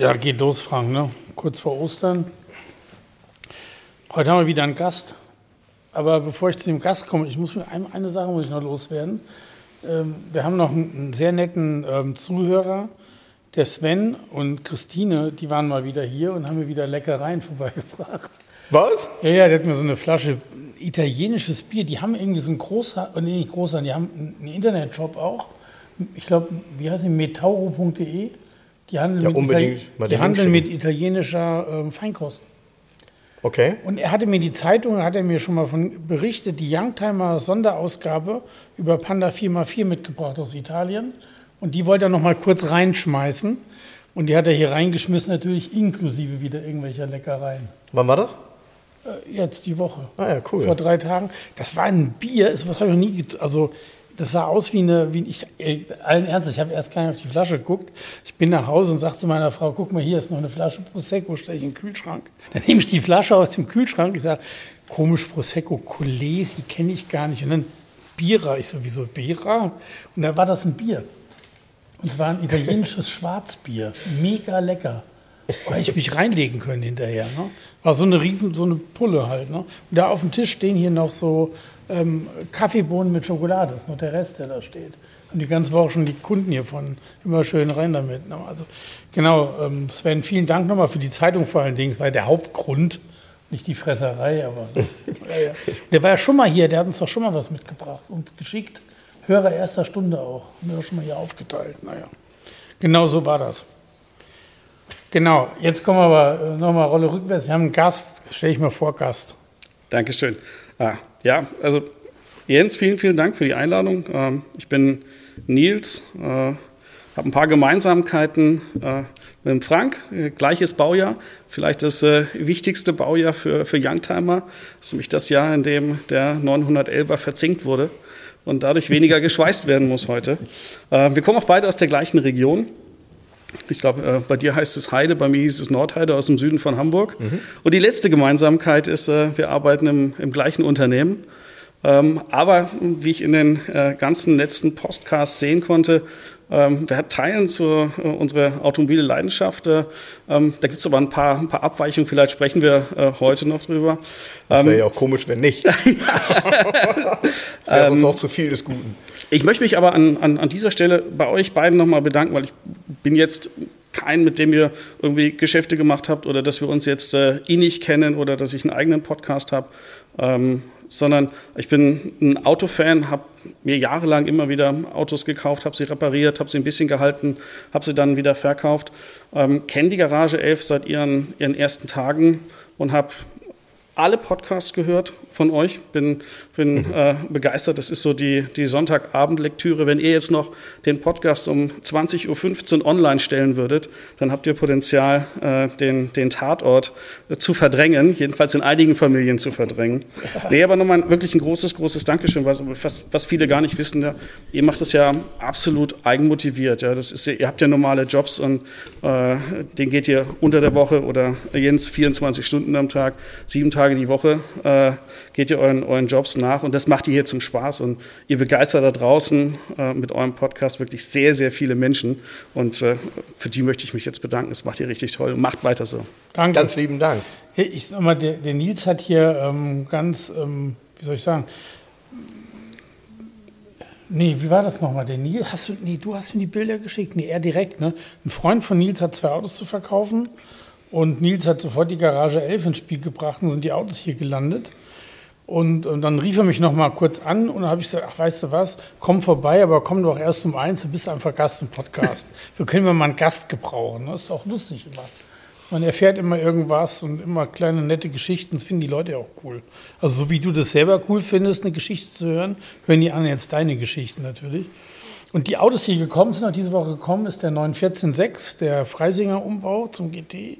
Ja, geht los, Frank, ne? kurz vor Ostern. Heute haben wir wieder einen Gast. Aber bevor ich zu dem Gast komme, ich muss eine, eine Sache muss ich noch loswerden. Ähm, wir haben noch einen, einen sehr netten ähm, Zuhörer, der Sven und Christine, die waren mal wieder hier und haben mir wieder Leckereien vorbeigebracht. Was? Ja, ja, der hat mir so eine Flasche italienisches Bier. Die haben irgendwie so einen großer, oh, nee, nicht großer, die haben einen Internetshop auch. Ich glaube, wie heißt die? metauro.de. Die handeln, Ja, mit, unbedingt mal die handeln mit italienischer ähm, Feinkost. Okay. Und er hatte mir die Zeitung, hat er mir schon mal von berichtet, die Youngtimer Sonderausgabe über Panda 4x4 mitgebracht aus Italien. Und die wollte er noch mal kurz reinschmeißen. Und die hat er hier reingeschmissen, natürlich inklusive wieder irgendwelcher Leckereien. Wann war das? Äh, Jetzt die Woche. Ah ja, cool. Vor drei Tagen. Das war ein Bier, was habe ich noch nie Also, das sah aus wie eine, wie ich, allen Ernstes, ich habe erst gar nicht auf die Flasche geguckt. Ich bin nach Hause und sage zu meiner Frau, guck mal, hier ist noch eine Flasche Prosecco, stelle ich in den Kühlschrank. Dann nehme ich die Flasche aus dem Kühlschrank, ich sage, komisch, Prosecco, Colesi, kenne ich gar nicht. Und dann Bira, ich sowieso Bira. Und da war das ein Bier. Und es war ein italienisches Schwarzbier. Mega lecker. Da hätte ich mich reinlegen können hinterher. Ne? War so eine riesen, so eine Pulle halt. Ne? Und da auf dem Tisch stehen hier noch so ähm, Kaffeebohnen mit Schokolade. Das ist noch der Rest, der da steht. Und die ganze Woche schon die Kunden hiervon. Immer schön rein damit. Ne? Also genau, ähm, Sven, vielen Dank nochmal für die Zeitung vor allen Dingen. Ja der Hauptgrund. Nicht die Fresserei, aber. ja, ja. Der war ja schon mal hier, der hat uns doch schon mal was mitgebracht und geschickt. Hörer erster Stunde auch. Haben wir schon mal hier aufgeteilt. Naja. Genau so war das. Genau, jetzt kommen wir aber nochmal Rolle rückwärts. Wir haben einen Gast, stelle ich mal vor, Gast. Dankeschön. Ah, ja, also Jens, vielen, vielen Dank für die Einladung. Ähm, ich bin Nils, äh, habe ein paar Gemeinsamkeiten äh, mit dem Frank, äh, gleiches Baujahr, vielleicht das äh, wichtigste Baujahr für, für Youngtimer. Das ist nämlich das Jahr, in dem der 911er verzinkt wurde und dadurch weniger geschweißt werden muss heute. Äh, wir kommen auch beide aus der gleichen Region. Ich glaube, äh, bei dir heißt es Heide, bei mir hieß es Nordheide aus dem Süden von Hamburg. Und die letzte Gemeinsamkeit ist, äh, wir arbeiten im, im gleichen Unternehmen. Ähm, aber wie ich in den äh, ganzen letzten Podcasts sehen konnte, ähm, wir teilen zu äh, unsere automobile Leidenschaft. Äh, ähm, da gibt es aber ein paar, ein paar Abweichungen, vielleicht sprechen wir heute noch drüber. Das wäre ja auch komisch, wenn nicht. das wäre sonst auch zu viel des Guten. Ich möchte mich aber an, an, an dieser Stelle bei euch beiden nochmal bedanken, weil ich bin jetzt kein, mit dem ihr irgendwie Geschäfte gemacht habt oder dass wir uns jetzt äh, innig kennen oder dass ich einen eigenen Podcast habe, ähm, sondern ich bin ein Autofan, habe mir jahrelang immer wieder Autos gekauft, habe sie repariert, habe sie ein bisschen gehalten, habe sie dann wieder verkauft, ähm, kenne die Garage 11 seit ihren, ihren ersten Tagen und habe alle Podcasts gehört von euch. Bin, bin äh, begeistert. Das ist so die, die Sonntagabendlektüre. Wenn ihr jetzt noch den Podcast um 20.15 Uhr online stellen würdet, dann habt ihr Potenzial, äh, den, den Tatort äh, zu verdrängen, jedenfalls in einigen Familien zu verdrängen. Nee, aber nochmal wirklich ein großes, großes Dankeschön, was, was, was viele gar nicht wissen. Ja, ihr macht das ja absolut eigenmotiviert. Ja. Das ist, ihr habt ja normale Jobs und äh, den geht ihr unter der Woche oder Jens 24 Stunden am Tag, sieben Tage die Woche äh, geht ihr euren, euren Jobs nach und das macht ihr hier zum Spaß und ihr begeistert da draußen äh, mit eurem Podcast wirklich sehr, sehr viele Menschen und äh, für die möchte ich mich jetzt bedanken. Das macht ihr richtig toll und macht weiter so. Danke. Ganz lieben Dank. Hey, Ich sag mal, der, der Nils hat hier ähm, ganz, ähm, wie soll ich sagen, nee, wie war das nochmal? Der Nils, hast du, nee, du hast mir die Bilder geschickt. Nee, er direkt, ne? Ein Freund von Nils hat zwei Autos zu verkaufen und Nils hat sofort die Garage 11 ins Spiel gebracht und sind die Autos hier gelandet. Und, und dann rief er mich noch mal kurz an und dann habe ich gesagt, ach, weißt du was, komm vorbei, aber komm doch erst um eins, du bist einfach Gast im Podcast. Wir können wir mal einen Gast gebrauchen. Das ist auch lustig immer. Man erfährt immer irgendwas und immer kleine nette Geschichten. Das finden die Leute auch cool. Also so wie du das selber cool findest, eine Geschichte zu hören, hören die anderen jetzt deine Geschichten natürlich. Und die Autos, die gekommen sind, und diese Woche gekommen, ist der 914.6, der Freisinger Umbau zum GT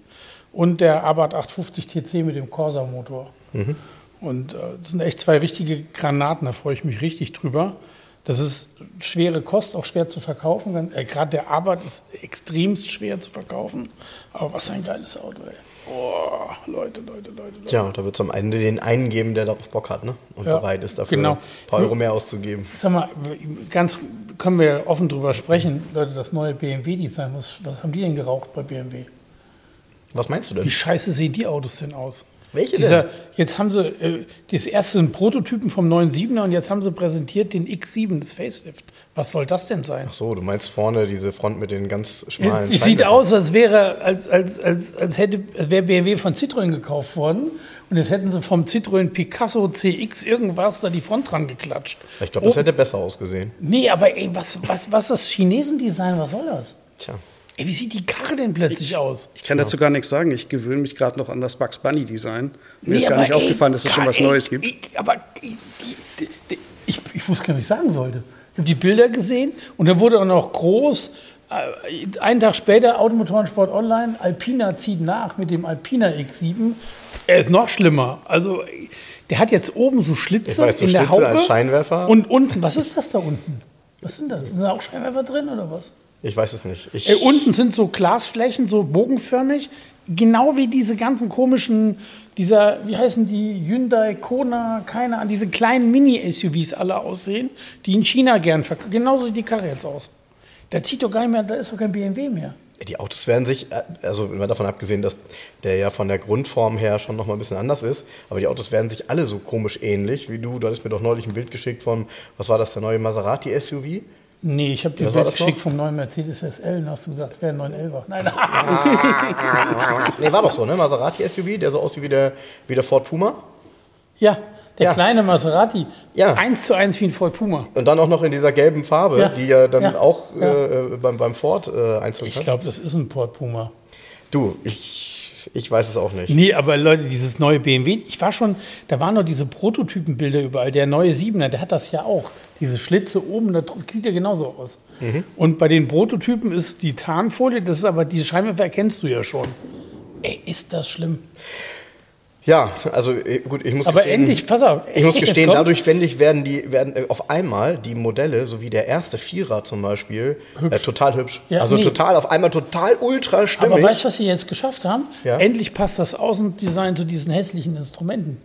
und der Abarth 850 TC mit dem Corsa-Motor. Mhm. Und äh, das sind echt zwei richtige Granaten, da freue ich mich richtig drüber. Das ist schwere Kost, auch schwer zu verkaufen. Äh, Gerade der Abarth ist extremst schwer zu verkaufen. Aber was ein geiles Auto, ey. Oh, Leute, Leute, Leute, Leute. Tja, da wird es am Ende den einen geben, der darauf Bock hat ne? und Ja, bereit ist, dafür genau. ein paar Euro mehr auszugeben. Sag mal, ganz können wir offen drüber sprechen. Leute, das neue BMW-Design, was, was haben die denn geraucht bei BMW? Was meinst du Wie denn? scheiße sehen die Autos denn aus? Welche Dieser, denn? jetzt haben sie, äh, das erste sind Prototypen vom neuen 7er und jetzt haben sie präsentiert den X7, das Facelift. Was soll das denn sein? Ach so, du meinst vorne diese Front mit den ganz schmalen Es sieht aus, als wäre, als, als, als, als hätte, wäre BMW von Citroën gekauft worden und jetzt hätten sie vom Citroën Picasso CX irgendwas da die Front dran geklatscht. Ich glaube, das Oh, hätte besser ausgesehen. Nee, aber ey, was, was, was das Chinesendesign, was soll das? Tja. Ey, wie sieht die Karre denn plötzlich aus? Ich kann dazu gar nichts sagen. Ich gewöhne mich gerade noch an das Bugs Bunny Design. Mir Nee, ist gar nicht ey, aufgefallen, dass es schon was ey, Neues gibt. Ich, aber die, die, die, ich, ich wusste gar nicht, was ich sagen sollte. Ich habe die Bilder gesehen und dann wurde auch noch groß, äh, einen Tag später Automotorensport Online, Alpina zieht nach mit dem Alpina X7. Er ist noch schlimmer. Also der hat jetzt oben so Schlitze Ich weiß, so in der Schlitze Haube. als Scheinwerfer. Und unten, was ist das da unten? Was sind das? Sind da auch Scheinwerfer drin oder was? Ich weiß es nicht. Ich, Äh, unten sind so Glasflächen, so bogenförmig, genau wie diese ganzen komischen, dieser, wie heißen die, Hyundai, Kona, keine Ahnung, diese kleinen Mini-SUVs alle aussehen, die in China gern verkaufen. Genauso sieht die Karre jetzt aus. Da zieht doch gar nicht mehr, da ist doch kein BMW mehr. Die Autos werden sich, äh, also mal davon abgesehen, dass der ja von der Grundform her schon noch mal ein bisschen anders ist, aber die Autos werden sich alle so komisch ähnlich wie du. Du hattest mir doch neulich ein Bild geschickt von, was war das, der neue Maserati SUV? Nee, ich habe dir Bild geschickt vom neuen Mercedes SL und hast du gesagt, es wäre ein 911er. Nein, Nee, war doch so, ne? Maserati SUV, der so aussieht wie der, wie der Ford Puma. ja, der Ja. kleine Maserati. Ja. Eins zu eins wie ein Ford Puma. Und dann auch noch in dieser gelben Farbe, Ja. die ja dann Ja. auch Ja. Äh, beim, beim Ford äh, einzeln Ich hat. glaube, das ist ein Ford Puma. Du, ich, ich weiß es auch nicht. Nee, aber Leute, dieses neue BMW, ich war schon, da waren noch diese Prototypenbilder überall. Der neue 7er, der hat das ja auch. Diese Schlitze oben, das sieht ja genauso aus. Und bei den Prototypen ist die Tarnfolie, das ist aber, diese Scheinwerfer erkennst du ja schon. Ey, ist das schlimm. Ja, also äh, gut, ich muss Aber gestehen, endlich, pass auf. Ich muss gestehen, dadurch finde ich, werden die werden äh, auf einmal die Modelle, so wie der erste Vierer zum Beispiel, äh, total hübsch. Ja, also nee. total auf einmal total ultra stimmig. Aber weißt du, was sie jetzt geschafft haben? Ja. Endlich passt das Außendesign zu diesen hässlichen Instrumenten.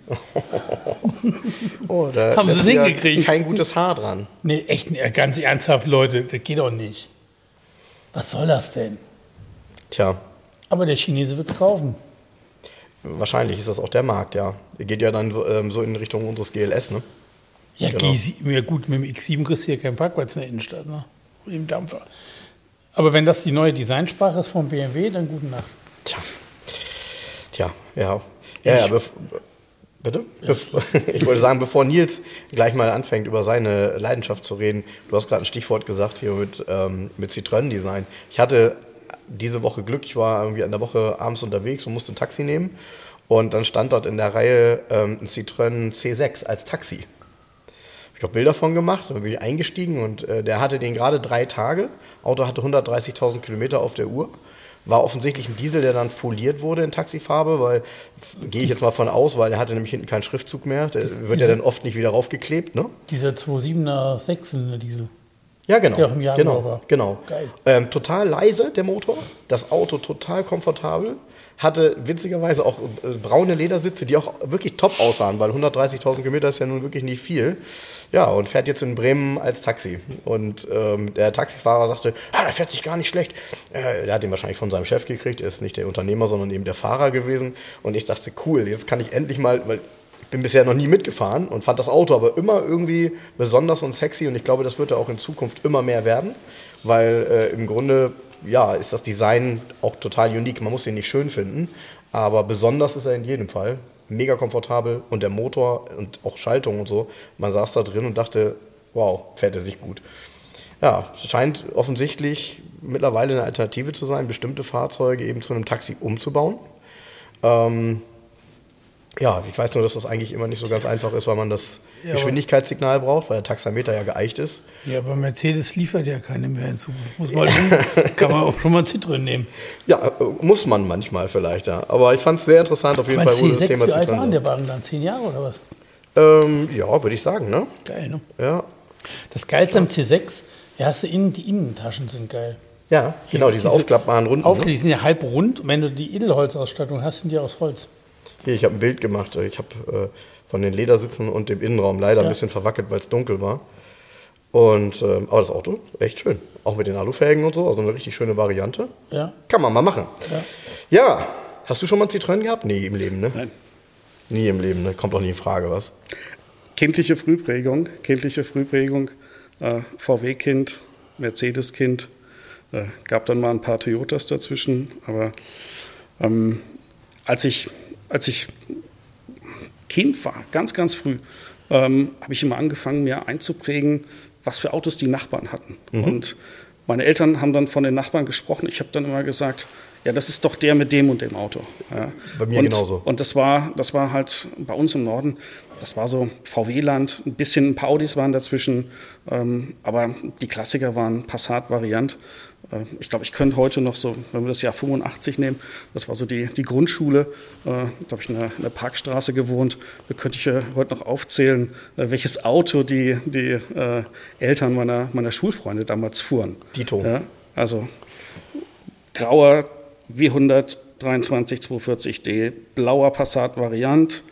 oh, da Haben sie es hingekriegt. Kein gutes Haar dran. Nee, echt, ganz ernsthaft, Leute, das geht doch nicht. Was soll das denn? Tja, Aber der Chinese wird es kaufen. Wahrscheinlich ist das auch der Markt, ja. Geht ja dann ähm, so in Richtung unseres GLS, ne? Ja, Genau. G7, ja gut, mit dem X7 kriegst du hier keinen Parkplatz in der Innenstadt, ne? Mit dem Dampfer. Aber wenn das die neue Designsprache ist von BMW, dann gute Nacht. Tja. Tja, ja. Ja, ja, bitte? Bef ich wollte sagen, bevor Nils gleich mal anfängt, über seine Leidenschaft zu reden, du hast gerade ein Stichwort gesagt hier mit, ähm, mit Citroën-Design. Ich hatte diese Woche Glück, ich war irgendwie in der Woche abends unterwegs und musste ein Taxi nehmen. Und dann stand dort in der Reihe ähm, ein Citroën C6 als Taxi. Ich auch Bilder von gemacht, dann bin ich eingestiegen und äh, der hatte den gerade drei Tage. Auto hatte 130.000 Kilometer auf der Uhr. War offensichtlich ein Diesel, der dann foliert wurde in Taxifarbe, weil, gehe ich jetzt mal von aus, weil der hatte nämlich hinten keinen Schriftzug mehr. Der wird ja dann oft nicht wieder raufgeklebt, ne? Dieser 2.7er 6 in Diesel. Ja, genau. Auch im Jahr genau, genau. Ähm, total leise, der Motor. Das Auto total komfortabel. Hatte witzigerweise auch äh, braune Ledersitze, die auch wirklich top aussahen, weil 130.000 Kilometer ist ja nun wirklich nicht viel. Ja, und fährt jetzt in Bremen als Taxi. Und ähm, der Taxifahrer sagte, ah, der fährt sich gar nicht schlecht. Äh, der hat den wahrscheinlich von seinem Chef gekriegt. Er ist nicht der Unternehmer, sondern eben der Fahrer gewesen. Und ich dachte, cool, jetzt kann ich endlich mal, weil bin bisher noch nie mitgefahren und fand das Auto aber immer irgendwie besonders und sexy und ich glaube, das wird ja auch in Zukunft immer mehr werden, weil äh, im Grunde ja, ist das Design auch total unique. Man muss ihn nicht schön finden, aber besonders ist er in jedem Fall. Mega komfortabel und der Motor und auch Schaltung und so. Man saß da drin und dachte, wow, fährt er sich gut. Ja, scheint offensichtlich mittlerweile eine Alternative zu sein, bestimmte Fahrzeuge eben zu einem Taxi umzubauen. Ähm, Ja, ich weiß nur, dass das eigentlich immer nicht so ganz einfach ist, weil man das Ja, Geschwindigkeitssignal braucht, weil der Taxameter ja geeicht ist. Ja, aber Mercedes liefert ja keine mehr hinzu. Muss man, kann man auch schon mal Citroën nehmen. Ja, äh, muss man manchmal vielleicht, ja. Aber ich fand es sehr interessant, auf jeden Mein Fall, wo du das C6, Thema wie alt waren der. Wagen dann? Zehn Jahre oder was? Ähm, ja, würde ich sagen, ne? Geil, ne? Ja. Das Geilste am C6, ja, hast du innen, die Innentaschen sind geil. Ja, genau, diese, aufklappbaren Runden. Auf, ne? die sind ja halb rund und wenn du die Edelholzausstattung hast, sind die aus Holz. Hier, ich habe ein Bild gemacht. Ich habe äh, von den Ledersitzen und dem Innenraum leider ein Ja. bisschen verwackelt, weil es dunkel war. Und, ähm, aber das Auto, echt schön. Auch mit den Alufelgen und so, also eine richtig schöne Variante. Ja. Kann man mal machen. Ja. Ja, hast du schon mal Citroën gehabt? Nee, im Leben, ne? Nein. Nie im Leben, ne? Kommt auch nie in Frage, was? Kindliche Frühprägung, kindliche Frühprägung, äh, VW-Kind, Mercedes-Kind, äh, gab dann mal ein paar Toyotas dazwischen, aber ähm, als, ich, als ich Kind war, ganz, ganz früh, ähm, habe ich immer angefangen, mir einzuprägen, was für Autos die Nachbarn hatten. Und meine Eltern haben dann von den Nachbarn gesprochen. Ich habe dann immer gesagt, ja, das ist doch der mit dem und dem Auto. Ja. Bei mir und, genauso. Und das war, das war halt bei uns im Norden, das war so VW-Land, ein bisschen ein paar Audis waren dazwischen, ähm, aber die Klassiker waren Passat-Variant. Äh, ich glaube, ich könnte heute noch so, wenn wir das Jahr 85 nehmen, das war so die, die Grundschule, äh, glaube ich, in der, in der Parkstraße gewohnt, da könnte ich äh, heute noch aufzählen, äh, welches Auto die, die äh, Eltern meiner, meiner Schulfreunde damals fuhren. Dito. Ja, also grauer W100 23 240D, blauer Passat Variant,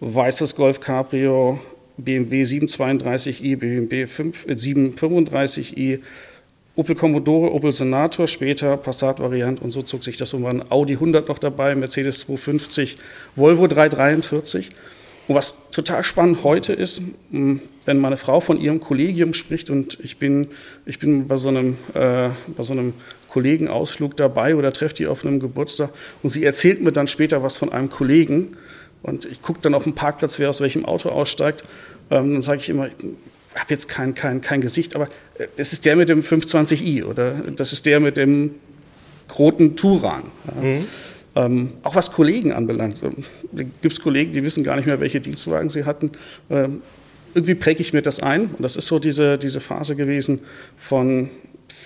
weißes Golf Cabrio, BMW 732i, BMW 5, äh, 735i, Opel Commodore, Opel Senator, später Passat Variant und so zog sich das ein Audi 100 noch dabei, Mercedes 250, Volvo 343. Und was total spannend heute ist, mh, wenn meine Frau von ihrem Kollegium spricht und ich bin, ich bin bei, so einem, äh, bei so einem Kollegenausflug dabei oder treffe die auf einem Geburtstag und sie erzählt mir dann später was von einem Kollegen und ich gucke dann auf dem Parkplatz, wer aus welchem Auto aussteigt, ähm, dann sage ich immer, habe jetzt kein, kein, kein Gesicht, aber äh, das ist der mit dem 520i oder das ist der mit dem roten Turan. Ja. Ähm, auch was Kollegen anbelangt. Da gibt es Kollegen, die wissen gar nicht mehr, welche Dienstwagen sie hatten. Ähm, irgendwie präge ich mir das ein. Und das ist so diese, diese Phase gewesen von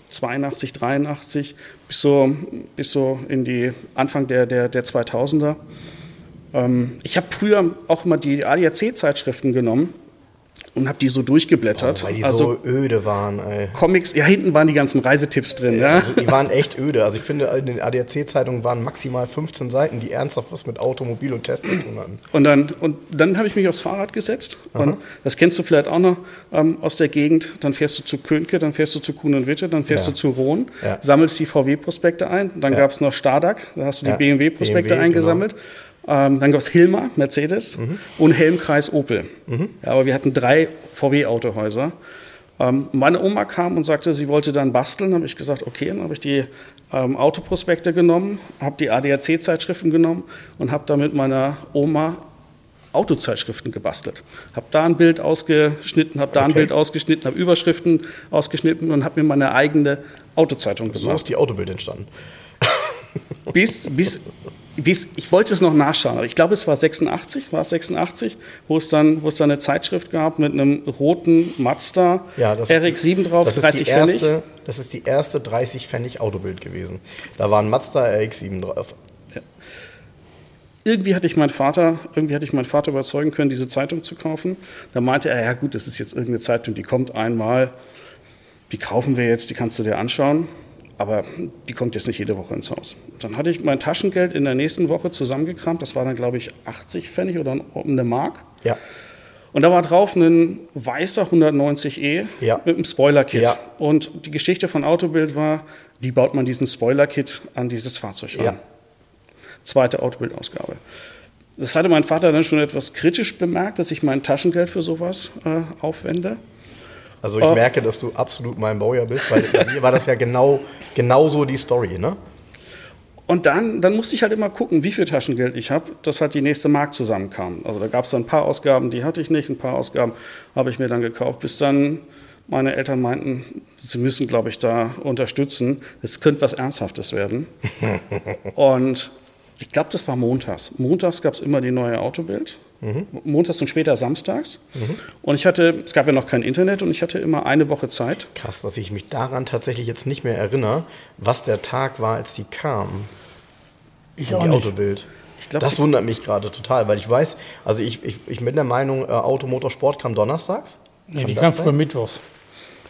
82, 83 bis so, bis so in die Anfang der, der, der 2000er. Ähm, ich habe früher auch mal die ADAC-Zeitschriften genommen und habe die so durchgeblättert. Weil die also so öde waren, ey. Comics, ja, hinten waren die ganzen Reisetipps drin. Ja. Also, die waren echt öde. Also ich finde, in den ADAC-Zeitungen waren maximal 15 Seiten, die ernsthaft was mit Automobil und Test zu tun hatten. Und dann, und dann habe ich mich aufs Fahrrad gesetzt. Und das kennst du vielleicht auch noch ähm, aus der Gegend. Dann fährst du zu Könke, dann fährst du zu Kuhn und Witte, dann fährst Ja. du zu Rohn, Ja. sammelst die VW-Prospekte ein. Dann Ja. gab es noch Stardak, da hast du die Ja. BMW-Prospekte BMW, eingesammelt. Ähm, dann gab es Hilmer, Mercedes Mhm. und Helmkreis Opel. Ja, aber wir hatten drei VW-Autohäuser. Ähm, meine Oma kam und sagte, sie wollte dann basteln. Dann habe ich gesagt, okay, dann habe ich die ähm, Autoprospekte genommen, habe die ADAC-Zeitschriften genommen und habe da mit meiner Oma Autozeitschriften gebastelt. Habe da ein Bild ausgeschnitten, habe da ein Okay. Bild ausgeschnitten, habe Überschriften ausgeschnitten und habe mir meine eigene Autozeitung So gemacht ist die Autobild entstanden. bis, bis, ich wollte es noch nachschauen, aber ich glaube, es war 86, war es 86, wo es dann, wo es dann eine Zeitschrift gab mit einem roten Mazda Ja, das ist die- RX-7 drauf, das ist 30 die Pfennig. erste, Das ist die erste 30 Pfennig Autobild gewesen. Da war ein Mazda RX-7 drauf. Irgendwie hatte ich meinen Vater, irgendwie hatte ich meinen Vater überzeugen können, diese Zeitung zu kaufen. Da meinte er, ja gut, das ist jetzt irgendeine Zeitung, die kommt einmal, die kaufen wir jetzt, die kannst du dir anschauen, aber die kommt jetzt nicht jede Woche ins Haus. Dann hatte ich mein Taschengeld in der nächsten Woche zusammengekramt, das war dann glaube ich 80 Pfennig oder eine Mark. Ja. Und da war drauf ein weißer 190e Ja. mit einem Spoiler-Kit. Ja. Und die Geschichte von Autobild war, wie baut man diesen Spoiler-Kit an dieses Fahrzeug ran? Ja. Zweite Autobild-Ausgabe. Das hatte mein Vater dann schon etwas kritisch bemerkt, dass ich mein Taschengeld für sowas äh, aufwende. Also ich Oh. merke, dass du absolut mein Baujahr bist, weil bei mir war das ja genau, genau so die Story, ne? Und dann, dann musste ich halt immer gucken, wie viel Taschengeld ich habe, dass halt die nächste Mark zusammenkam. Also da gab es dann ein paar Ausgaben, die hatte ich nicht, ein paar Ausgaben habe ich mir dann gekauft, bis dann meine Eltern meinten, sie müssen, glaube ich, da unterstützen. Es könnte was Ernsthaftes werden. Und Ich glaube, das war montags. Montags gab es immer die neue Autobild. Mhm. Montags und später samstags. Mhm. Und ich hatte, es gab ja noch kein Internet und ich hatte immer eine Woche Zeit. Krass, dass ich mich daran tatsächlich jetzt nicht mehr erinnere, was der Tag war, als die kam. Ich auch die nicht. Autobild. Glaub, das wundert mich gerade total, weil ich weiß, also ich, ich, ich bin der Meinung, äh, Automotorsport kam donnerstags. Nee, die kam früher mittwochs.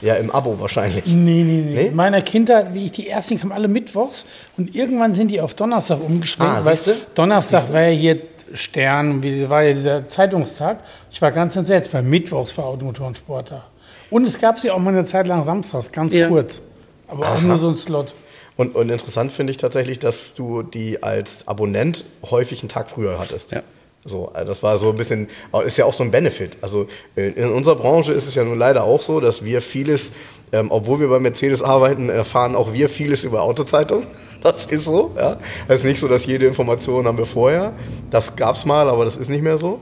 Ja, im Abo wahrscheinlich. Nee, nee, nee. nee? In meiner Kindheit, wie ich die ersten kamen alle mittwochs und irgendwann sind die auf Donnerstag umgeschwenkt. Ah, weil Donnerstag siehste? war ja hier Stern, wie war ja der Zeitungstag. Ich war ganz entsetzt, weil mittwochs war Automotor und Sporttag. Und es gab sie auch mal eine Zeit lang samstags, ganz ja. kurz. Aber Aha. auch nur so ein Slot. Und, und interessant finde ich tatsächlich, dass du die als Abonnent häufig einen Tag früher hattest. Ja. So, also das war so ein bisschen, ist ja auch so ein Benefit. Also in unserer Branche ist es ja nun leider auch so, dass wir vieles, ähm, obwohl wir bei Mercedes arbeiten, erfahren auch wir vieles über Autozeitung. Das ist so. Ja. Es ist nicht so, dass jede Information haben wir vorher. Das gab es mal, aber das ist nicht mehr so.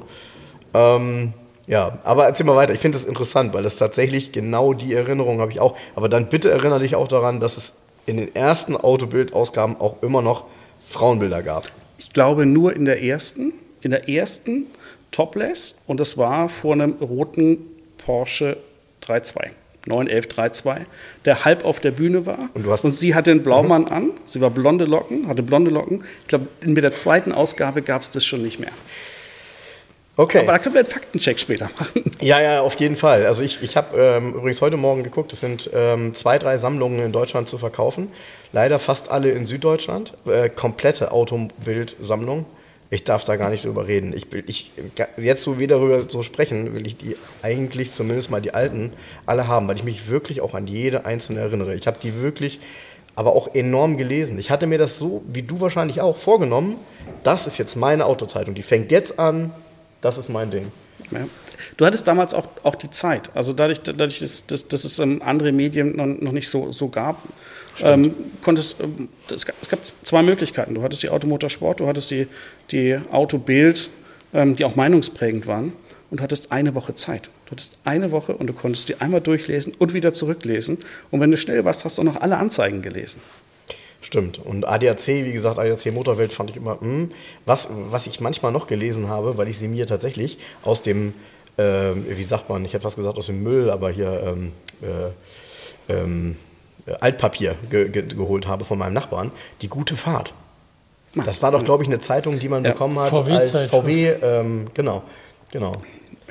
Ähm, ja, aber erzähl mal weiter. Ich finde das interessant, weil das tatsächlich genau die Erinnerung habe ich auch. Aber dann bitte erinnere dich auch daran, dass es in den ersten Autobildausgaben auch immer noch Frauenbilder gab. Ich glaube nur in der ersten in der ersten Topless und das war vor einem roten Porsche 3.2. 91132, der halb auf der Bühne war. Und, und sie hatte einen Blaumann mhm. an. Sie war blonde Locken, hatte blonde Locken. Ich glaube, mit der zweiten Ausgabe gab es das schon nicht mehr. Okay. Aber da können wir einen Faktencheck später machen. Ja, ja, auf jeden Fall. Also ich, ich habe ähm, übrigens heute Morgen geguckt, es sind ähm, zwei, drei Sammlungen in Deutschland zu verkaufen. Leider fast alle in Süddeutschland. Äh, komplette Autobildsammlung. Ich darf da gar nicht drüber reden. Ich, ich, jetzt, so wieder darüber so sprechen, will ich die eigentlich zumindest mal die alten alle haben, weil ich mich wirklich auch an jede einzelne erinnere. Ich habe die wirklich aber auch enorm gelesen. Ich hatte mir das so, wie du wahrscheinlich auch, vorgenommen. Das ist jetzt meine Autozeitung. Die fängt jetzt an. Das ist mein Ding. Ja. Du hattest damals auch, auch die Zeit. Also dadurch, dadurch dass, dass, dass es ähm, andere Medien noch, nicht so, so gab, ähm, konntest, ähm, es, gab, es, gab, zwei Möglichkeiten. Du hattest die Automotorsport, du hattest die, die Autobild, ähm, die auch meinungsprägend waren und du hattest eine Woche Zeit. Du hattest eine Woche und du konntest die einmal durchlesen und wieder zurücklesen. Und wenn du schnell warst, hast du auch noch alle Anzeigen gelesen. Stimmt. Und ADAC, wie gesagt, ADAC Motorwelt fand ich immer, mh. Hm. was, was ich manchmal noch gelesen habe, weil ich sie mir tatsächlich aus dem, äh, wie sagt man, ich hätte fast gesagt aus dem Müll, aber hier, ähm, äh, ähm, äh, Altpapier ge ge geholt habe von meinem Nachbarn, die gute Fahrt. Das war doch, glaube ich, eine Zeitung, die man ja, bekommen hat VW als VW, ähm, genau, genau.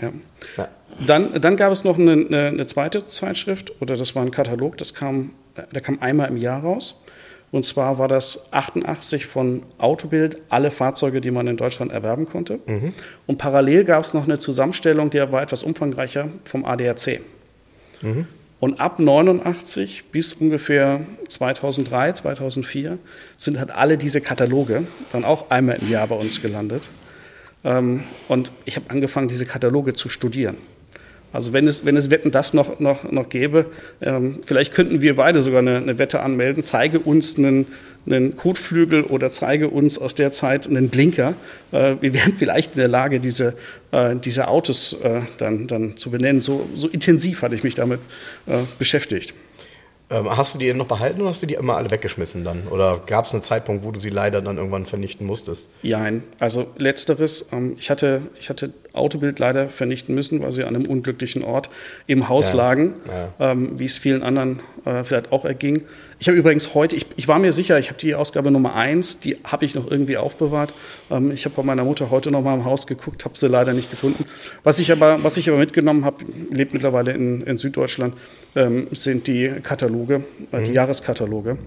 Ja. Ja. Dann, dann gab es noch eine, eine, eine, zweite Zeitschrift, oder das war ein Katalog, das kam, der kam einmal im Jahr raus. Und zwar war das 88 von Autobild, alle Fahrzeuge, die man in Deutschland erwerben konnte. Mhm. Und parallel gab es noch eine Zusammenstellung, die war etwas umfangreicher, vom ADAC. Mhm. Und ab 89 bis ungefähr 2003, 2004 sind halt alle diese Kataloge dann auch einmal im Jahr bei uns gelandet. Ähm, und ich habe angefangen, diese Kataloge zu studieren. Also wenn es, wenn es Wetten das noch, noch, noch gäbe, ähm, vielleicht könnten wir beide sogar eine, eine Wette anmelden. Zeige uns einen, einen Kotflügel oder zeige uns aus der Zeit einen Blinker. Äh, wir wären vielleicht in der Lage, diese, äh, diese Autos äh, dann, dann zu benennen. So, so intensiv hatte ich mich damit äh, beschäftigt. Ähm, hast du die noch behalten oder hast du die immer alle weggeschmissen dann? Oder gab es einen Zeitpunkt, wo du sie leider dann irgendwann vernichten musstest? Nein, also letzteres. Ähm, ich, hatte, ich hatte Autobild leider vernichten müssen, weil sie an einem unglücklichen Ort im Haus ja. lagen, ja. Ähm, wie es vielen anderen äh, vielleicht auch erging. Ich habe übrigens heute, ich, ich, war mir sicher, ich habe die Ausgabe Nummer 1, die habe ich noch irgendwie aufbewahrt. Ähm, ich habe bei meiner Mutter heute noch mal im Haus geguckt, habe sie leider nicht gefunden. Was ich aber, was ich aber mitgenommen habe, lebt mittlerweile in, in Süddeutschland, ähm, sind die Kataloge, äh, die mhm. Jahreskataloge.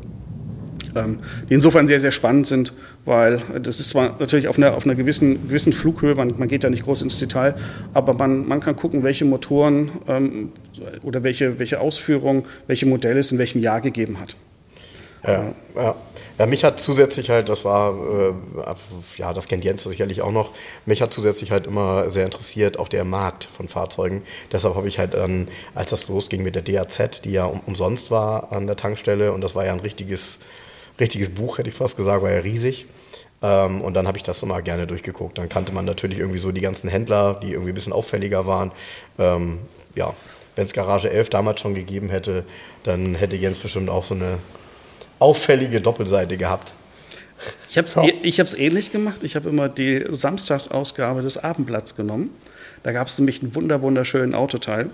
Ähm, die insofern sehr, sehr spannend sind, weil das ist zwar natürlich auf einer, auf einer gewissen, gewissen Flughöhe, man, man geht da nicht groß ins Detail, aber man, man kann gucken, welche Motoren ähm, oder welche, welche Ausführungen, welche Modelle es in welchem Jahr gegeben hat. Ja, ja. ja, mich hat zusätzlich halt, das war, äh, ja, das kennt Jens sicherlich auch noch, mich hat zusätzlich halt immer sehr interessiert, auch der Markt von Fahrzeugen. Deshalb habe ich halt dann, als das losging mit der DAZ, die ja um, umsonst war an der Tankstelle, und das war ja ein richtiges richtiges Buch, hätte ich fast gesagt, war ja riesig. Ähm, und dann habe ich das immer gerne durchgeguckt. Dann kannte man natürlich irgendwie so die ganzen Händler, die irgendwie ein bisschen auffälliger waren. Ähm, ja, wenn es Garage 11 damals schon gegeben hätte, dann hätte Jens bestimmt auch so eine auffällige Doppelseite gehabt. Ich habe es ich hab's ähnlich gemacht. Ich habe immer die Samstagsausgabe des Abendblatts genommen. Da gab es nämlich einen wunder, wunderschönen Autoteil.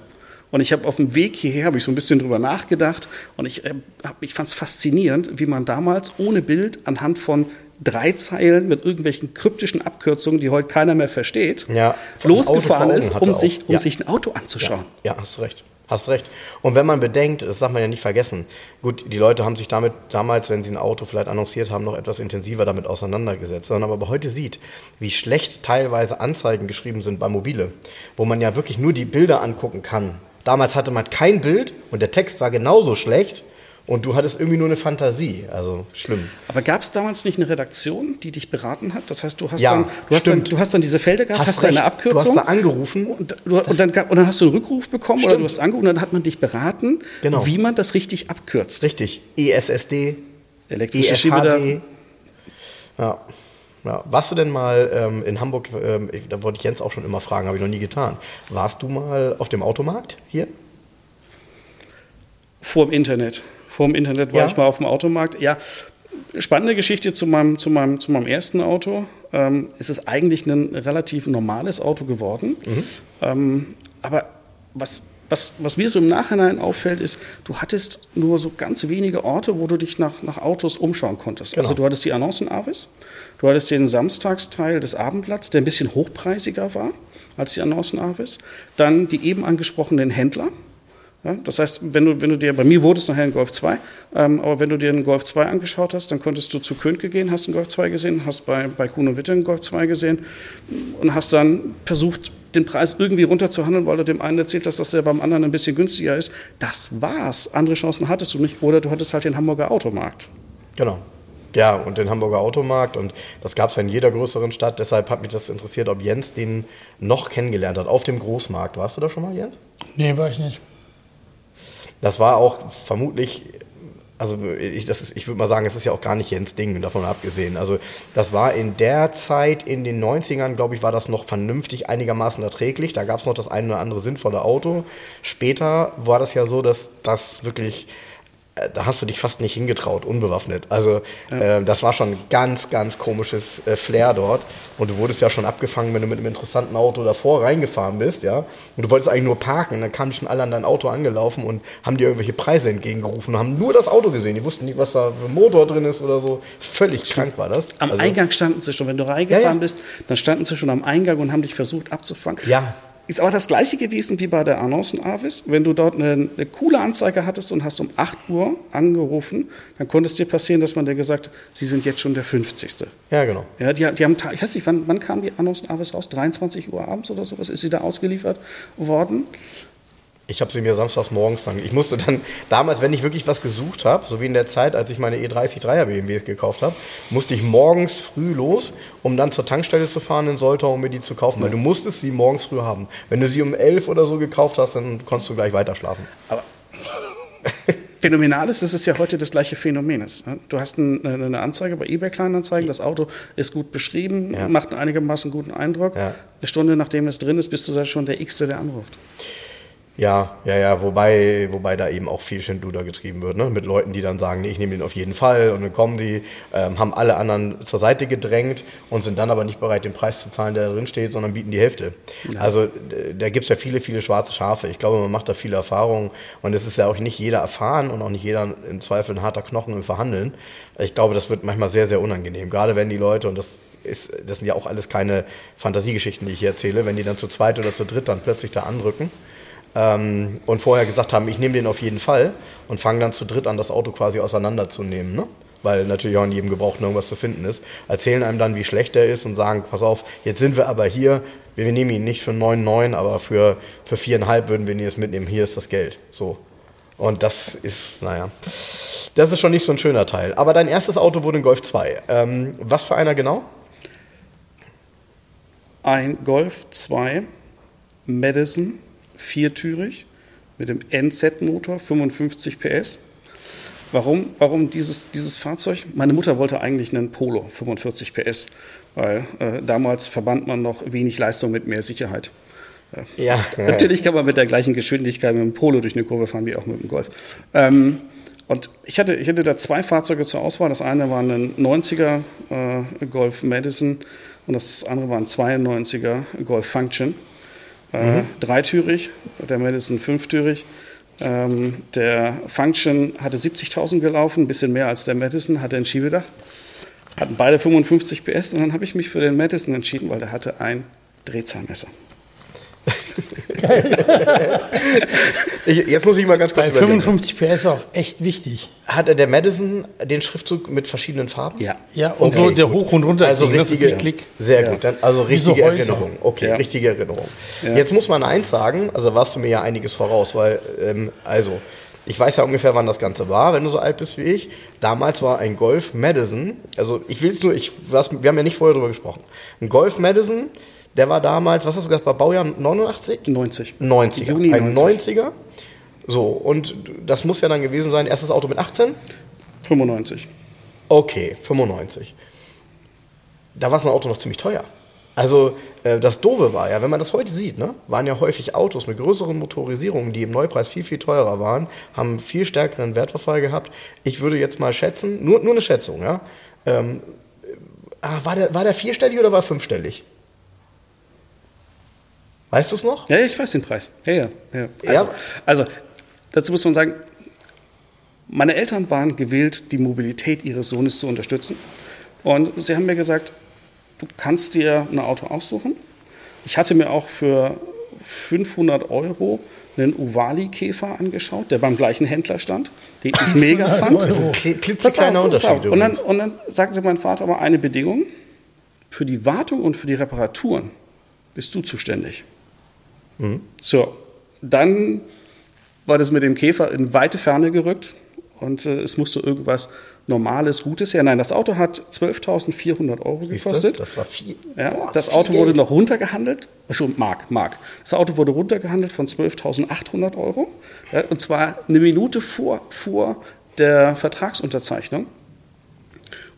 Und ich habe auf dem Weg hierher habe ich so ein bisschen drüber nachgedacht und ich, äh, hab- ich fand es faszinierend, wie man damals ohne Bild anhand von drei Zeilen mit irgendwelchen kryptischen Abkürzungen, die heute keiner mehr versteht, Ja, losgefahren ist, um, sich, um Ja. sich ein Auto anzuschauen. Ja, hast recht. Hast recht. Und wenn man bedenkt, das darf man ja nicht vergessen, gut, die Leute haben sich damit damals, wenn sie ein Auto vielleicht annonciert haben, noch etwas intensiver damit auseinandergesetzt. Wenn man aber heute sieht, wie schlecht teilweise Anzeigen geschrieben sind bei Mobile, wo man ja wirklich nur die Bilder angucken kann. Damals hatte man kein Bild und der Text war genauso schlecht und du hattest irgendwie nur eine Fantasie. Also schlimm. Aber gab es damals nicht eine Redaktion, die dich beraten hat? Das heißt, du hast, Ja, dann, du hast, dann, du hast dann diese Felder gehabt, hast, Hast deine recht. Abkürzung. Du hast da angerufen. Und, du, und, dann, und dann hast du einen Rückruf bekommen oder Stimmt. du hast angerufen und dann hat man dich beraten, Genau. wie man das richtig abkürzt. Richtig. E ESSD, Elektrische ESHD. Schiebedach. Ja. Ja. Warst du denn mal ähm, in Hamburg, ähm, ich, da wollte ich Jens auch schon immer fragen, habe ich noch nie getan. Warst du mal auf dem Automarkt hier? Vor dem Internet. Vor dem Internet war Ja. ich mal auf dem Automarkt. Ja, spannende Geschichte zu meinem, zu meinem, zu meinem ersten Auto. Ähm, es ist eigentlich ein relativ normales Auto geworden. Mhm. Ähm, aber was, was, was mir so im Nachhinein auffällt, ist, du hattest nur so ganz wenige Orte, wo du dich nach, nach Autos umschauen konntest. Also Genau. du hattest die Annoncen-Avis, du hattest den Samstagsteil des Abendblatts, der ein bisschen hochpreisiger war als die Annoncen-Avis. Dann die eben angesprochenen Händler. Ja, das heißt, wenn du, wenn du dir, bei mir wurde es nachher ein Golf 2, ähm, aber wenn du dir einen Golf 2 angeschaut hast, dann konntest du zu Könke gehen, hast einen Golf 2 gesehen, hast bei, bei Kuhn und Witte einen Golf 2 gesehen und hast dann versucht, den Preis irgendwie runterzuhandeln, weil du dem einen erzählt hast, dass der beim anderen ein bisschen günstiger ist. Das war's. Andere Chancen hattest du nicht. Oder du hattest halt den Hamburger Automarkt. Genau. Ja, und den Hamburger Automarkt und das gab es ja in jeder größeren Stadt. Deshalb hat mich das interessiert, ob Jens den noch kennengelernt hat auf dem Großmarkt. Warst du da schon mal, Jens? Nee, war ich nicht. Das war auch vermutlich, also ich, das ist, ich würde mal sagen, es ist ja auch gar nicht Jens Ding, davon abgesehen. Also das war in der Zeit, in den 90ern, glaube ich, war das noch vernünftig einigermaßen erträglich. Da gab es noch das eine oder andere sinnvolle Auto. Später war das ja so, dass das wirklich, da hast du dich fast nicht hingetraut, unbewaffnet. Also äh, das war schon ein ganz, ganz komisches äh, Flair dort. Und du wurdest ja schon abgefangen, wenn du mit einem interessanten Auto davor reingefahren bist, ja. Und du wolltest eigentlich nur parken. Dann kamen schon alle an dein Auto angelaufen und haben dir irgendwelche Preise entgegengerufen und haben nur das Auto gesehen. Die wussten nicht, was da für ein Motor drin ist oder so. Völlig krank war das. Am Also- Eingang standen sie schon. Wenn du reingefahren Ja, ja. bist, dann standen sie schon am Eingang und haben dich versucht abzufangen. Ja. Ist aber das gleiche gewesen wie bei der Annoncen Avis. Wenn du dort eine, eine coole Anzeige hattest und hast um 8 Uhr angerufen, dann konnte es dir passieren, dass man dir gesagt hat, sie sind jetzt schon der 50. Ja, genau. Ja, die, die haben, ich weiß nicht, wann, wann kam die Annoncen Avis raus? 23 Uhr abends oder sowas ist sie da ausgeliefert worden. Ich habe sie mir samstags morgens dann. Ich musste dann damals, wenn ich wirklich was gesucht habe, so wie in der Zeit, als ich meine E E30 3er BMW gekauft habe, musste ich morgens früh los, um dann zur Tankstelle zu fahren in Soltau, um mir die zu kaufen. Weil du musstest sie morgens früh haben. Wenn du sie um 11 oder so gekauft hast, dann konntest du gleich weiter schlafen. Aber phänomenal ist, es ja heute das gleiche Phänomen ist. ne? Du hast ein, eine Anzeige bei eBay Kleinanzeigen, das Auto ist gut beschrieben, Ja. macht einen einigermaßen guten Eindruck. Ja. Eine Stunde nachdem es drin ist, bist du da schon der X-te, der anruft. Ja, ja, ja, wobei, wobei da eben auch viel Schindluder getrieben wird, ne? Mit Leuten, die dann sagen, nee, ich nehme den auf jeden Fall und dann kommen die, ähm, haben alle anderen zur Seite gedrängt und sind dann aber nicht bereit, den Preis zu zahlen, der da drin steht, sondern bieten die Hälfte. Also d- da gibt es ja viele, viele schwarze Schafe. Ich glaube, man macht da viele Erfahrungen und es ist ja auch nicht jeder erfahren und auch nicht jeder im Zweifel ein harter Knochen im Verhandeln. Ich glaube, das wird manchmal sehr, sehr unangenehm. Gerade wenn die Leute, und das ist, das sind ja auch alles keine Fantasiegeschichten, die ich hier erzähle, wenn die dann zu zweit oder zu dritt dann plötzlich da anrücken ähm, und vorher gesagt haben, ich nehme den auf jeden Fall und fangen dann zu dritt an, das Auto quasi auseinanderzunehmen, ne? weil natürlich auch in jedem Gebrauchten irgendwas zu finden ist, erzählen einem dann, wie schlecht er ist und sagen, pass auf, jetzt sind wir aber hier, wir, wir nehmen ihn nicht für 9,9, aber für, für 4,5 würden wir ihn jetzt mitnehmen, hier ist das Geld. So. Und das ist, naja, das ist schon nicht so ein schöner Teil. Aber dein erstes Auto wurde ein Golf 2. Ähm, was für einer genau? Ein Golf 2 Madison, viertürig, mit dem NZ-Motor, 55 PS. Warum, warum dieses, dieses Fahrzeug? Meine Mutter wollte eigentlich einen Polo, 45 PS, weil äh, damals verband man noch wenig Leistung mit mehr Sicherheit. Ja, Natürlich kann man mit der gleichen Geschwindigkeit mit dem Polo durch eine Kurve fahren wie auch mit dem Golf. Ähm, Und ich hatte, ich hatte da zwei Fahrzeuge zur Auswahl. Das eine war ein 90er äh, Golf Madison und das andere war ein 92er Golf Function. Äh, Dreitürig, der Madison fünftürig. Ähm, der Function hatte 70.000 gelaufen, ein bisschen mehr als der Madison, hatte ein Schiebedach. Hatten beide 55 PS und dann habe ich mich für den Madison entschieden, weil der hatte ein Drehzahlmesser. Ich, jetzt muss ich mal ganz kurz Bei überlegen. 55 PS auch echt wichtig. Hatte der Madison den Schriftzug mit verschiedenen Farben? Ja. Ja, und Okay, so der gut. Hoch- und Runter. Also ist richtige, Klick, Klick. sehr Ja. gut. Dann, also richtige. Erinnerung. Okay, Ja. richtige Erinnerung. Ja. Jetzt muss man eins sagen, also warst du mir ja einiges voraus, weil, ähm, also, ich weiß ja ungefähr, wann das Ganze war, wenn du so alt bist wie ich. Damals war ein Golf Madison, also ich will es nur, ich, was, wir haben ja nicht vorher drüber gesprochen. Ein Golf Madison, der war damals, was hast du gesagt, bei Baujahr 89? 90. 90er. Juni ein 90. 90er. So, und das muss ja dann gewesen sein, erstes Auto mit 18? 95. Okay, 95. Da war so ein Auto noch ziemlich teuer. Also äh, das Doofe war ja, wenn man das heute sieht, ne, waren ja häufig Autos mit größeren Motorisierungen, die im Neupreis viel, viel teurer waren, haben viel stärkeren Wertverfall gehabt. Ich würde jetzt mal schätzen, nur, nur eine Schätzung, ja. Ähm, ah, war, der, war der vierstellig oder war er fünfstellig? Weißt du es noch? Ja, ich weiß den Preis. Ja, ja. ja. Also, Ja. also, dazu muss man sagen, meine Eltern waren gewillt, die Mobilität ihres Sohnes zu unterstützen. Und sie haben mir gesagt, du kannst dir ein Auto aussuchen. Ich hatte mir auch für 500 Euro einen Uvali-Käfer angeschaut, der beim gleichen Händler stand, den ich mega fand. Euro. Klitzekleiner Unterschied. Und dann, und dann sagte mein Vater aber eine Bedingung: Für die Wartung und für die Reparaturen bist du zuständig. So, dann war das mit dem Käfer in weite Ferne gerückt und äh, es musste irgendwas Normales, Gutes her. Nein, das Auto hat 12.400 Euro gekostet. Das war viel. Ja, Boah, das Auto wurde Geld. noch runtergehandelt, schon Mark, Mark. Das Auto wurde runtergehandelt von 12.800 Euro. Ja, und zwar eine Minute vor, vor der Vertragsunterzeichnung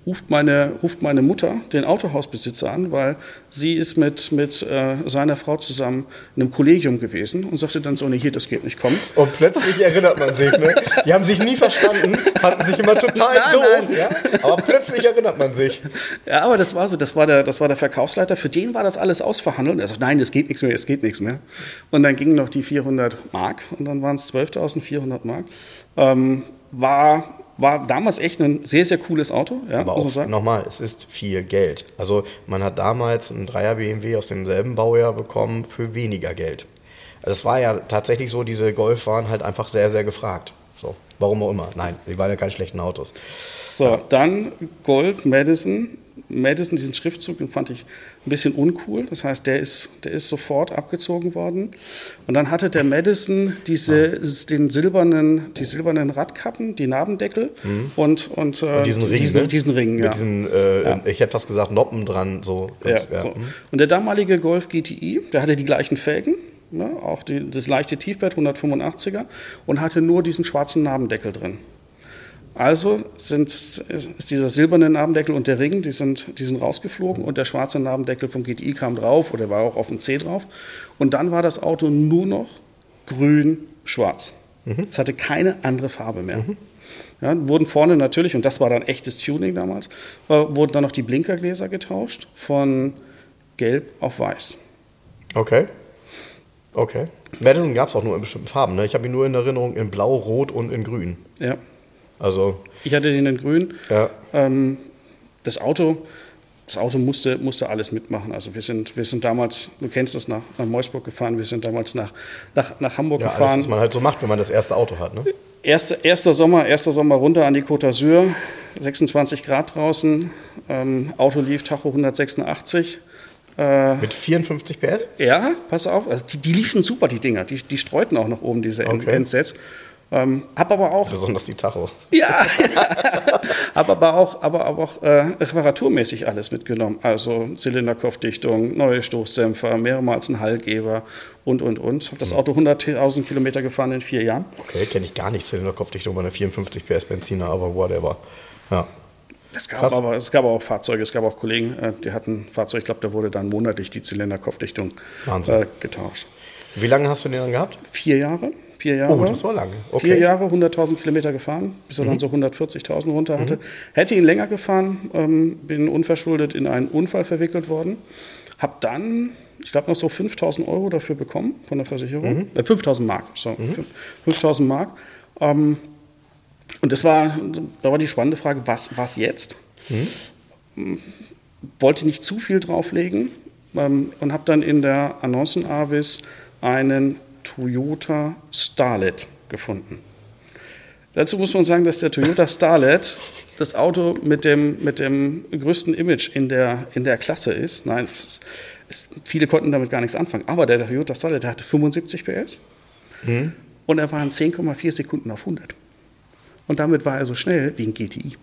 ruft meine, ruft meine Mutter den Autohausbesitzer an, weil sie ist mit, mit äh, seiner Frau zusammen in einem Kollegium gewesen und sagte dann so, nee, hier, das geht nicht, komm. Und plötzlich erinnert man sich, ne? Die haben sich nie verstanden, fanden sich immer total Nein, doof, nein. ja? Aber plötzlich erinnert man sich. Ja, aber das war so, das war der, das war der Verkaufsleiter, für den war das alles ausverhandelt. Er sagt, nein, es geht nichts mehr, es geht nichts mehr. Und dann gingen noch die 400 Mark und dann waren es 12.400 Mark. Ähm, war, war damals echt ein sehr, sehr cooles Auto, ja, Aber auch nochmal, es ist viel Geld. Also man hat damals einen Dreier BMW aus demselben Baujahr bekommen für weniger Geld. Also es war ja tatsächlich so, diese Golf waren halt einfach sehr, sehr gefragt. So, warum auch immer. Nein, die waren ja keine schlechten Autos. So, dann Golf, Madison. Madison, diesen Schriftzug, den fand ich ein bisschen uncool. Das heißt, der ist, der ist sofort abgezogen worden. Und dann hatte der Madison diese, den silbernen, die silbernen Radkappen, die Nabendeckel und, und, äh, Mhm. Und diesen Ring, diesen, ne? diesen Ring, Mit ja. diesen, äh, ich hätte fast gesagt, Noppen dran. So. Und, Ja, ja. so. Und der damalige Golf GTI, der hatte die gleichen Felgen, ne, auch die, das leichte Tiefbett 185er und hatte nur diesen schwarzen Nabendeckel drin. Also sind, ist dieser silberne Nabendeckel und der Ring, die sind, die sind rausgeflogen und der schwarze Nabendeckel vom GTI kam drauf oder war auch auf dem C drauf. Und dann war das Auto nur noch grün-schwarz. Es hatte keine andere Farbe mehr. Ja, wurden vorne natürlich, und das war dann echtes Tuning damals, äh, wurden dann noch die Blinkergläser getauscht von gelb auf weiß. Okay. Okay. Madison gab es auch nur in bestimmten Farben. Ne? Ich habe ihn nur in Erinnerung in Blau, Rot und in Grün. Ja. Also, Ich hatte den in grün. ja. Ähm, das Auto, das Auto musste, musste alles mitmachen. Also wir sind, wir sind damals, du kennst das, nach, nach Meusburg gefahren, wir sind damals nach, nach, nach Hamburg Ja, alles, gefahren. was man halt so macht, wenn man das erste Auto hat. Ne? Erster, erster Sommer, erster Sommer runter an die Côte d'Azur, 26 Grad draußen, ähm, Auto lief Tacho 186. Äh, Mit 54 PS? ja, pass auf, also die, die liefen super, die Dinger. Die, die streuten auch nach oben, diese Okay. N-Sets. Ähm, hab aber auch, Besonders die Tacho. ja, hab aber auch, aber, aber auch äh, reparaturmäßig alles mitgenommen. Also Zylinderkopfdichtung, neue Stoßdämpfer, mehrmals ein Hallgeber und, und, und. Hab das Auto 100.000 Kilometer gefahren in vier Jahren. Okay, kenne ich gar nicht. Zylinderkopfdichtung bei einer 54 PS Benziner, aber whatever. Ja. Es gab, Krass. aber, es gab auch Fahrzeuge, es gab auch Kollegen, äh, die hatten ein Fahrzeug, ich glaube, da wurde dann monatlich die Zylinderkopfdichtung äh, getauscht. Wie lange hast du den dann gehabt? Vier Jahre, vier Jahre. Oh, das war lange. Okay. Vier Jahre, 100.000 Kilometer gefahren, bis er dann so 140.000 runter hatte. Hätte ihn länger gefahren, ähm, bin unverschuldet in einen Unfall verwickelt worden. Hab dann, ich glaube, noch so 5.000 Euro dafür bekommen von der Versicherung. Äh, 5.000 Mark, so. 5.000 Mark. Ähm, und das war, da war die spannende Frage, was, was jetzt? wollte nicht zu viel drauflegen ähm, und habe dann in der Annoncen-Avis einen Toyota Starlet gefunden. Dazu muss man sagen, dass der Toyota Starlet das Auto mit dem, mit dem größten Image in der, in der Klasse ist. Nein, es es, viele konnten damit gar nichts anfangen. Aber der Toyota Starlet der hatte 75 PS und er war in 10,4 Sekunden auf 100. Und damit war er so schnell wie ein GTI.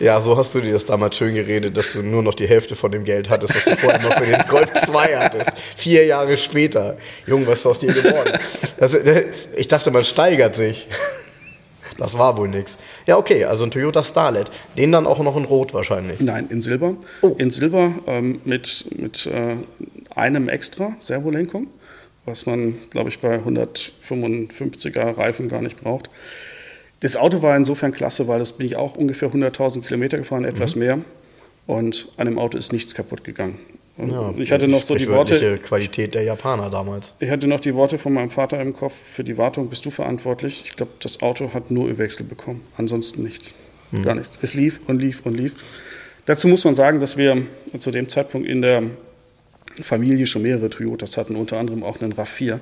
Ja, so hast du dir das damals schön geredet, dass du nur noch die Hälfte von dem Geld hattest, was du vorher noch für den Golf 2 hattest. Vier Jahre später. Junge, was ist aus dir geworden? Das, ich dachte, man steigert sich. Das war wohl nix. Ja, okay, also ein Toyota Starlet. Den dann auch noch in Rot wahrscheinlich. Nein, in Silber. Oh. In Silber ähm, mit, mit äh, einem extra Servolenkung, was man, glaube ich, bei 155er Reifen gar nicht braucht. Das Auto war insofern klasse, weil das bin ich auch ungefähr 100.000 Kilometer gefahren, Mhm. etwas mehr. Und an dem Auto ist nichts kaputt gegangen. Ja, ich hatte noch so die Worte, Qualität der Japaner damals. ich hatte noch die Worte von meinem Vater im Kopf, für die Wartung bist du verantwortlich. Ich glaube, das Auto hat nur Ölwechsel bekommen, ansonsten nichts. Mhm. Gar nichts. Es lief und lief und lief. Dazu muss man sagen, dass wir zu dem Zeitpunkt in der Familie schon mehrere Toyotas hatten, unter anderem auch einen RAV4.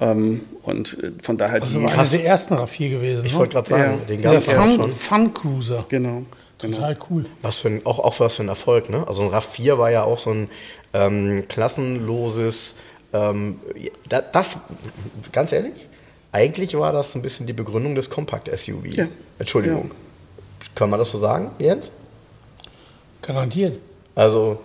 Ähm, und äh, von daher Also die. war einer der ersten RAV4 gewesen. Ich ne? wollte gerade sagen, Ja. den gab es ja Fun, schon. Fun Cruiser. Genau. genau. Total cool. Was für ein, auch, auch was für ein Erfolg, ne? Also ein RAV4 war ja auch so ein ähm, klassenloses, ähm, da- das, ganz ehrlich, eigentlich war das ein bisschen die Begründung des Kompakt-SUV. Ja. Entschuldigung. Kann man das so sagen, Jens? Garantiert. Also,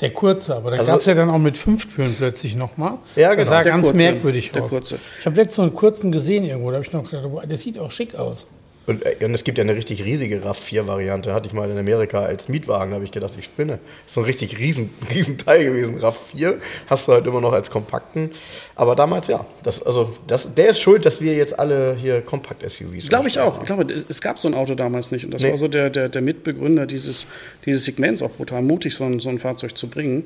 Der kurze, aber da Also- gab es ja dann auch mit fünf Türen plötzlich nochmal. Ja, Das genau. sah Der ganz kurze, merkwürdig der aus. kurze. Ich habe letztens so einen kurzen gesehen irgendwo, da habe ich noch gedacht, boah, der sieht auch schick aus. Und, äh, und es gibt ja eine richtig riesige RAV4-Variante, hatte ich mal in Amerika als Mietwagen, da habe ich gedacht, ich spinne. Das ist so ein richtig riesen, riesen Teil gewesen. RAV4 hast du halt immer noch als kompakten. Aber damals ja. Das, also, das, der ist schuld, dass wir jetzt alle hier Kompakt-SUVs Glaube ich auch. Ich glaube, es gab so ein Auto damals nicht. Und das Nee. war so der, der, der Mitbegründer dieses, dieses Segments, auch brutal mutig, so ein, so ein Fahrzeug zu bringen.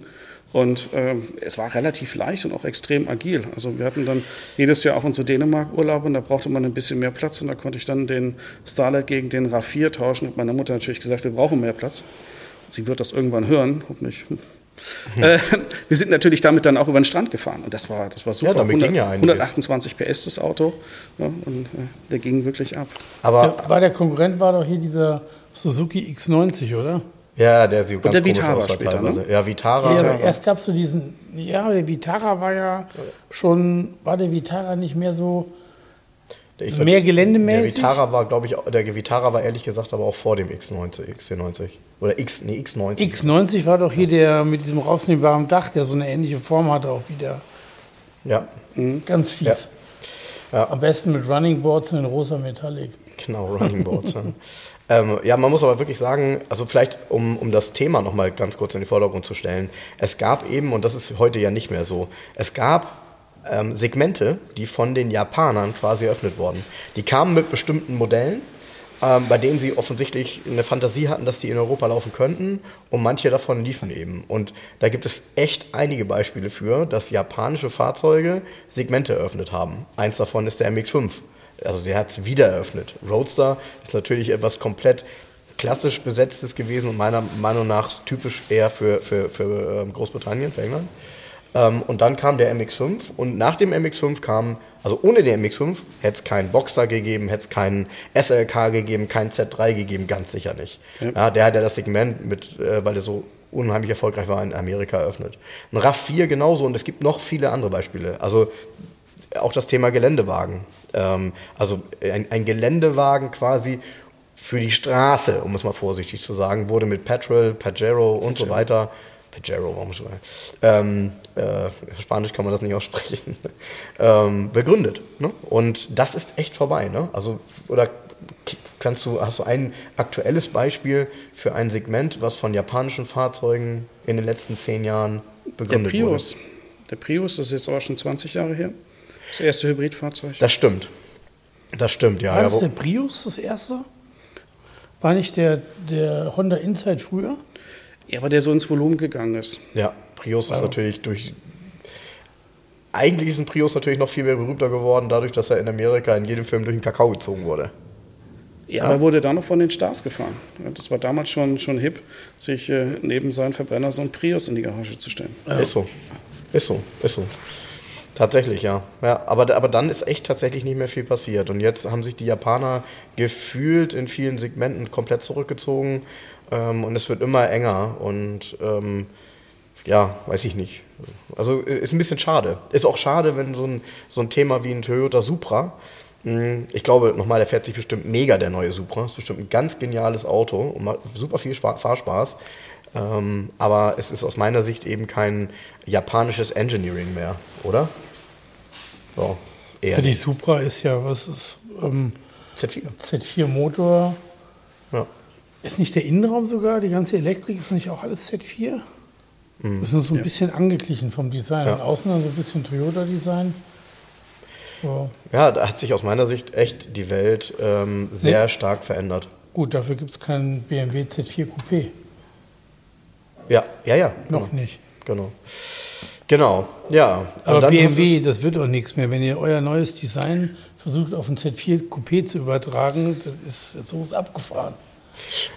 Und ähm, es war relativ leicht und auch extrem agil. Also wir hatten dann jedes Jahr auch unsere Dänemark-Urlaube und da brauchte man ein bisschen mehr Platz und da konnte ich dann den Starlight gegen den RAV4 tauschen. Und meine Mutter natürlich gesagt, wir brauchen mehr Platz. Sie wird das irgendwann hören, hoffentlich. Äh, wir sind natürlich damit dann auch über den Strand gefahren und das war, das war super. Ja, damit ging ja einiges. 128 PS das Auto ja, und äh, der ging wirklich ab. Aber Ja, war der Konkurrent war doch hier dieser Suzuki X90, oder? Ja, der sieht ganz der komisch Vitara später, teilweise. ne? Ja, Vitara. Ja, erst gab es so diesen, ja, der Vitara war ja schon, war der Vitara nicht mehr so, Ich mehr geländemäßig? Der Vitara war, glaube ich, der Vitara war ehrlich gesagt aber auch vor dem X90, XC90. Oder X, nee, X90. X90 war doch hier der mit diesem rausnehmbaren Dach, der so eine ähnliche Form hatte, auch wieder Ja, ganz fies. Ja. Am besten mit Running Boards in rosa Metallic. genau, Running Boards. ja. Ähm, ja, man muss aber wirklich sagen, also vielleicht, um, um das Thema nochmal ganz kurz in den Vordergrund zu stellen, es gab eben, und das ist heute ja nicht mehr so, es gab ähm, Segmente, die von den Japanern quasi eröffnet wurden. Die kamen mit bestimmten Modellen, ähm, bei denen sie offensichtlich eine Fantasie hatten, dass die in Europa laufen könnten und manche davon liefen eben. Und da gibt es echt einige Beispiele für, dass japanische Fahrzeuge Segmente eröffnet haben. Eins davon ist der MX5. Also der hat es wieder eröffnet. Roadster ist natürlich etwas komplett klassisch besetztes gewesen und meiner Meinung nach typisch eher für, für, für ähm, Großbritannien, für England. Ähm, und dann kam der MX5 und nach dem MX5 kam, also ohne den MX5 hätte es keinen Boxer gegeben, hätte es keinen SLK gegeben, keinen Z3 gegeben, ganz sicher nicht. Ja. der hat ja das Segment mit, äh, weil er so unheimlich erfolgreich war in Amerika eröffnet. Ein RAV4 genauso und es gibt noch viele andere Beispiele. Also auch das Thema Geländewagen. Ähm, also ein, ein Geländewagen quasi für die Straße, um es mal vorsichtig zu sagen, wurde mit Petrol, Pajero und so weiter. Pajero, warum schon? Ähm, äh, Spanisch kann man das nicht aussprechen. ähm, begründet. Ne? Und das ist echt vorbei. Ne? Also, oder kannst du, hast du ein aktuelles Beispiel für ein Segment, was von japanischen Fahrzeugen in den letzten zehn Jahren Der begründet Prius. der Prius, das ist jetzt aber schon 20 Jahre her. Das erste Hybridfahrzeug. Das stimmt. Das stimmt, ja. War ja das der Prius das erste? War nicht der, der Honda Insight früher? Ja, aber der so ins Volumen gegangen ist. Ja, Prius ist natürlich durch. Eigentlich ist ein Prius natürlich noch viel mehr berühmter geworden, dadurch, dass er in Amerika in jedem Film durch den Kakao gezogen wurde. Ja, aber er wurde dann noch von den Stars gefahren. Ja, Das war damals schon, schon hip, sich äh, neben seinen Verbrenner so ein Prius in die Garage zu stellen. Ist so. Ist so. Ist so. Tatsächlich, ja. ja aber, aber dann ist echt tatsächlich nicht mehr viel passiert. Und jetzt haben sich die Japaner gefühlt in vielen Segmenten komplett zurückgezogen. Ähm, und es wird immer enger. Und ähm, ja, weiß ich nicht. Also äh, ist ein bisschen schade. Ist auch schade, wenn so ein, so ein Thema wie ein Toyota Supra, mh, ich glaube, nochmal, der fährt sich bestimmt mega, der neue Supra. Ist bestimmt ein ganz geniales Auto und macht super viel Spa- Fahrspaß. Ähm, aber es ist aus meiner Sicht eben kein japanisches Engineering mehr, oder? So, eher Ja, die nicht. Supra ist ja, was ist, ähm, Z4. Z4 Motor. Ja. Ist nicht der Innenraum sogar, die ganze Elektrik, ist nicht auch alles Z4? Das ist nur so ein bisschen angeglichen vom Design. Ja. Und außen dann so ein bisschen Toyota-Design. So. ja, da hat sich aus meiner Sicht echt die Welt ähm, sehr Nee. stark verändert. Gut, dafür gibt es keinen BMW Z4 Coupé. Ja, ja, ja. Noch nicht. Genau. Genau, ja. Aber BMW, das wird auch nichts mehr. Wenn ihr euer neues Design versucht auf ein Z4 Coupé zu übertragen, das ist so ist abgefahren.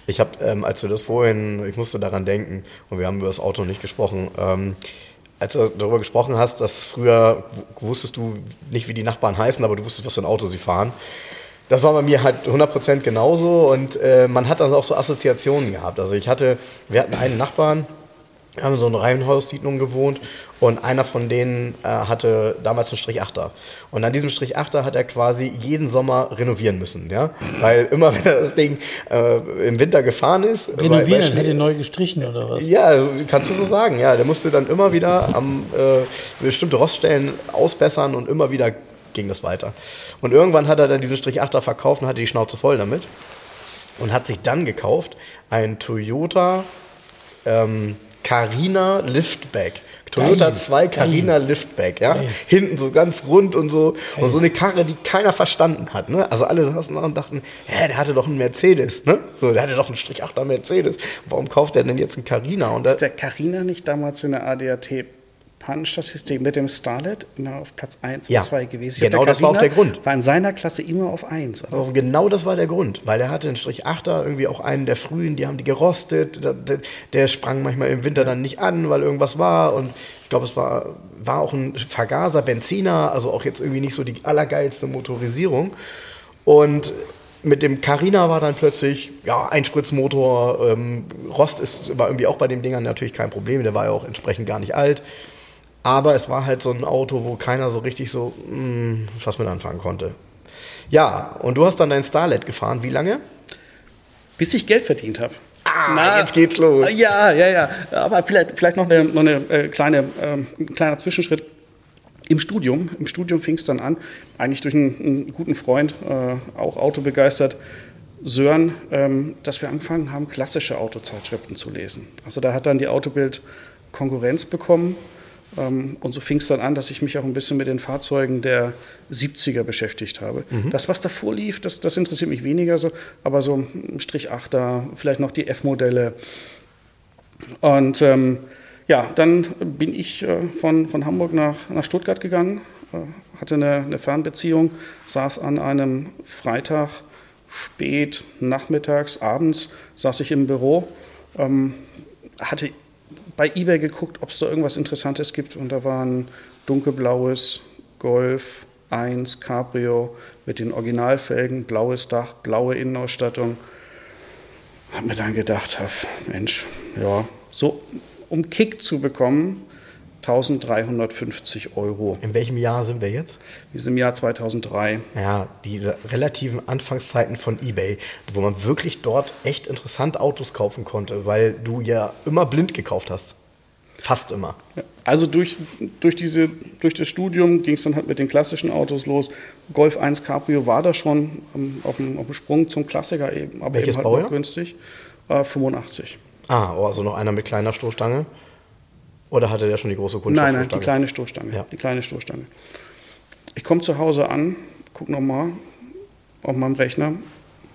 Ich habe, ähm, als du das vorhin, ich musste daran denken, und wir haben über das Auto nicht gesprochen, ähm, als du darüber gesprochen hast, dass früher wusstest du nicht, wie die Nachbarn heißen, aber du wusstest, was für ein Auto sie fahren. Das war bei mir halt 100% genauso und äh, man hat dann auch so Assoziationen gehabt. Also ich hatte, wir hatten einen Nachbarn, wir haben in so einer Reihenhaussiedlung gewohnt und einer von denen äh, hatte damals einen Strich 8er. Und an diesem Strich 8er hat er quasi jeden Sommer renovieren müssen, ja? Weil immer, wenn das Ding äh, im Winter gefahren ist, Renovieren, dann Schnee- hätte neu gestrichen oder was? ja, kannst du so sagen. Ja, der musste dann immer wieder am äh, bestimmte Roststellen ausbessern und immer wieder ging das weiter. Und irgendwann hat er dann diesen Strich 8er verkauft und hatte die Schnauze voll damit und hat sich dann gekauft ein Toyota ähm, Carina Liftback. Toyota Geil, 2 Carina Liftback, ja. Geil. Hinten so ganz rund und so. Und so eine Karre, die keiner verstanden hat, ne? Also alle saßen da und dachten, hä, der hatte doch einen Mercedes, ne? So, der hatte doch einen Strich 8er Mercedes. Warum kauft er denn jetzt einen Carina? Und Ist der Carina nicht damals in der ADAT Pannenstatistik mit dem Starlet immer auf Platz 1 Ja, und 2 gewesen? genau das war auch der Grund. War in seiner Klasse immer auf 1. Aber genau das war der Grund, weil er hatte einen Strich 8er, irgendwie auch einen der frühen, die haben die gerostet, der, der, der sprang manchmal im Winter dann nicht an, weil irgendwas war und ich glaube, es war, war auch ein Vergaser, Benziner, also auch jetzt irgendwie nicht so die allergeilste Motorisierung und mit dem Carina war dann plötzlich, ja, Einspritzmotor, ähm, Rost ist, war irgendwie auch bei den Dingern natürlich kein Problem, der war ja auch entsprechend gar nicht alt. Aber es war halt so ein Auto, wo keiner so richtig so mh, was mit anfangen konnte. Ja, und du hast dann dein Starlet gefahren. Wie lange? Bis ich Geld verdient habe. Ah, jetzt geht's los. Ja, ja, ja. Aber vielleicht, vielleicht noch eine, noch eine äh, kleine, ähm, ein kleiner Zwischenschritt. Im Studium, im Studium fing es dann an, eigentlich durch einen, einen guten Freund, äh, auch autobegeistert, Sören, ähm, dass wir angefangen haben, klassische Autozeitschriften zu lesen. Also da hat dann die Autobild Konkurrenz bekommen. Ähm, und so fing es dann an, dass ich mich auch ein bisschen mit den Fahrzeugen der 70er beschäftigt habe. Das, was davor lief, das, das interessiert mich weniger so, aber so ein Strich 8er, vielleicht noch die F-Modelle. Und ähm, ja, dann bin ich äh, von, von Hamburg nach, nach Stuttgart gegangen, äh, hatte eine, eine Fernbeziehung, saß an einem Freitag spät, nachmittags, abends, saß ich im Büro, ähm, hatte bei eBay geguckt, ob es da irgendwas Interessantes gibt und da war ein dunkelblaues Golf 1 Cabrio mit den Originalfelgen, blaues Dach, blaue Innenausstattung. Hab mir dann gedacht, Mensch, ja, so um Kick zu bekommen, 1350 Euro. In welchem Jahr sind wir jetzt? Wir sind im Jahr 2003. Ja, diese relativen Anfangszeiten von eBay, wo man wirklich dort echt interessant Autos kaufen konnte, weil du ja immer blind gekauft hast. Fast immer. Also durch, durch, diese, durch das Studium ging es dann halt mit den klassischen Autos los. Golf 1 Cabrio war da schon ähm, auf, dem, auf dem Sprung zum Klassiker eben, aber Welches eben halt Baujahr? günstig. Äh, 85. Ah, oh, also noch einer mit kleiner Stoßstange. Oder hatte der schon die große Kunststoffstange? Nein, nein, die kleine Stoßstange. Ja. Die kleine Stoßstange. Ich komme zu Hause an, gucke nochmal auf meinem Rechner,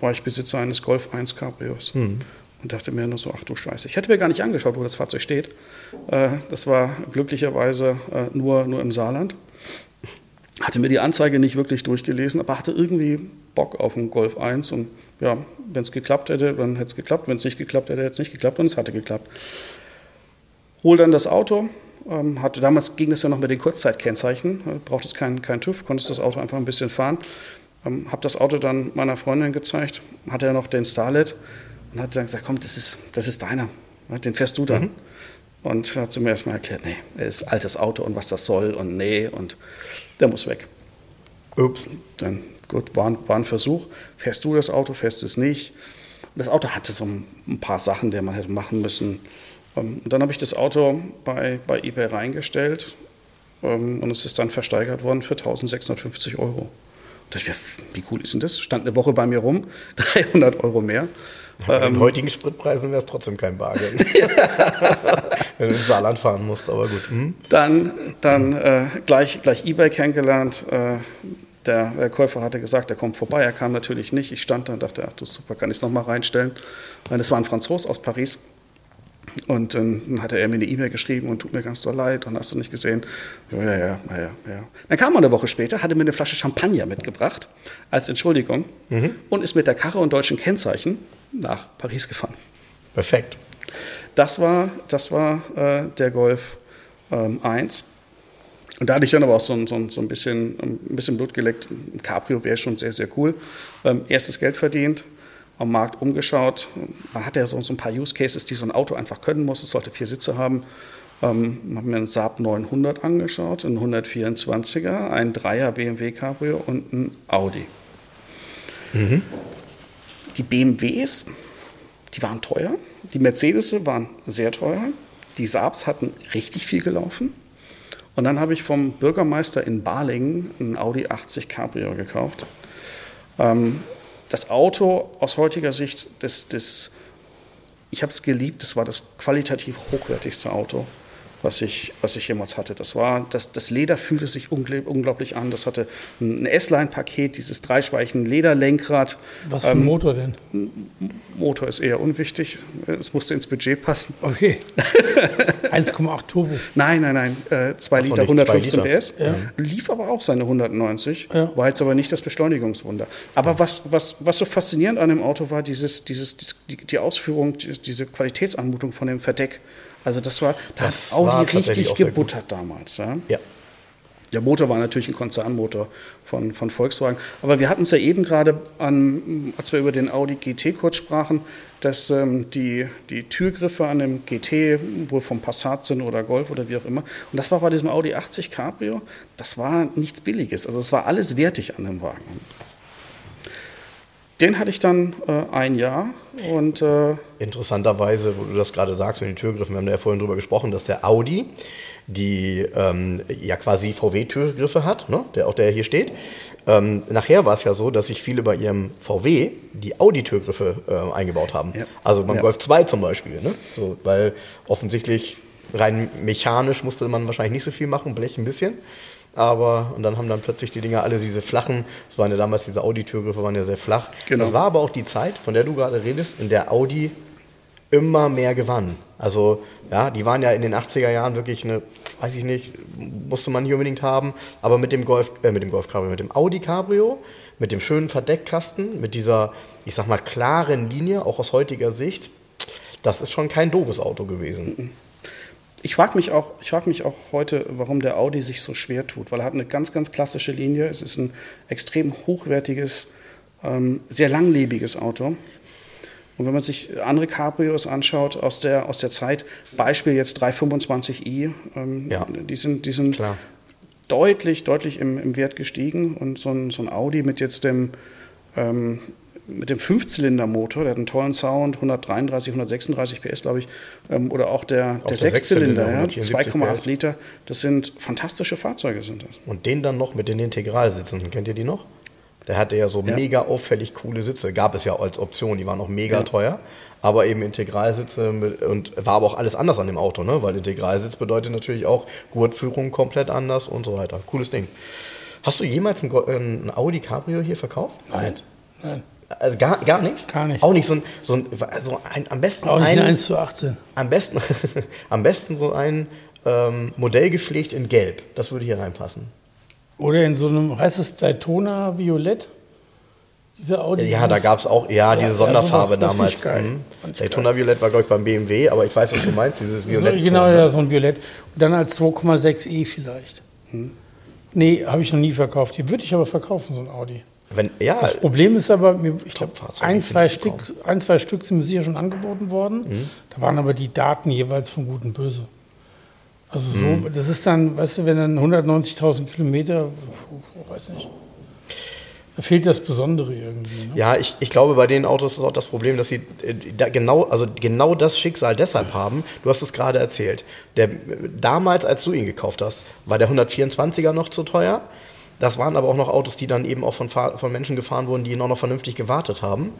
war ich Besitzer eines Golf 1 Cabrios. Hm. Und dachte mir nur so, ach du Scheiße. Ich hätte mir gar nicht angeschaut, wo das Fahrzeug steht. Äh, das war glücklicherweise äh, nur, nur im Saarland. Hatte mir die Anzeige nicht wirklich durchgelesen, aber hatte irgendwie Bock auf einen Golf 1. Und ja, wenn es geklappt hätte, dann hätte es geklappt. Wenn es nicht geklappt hätte, hätte es nicht geklappt. Und es hatte geklappt. Hol dann das Auto. Ähm, hatte, damals ging es ja noch mit den Kurzzeitkennzeichen. Äh, brauchte es keinen kein TÜV, konntest das Auto einfach ein bisschen fahren. Ähm, habe das Auto dann meiner Freundin gezeigt. Hatte ja noch den Starlet und hat dann gesagt, komm, das ist, das ist deiner, den fährst du dann. Mhm. Und hat sie mir erstmal erklärt, nee, er ist altes Auto und was das soll und nee und der muss weg. Ups. Dann, gut, war, war ein Versuch. Fährst du das Auto, fährst es nicht. Das Auto hatte so ein paar Sachen, die man hätte machen müssen. Ähm, und dann habe ich das Auto bei, bei eBay reingestellt ähm, und es ist dann versteigert worden für 1650 Euro. Da dachte ich, wie cool ist denn das? Stand eine Woche bei mir rum, 300 Euro mehr. Bei den ähm, heutigen Spritpreisen wäre es trotzdem kein Bargeld. Wenn du ins Saarland fahren musst, aber gut. Hm. Dann, dann äh, gleich, gleich Ebay kennengelernt. Äh, der, der, Käufer hatte gesagt, er kommt vorbei. Er kam natürlich nicht. Ich stand da und dachte, ach du super, kann ich es nochmal reinstellen. Das war ein Franzos aus Paris. Und dann hatte er mir eine E-Mail geschrieben und tut mir ganz so leid und hast du nicht gesehen. Ja, ja, ja, ja, ja. Dann kam er eine Woche später, hatte mir eine Flasche Champagner mitgebracht als Entschuldigung mhm. und ist mit der Karre und deutschen Kennzeichen nach Paris gefahren. Perfekt. Das war, das war äh, der Golf ähm, 1. Und da hatte ich dann aber auch so, so, so ein, bisschen, ein bisschen Blut geleckt. Ein Cabrio wäre schon sehr, sehr cool. Ähm, erstes Geld verdient am Markt umgeschaut. Man hat ja so, so ein paar Use Cases, die so ein Auto einfach können muss. Es sollte vier Sitze haben. Ähm, haben mir einen Saab 900 angeschaut, einen 124er, ein 3er BMW Cabrio und ein Audi. Mhm. Die BMWs, die waren teuer. Die Mercedes waren sehr teuer. Die Saabs hatten richtig viel gelaufen. Und dann habe ich vom Bürgermeister in Balingen einen Audi 80 Cabrio gekauft. Ähm, das Auto aus heutiger Sicht, das, das, ich habe es geliebt, das war das qualitativ hochwertigste Auto was ich, was ich jemals hatte. Das, war, das, das Leder fühlte sich unglaublich an. Das hatte ein S-Line-Paket, dieses dreispeichen Lederlenkrad. Was für ein ähm, Motor denn? Motor ist eher unwichtig. Es musste ins Budget passen. Okay. 1,8 Turbo. Nein, nein, nein. Äh, 2 Liter, 115 PS. Ja. Lief aber auch seine 190. Ja. War jetzt aber nicht das Beschleunigungswunder. Aber was, was, was so faszinierend an dem Auto war, dieses, dieses, die, die Ausführung, diese Qualitätsanmutung von dem Verdeck. Also das war, da das hat Audi richtig gebuttert damals. Ja? ja. Der Motor war natürlich ein Konzernmotor von, von Volkswagen. Aber wir hatten es ja eben gerade, an, als wir über den Audi GT kurz sprachen, dass ähm, die, die Türgriffe an dem GT wohl vom Passat sind oder Golf oder wie auch immer. Und das war bei diesem Audi 80 Cabrio, das war nichts Billiges. Also es war alles wertig an dem Wagen. Den hatte ich dann äh, ein Jahr und äh interessanterweise, wo du das gerade sagst mit den Türgriffen, wir haben ja vorhin darüber gesprochen, dass der Audi die ähm, ja quasi VW-Türgriffe hat, ne? der auch der hier steht. Ähm, nachher war es ja so, dass sich viele bei ihrem VW die Audi-Türgriffe äh, eingebaut haben. Ja. Also beim ja. Golf 2 zum Beispiel, ne? so, weil offensichtlich rein mechanisch musste man wahrscheinlich nicht so viel machen, Blech ein bisschen. Aber, und dann haben dann plötzlich die Dinger alle diese flachen, das waren ja damals diese Audi-Türgriffe, waren ja sehr flach. Genau. Das war aber auch die Zeit, von der du gerade redest, in der Audi immer mehr gewann. Also, ja, die waren ja in den 80er Jahren wirklich eine, weiß ich nicht, musste man nicht unbedingt haben, aber mit dem Golf, äh, mit dem Golf Cabrio, mit dem Audi Cabrio, mit dem schönen Verdeckkasten, mit dieser, ich sag mal, klaren Linie, auch aus heutiger Sicht, das ist schon kein doofes Auto gewesen. Ich frage mich, auch, frag mich auch heute, warum der Audi sich so schwer tut, weil er hat eine ganz, ganz klassische Linie. Es ist ein extrem hochwertiges, ähm, sehr langlebiges Auto. Und wenn man sich andere Cabrios anschaut aus der, aus der Zeit, Beispiel jetzt 325i, ähm, ja. die sind, die sind deutlich, deutlich im, im Wert gestiegen. Und so ein, so ein Audi mit jetzt dem ähm, mit dem Fünfzylindermotor, der hat einen tollen Sound, 133, 136 PS, glaube ich, ähm, oder auch der, auch der, Sechszylinder, ja, 2,8 Liter. Das sind fantastische Fahrzeuge, sind das. Und den dann noch mit den Integralsitzen, kennt ihr die noch? Der hatte ja so Ja. mega auffällig coole Sitze. Gab es ja als Option, die waren auch mega Ja. teuer. Aber eben Integralsitze mit, und war aber auch alles anders an dem Auto, ne? Weil Integralsitz bedeutet natürlich auch Gurtführung komplett anders und so weiter. Cooles Ding. Hast du jemals ein, Go- ein Audi Cabrio hier verkauft? Nein. Nein. Also gar, gar nichts? Gar nicht. Auch nicht so ein, so ein, so ein am besten Auch nicht ein, in 1 zu 18. am besten, am besten so ein ähm, Modell gepflegt in Gelb. Das würde hier reinpassen. Oder in so einem, heißt es Daytona Violett? Diese Audi. Ja, da gab es auch, ja, diese ja, Sonderfarbe sowas, das damals. geil. Mhm. Daytona Violett war, glaube ich, beim BMW, aber ich weiß, was du meinst, dieses So, Violett. genau, ja, so ein Violett. Und dann als 2,6e vielleicht. Hm. Nee, habe ich noch nie verkauft. Die würde ich aber verkaufen, so ein Audi. Wenn, ja, Das Problem ist aber, ich glaube, ein, zwei Stück, ein, zwei Stück sind mir sicher schon angeboten worden. Mhm. Da waren aber die Daten jeweils von Gut und Böse. Also so, Mhm. das ist dann, weißt du, wenn dann 190.000 Kilometer, ich weiß nicht, da fehlt das Besondere irgendwie. Ne? Ja, ich, ich glaube, bei den Autos ist auch das Problem, dass sie äh, da genau, also genau das Schicksal deshalb haben. Du hast es gerade erzählt. Der, damals, als du ihn gekauft hast, war der 124er noch zu teuer. Das waren aber auch noch Autos, die dann eben auch von, von Menschen gefahren wurden, die auch noch vernünftig gewartet haben.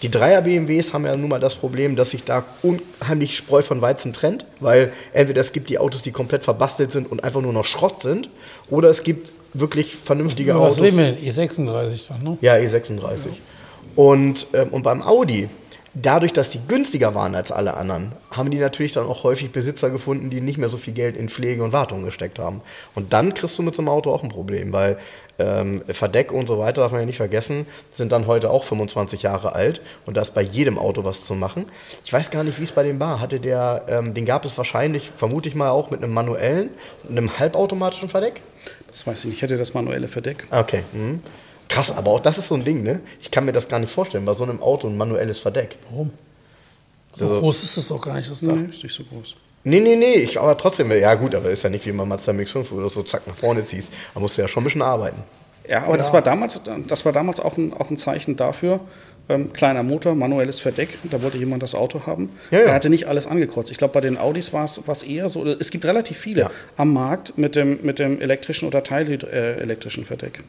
Die Dreier BMWs haben ja nun mal das Problem, dass sich da unheimlich Spreu von Weizen trennt, weil entweder es gibt die Autos, die komplett verbastelt sind und einfach nur noch Schrott sind, oder es gibt wirklich vernünftige was Autos. reden wir denn? E36 dann, ne? Ja, E36. Und, ähm, und beim Audi, dadurch, dass die günstiger waren als alle anderen, haben die natürlich dann auch häufig Besitzer gefunden, die nicht mehr so viel Geld in Pflege und Wartung gesteckt haben. Und dann kriegst du mit so einem Auto auch ein Problem, weil ähm, Verdeck und so weiter, darf man ja nicht vergessen, sind dann heute auch 25 Jahre alt und da ist bei jedem Auto was zu machen. Ich weiß gar nicht, wie es bei dem war. Hatte der, ähm, den gab es wahrscheinlich, vermute ich mal, auch mit einem manuellen, einem halbautomatischen Verdeck? Das weiß ich nicht. Ich hätte das manuelle Verdeck. Okay. Mhm. Krass, aber auch das ist so ein Ding, ne? Ich kann mir das gar nicht vorstellen, bei so einem Auto ein manuelles Verdeck. Warum? So Also- groß ist das doch gar nicht, das Dach. Nee, ist nicht so groß. Nee, nee, nee, ich, aber trotzdem, ja gut, aber ist ja nicht wie beim Mazda MX-5, wo du so zack nach vorne ziehst. Da musst du ja schon ein bisschen arbeiten. Ja, aber Das, war damals, das war damals auch ein, auch ein Zeichen dafür. Ähm, kleiner Motor, manuelles Verdeck, da wollte jemand das Auto haben. Ja, ja. Er hatte nicht alles angekreuzt. Ich glaube, bei den Audis war es eher so, es gibt relativ viele Ja. am Markt mit dem, mit dem elektrischen oder teilelektrischen Verdeck.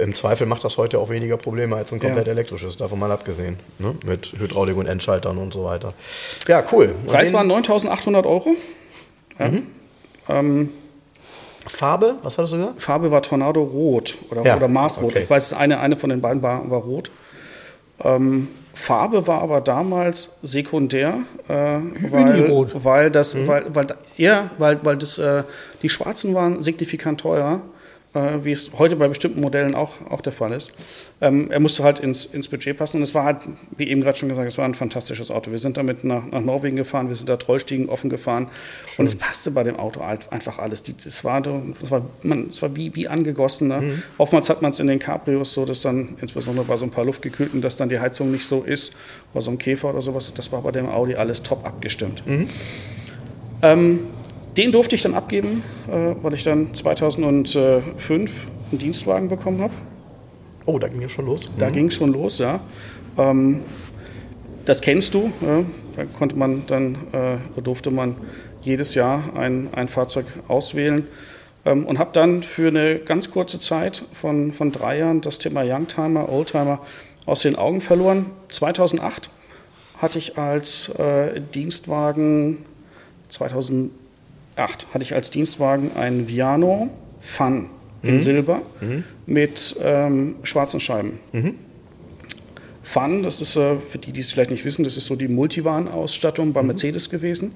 Im Zweifel macht das heute auch weniger Probleme als ein komplett elektrisches, davon mal abgesehen. Ne? Mit Hydraulik und Endschaltern und so weiter. Ja, cool. Preis den- war 9.800 Euro. Mhm. Ähm, Farbe, was hattest du gesagt? Farbe war Tornado Rot oder, Ja, oder Marsrot. okay. Ich weiß, eine, eine von den beiden war, war rot. Ähm, Farbe war aber damals sekundär, äh, weil, weil das, Mhm. weil, weil, ja, weil, weil das, äh, die Schwarzen waren signifikant teurer, wie es heute bei bestimmten Modellen auch, auch der Fall ist. Ähm, er musste halt ins, ins Budget passen und es war halt, wie eben gerade schon gesagt, es war ein fantastisches Auto. Wir sind damit nach, nach Norwegen gefahren, wir sind da Trollstiegen offen gefahren und es passte bei dem Auto halt einfach alles. Die, das war, das war, man, das war wie, wie angegossen. Ne? Mhm. Oftmals hat man es in den Cabrios so, dass dann, insbesondere bei so ein paar Luftgekühlten, dass dann die Heizung nicht so ist, oder so ein Käfer oder sowas. Das war bei dem Audi alles top abgestimmt. Mhm. Ähm, den durfte ich dann abgeben, äh, weil ich dann 2005 einen Dienstwagen bekommen habe. Oh, da ging ja schon los. Da ging es schon los, ja. Ähm, das kennst du. Da konnte man dann, äh, durfte man jedes Jahr ein, ein Fahrzeug auswählen. Ähm, und habe dann für eine ganz kurze Zeit von, von drei Jahren das Thema Youngtimer, Oldtimer aus den Augen verloren. 2008 hatte ich als äh, Dienstwagen, 2008 hatte ich als Dienstwagen einen Viano Fun in Silber mit ähm, schwarzen Scheiben. Fun, das ist äh, für die, die es vielleicht nicht wissen, das ist so die Multivan-Ausstattung bei Mercedes gewesen.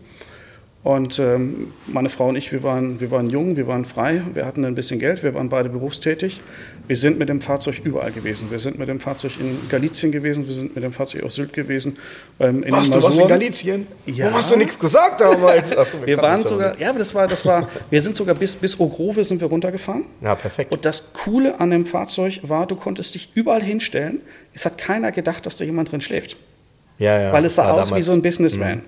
Und ähm, meine Frau und ich, wir waren, wir waren jung, wir waren frei, wir hatten ein bisschen Geld, wir waren beide berufstätig. Wir sind mit dem Fahrzeug überall gewesen. Wir sind mit dem Fahrzeug in Galizien gewesen, wir sind mit dem Fahrzeug auf Sylt gewesen. Ähm, in Warst du was in. Galizien? Warum hast du nichts gesagt damals? Ach so, Wir kannten waren ja sogar, ja, aber das war, das war, wir sind sogar bis, bis Ogrove sind wir runtergefahren. Ja, perfekt. Und das Coole an dem Fahrzeug war, du konntest dich überall hinstellen. Es hat keiner gedacht, dass da jemand drin schläft. ja, ja, weil es sah war aus wie damals- so ein Businessman. Ja,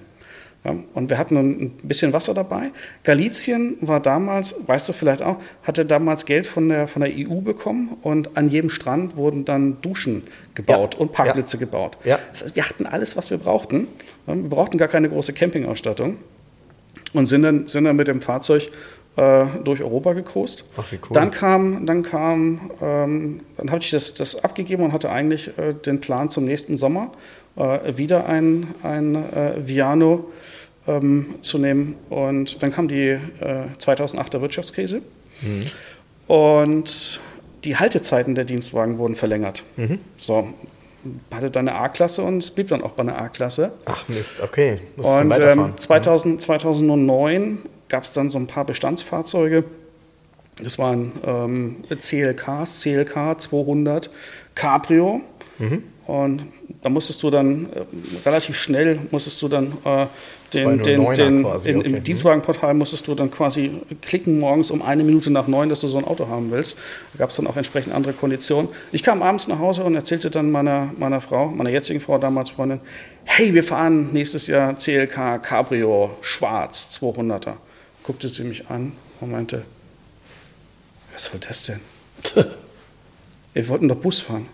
und wir hatten ein bisschen Wasser dabei. Galizien war damals, weißt du vielleicht auch, hatte damals Geld von der, von der EU bekommen und an jedem Strand wurden dann Duschen gebaut Ja, und Parkplätze gebaut. Ja. Das heißt, wir hatten alles, was wir brauchten. Ja, Wir brauchten gar keine große Campingausstattung und sind dann, sind dann mit dem Fahrzeug äh, durch Europa gekrost. Ach, wie cool. Dann kam, dann kam, ähm, dann habe ich das, das abgegeben und hatte eigentlich äh, den Plan zum nächsten Sommer äh, wieder ein, ein äh, Viano ähm, zu nehmen. Und dann kam die äh, 2008er Wirtschaftskrise und die Haltezeiten der Dienstwagen wurden verlängert. So, hatte dann eine A-Klasse und es blieb dann auch bei einer A-Klasse. Ach Mist, okay. Musst Und ähm, 2000, 2009 gab es dann so ein paar Bestandsfahrzeuge. Das waren ähm, CLKs, CLK 200, Cabrio. Mhm. Und da musstest du dann äh, relativ schnell musstest du dann äh, den, den, 209er den, quasi, in, okay. im Mhm. Dienstwagenportal musstest du dann quasi klicken morgens um eine Minute nach neun, dass du so ein Auto haben willst. Da gab es dann auch entsprechend andere Konditionen. Ich kam abends nach Hause und erzählte dann meiner, meiner Frau, meiner jetzigen Frau, damals Freundin, hey, wir fahren nächstes Jahr CLK Cabrio Schwarz 200er. Guckte sie mich an und meinte, was soll das denn? Wir wollten doch Bus fahren.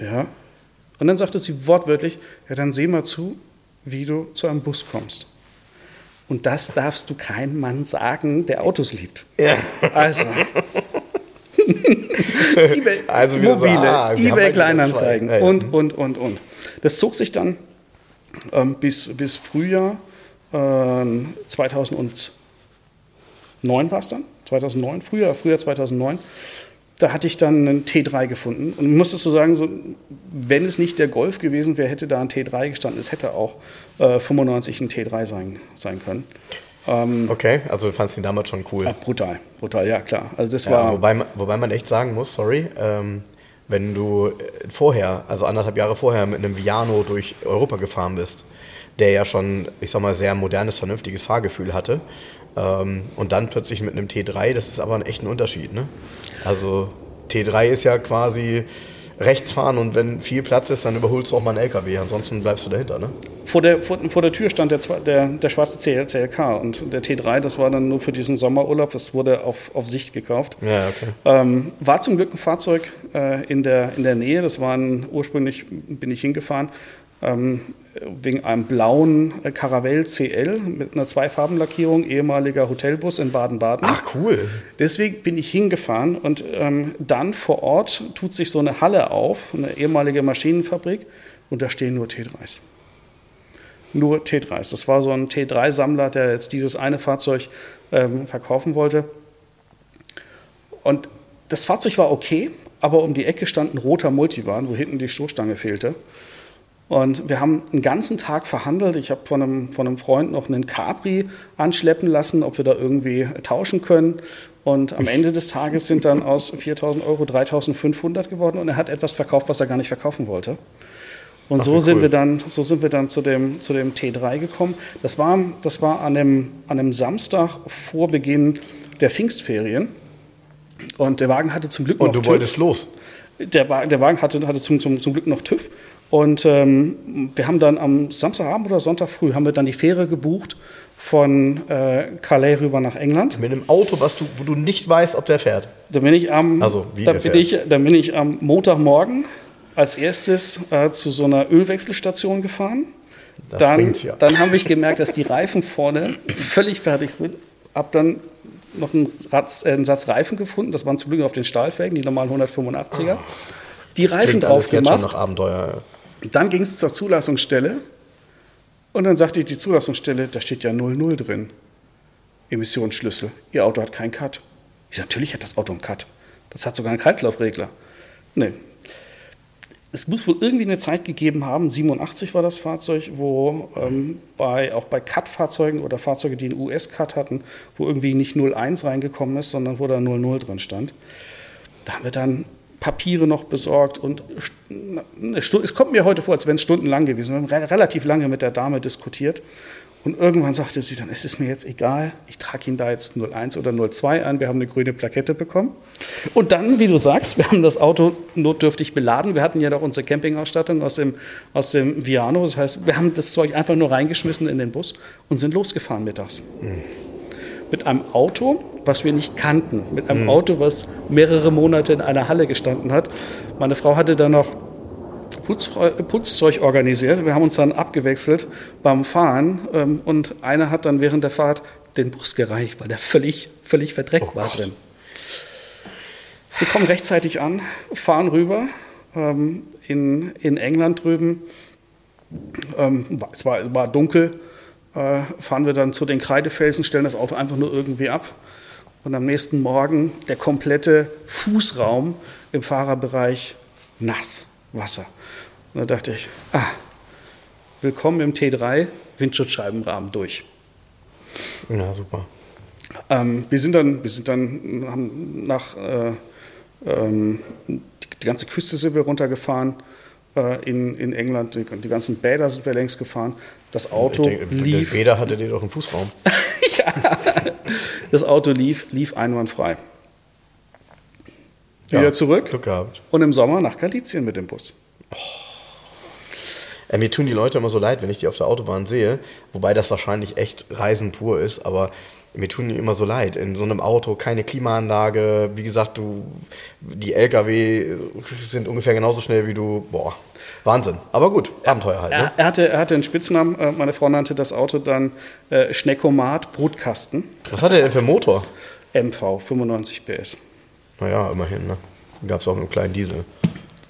Ja. Und dann sagte sie wortwörtlich, ja, dann seh mal zu, wie du zu einem Bus kommst. Und das darfst du keinem Mann sagen, der Autos liebt. Also. eBay, Also wieder so, mobile, ah, eBay halt Kleinanzeigen. Ja, ja. und, und, und, und. Das zog sich dann ähm, bis, bis Frühjahr ähm, 2009 war es dann, 2009, Frühjahr, Frühjahr 2009. Da hatte ich dann einen T3 gefunden und musstest du sagen, so, wenn es nicht der Golf gewesen wäre, hätte da ein T3 gestanden. Es hätte auch äh, 95 ein T3 sein, sein können. Ähm, Okay, also du fandst ihn damals schon cool. ja, brutal, brutal, ja klar. Also das Ja, war wobei, man, wobei man echt sagen muss, sorry, ähm, wenn du äh, vorher, also anderthalb Jahre vorher mit einem Viano durch Europa gefahren bist, der ja schon, ich sag mal, sehr modernes, vernünftiges Fahrgefühl hatte, ähm, und dann plötzlich mit einem T3, das ist aber ein echter Unterschied, ne? Also T3 ist ja quasi rechts fahren und wenn viel Platz ist, dann überholst du auch mal einen LKW, ansonsten bleibst du dahinter, ne? vor der, vor, vor der Tür stand der, der, der schwarze CL, CLK und der T3, das war dann nur für diesen Sommerurlaub, das wurde auf, auf Sicht gekauft. Ja, okay. Ähm, war zum Glück ein Fahrzeug äh, in, der, in der Nähe. Das waren ursprünglich bin ich hingefahren ähm, wegen einem blauen äh, Caravelle CL mit einer Zweifarbenlackierung, ehemaliger Hotelbus in Baden-Baden. Ach, cool. Deswegen bin ich hingefahren und ähm, dann vor Ort tut sich so eine Halle auf, eine ehemalige Maschinenfabrik und da stehen nur T3s. Nur T3s. Das war so ein T3-Sammler, der jetzt dieses eine Fahrzeug ähm, verkaufen wollte. Und das Fahrzeug war okay, aber um die Ecke stand ein roter Multivan, wo hinten die Stoßstange fehlte. Und wir haben einen ganzen Tag verhandelt. Ich habe von einem, von einem Freund noch einen Capri anschleppen lassen, ob wir da irgendwie tauschen können. Und am Ende des Tages sind dann aus 4.000 Euro 3.500 geworden und er hat etwas verkauft, was er gar nicht verkaufen wollte. Und Ach, so sind cool. wir dann, so sind wir dann zu dem, zu dem T3 gekommen. Das war, das war an, einem, an einem Samstag vor Beginn der Pfingstferien. Und der Wagen hatte zum Glück noch Und du TÜV. wolltest los. Der, Wa- der Wagen hatte, hatte zum, zum, zum Glück noch TÜV. Und ähm, wir haben dann am Samstagabend oder Sonntag früh haben wir dann die Fähre gebucht von äh, Calais rüber nach England. Mit einem Auto, was du, wo du nicht weißt, ob der fährt. Da bin ich am, Also, wie da der bin fährt. ich, da bin ich am Montagmorgen als erstes äh, zu so einer Ölwechselstation gefahren. Das dann, ja. dann habe ich gemerkt, dass die Reifen vorne völlig fertig sind. Hab dann noch einen, Ratz, äh, einen Satz Reifen gefunden. Das waren zum Glück auf den Stahlfelgen, die normalen 185er. Die Reifen drauf gemacht. Abenteuer. Dann ging es zur Zulassungsstelle und dann sagte die Zulassungsstelle, da steht ja 00 drin. Emissionsschlüssel. Ihr Auto hat keinen Cut. Ich sage, natürlich hat das Auto einen Cut. Das hat sogar einen Kaltlaufregler. Nee. Es muss wohl irgendwie eine Zeit gegeben haben, 87 war das Fahrzeug, wo ähm, bei, auch bei Cut-Fahrzeugen oder Fahrzeuge, die einen US-Cut hatten, wo irgendwie nicht 01 reingekommen ist, sondern wo da 00 drin stand. Da haben wir dann Papiere noch besorgt und es kommt mir heute vor, als wenn es stundenlang gewesen wäre. Wir haben re relativ lange mit der Dame diskutiert und irgendwann sagte sie dann, es ist mir jetzt egal, ich trage Ihnen da jetzt 01 oder 02 ein, wir haben eine grüne Plakette bekommen. Und dann, wie du sagst, wir haben das Auto notdürftig beladen. Wir hatten ja noch unsere Campingausstattung aus dem, aus dem Viano, das heißt, wir haben das Zeug einfach nur reingeschmissen in den Bus und sind losgefahren mittags mit einem Auto, was wir nicht kannten, mit einem Auto, was mehrere Monate in einer Halle gestanden hat. Meine Frau hatte da noch Putz, Putzzeug organisiert. Wir haben uns dann abgewechselt beim Fahren ähm, und einer hat dann während der Fahrt den Bus gereinigt, weil der völlig, völlig verdreckt Oh war Gott. drin. Wir kommen rechtzeitig an, fahren rüber ähm, in, in England drüben. Ähm, es, war, war dunkel. Äh, fahren wir dann zu den Kreidefelsen, stellen das Auto einfach nur irgendwie ab. Und am nächsten Morgen der komplette Fußraum im Fahrerbereich nass, Wasser. Und da dachte ich, ah, willkommen im T3, Windschutzscheibenrahmen durch. Ja, super. Ähm, wir sind dann, wir sind dann haben nach äh, ähm, die, die ganze Küste sind wir runtergefahren in, in England, die, die ganzen Bäder sind wir längst gefahren. Das Auto denke, lief, Weder hatte die doch einen Fußraum. das Auto lief, lief einwandfrei. Wieder Ja, zurück Glück gehabt. und im Sommer nach Galizien mit dem Bus. Äh, mir tun die Leute immer so leid, wenn ich die auf der Autobahn sehe, wobei das wahrscheinlich echt Reisen pur ist, aber mir tun die immer so leid. In so einem Auto keine Klimaanlage, wie gesagt, du, die LKW sind ungefähr genauso schnell wie du. Boah, Wahnsinn. Aber gut, Abenteuer halt. Er, Ne? er, hatte, er hatte einen Spitznamen, äh, meine Frau nannte das Auto dann äh, Schneckomat Brutkasten, Was hat er denn für einen Motor? MV, 95 PS. Naja, immerhin. Ne? Gab es auch einen kleinen Diesel.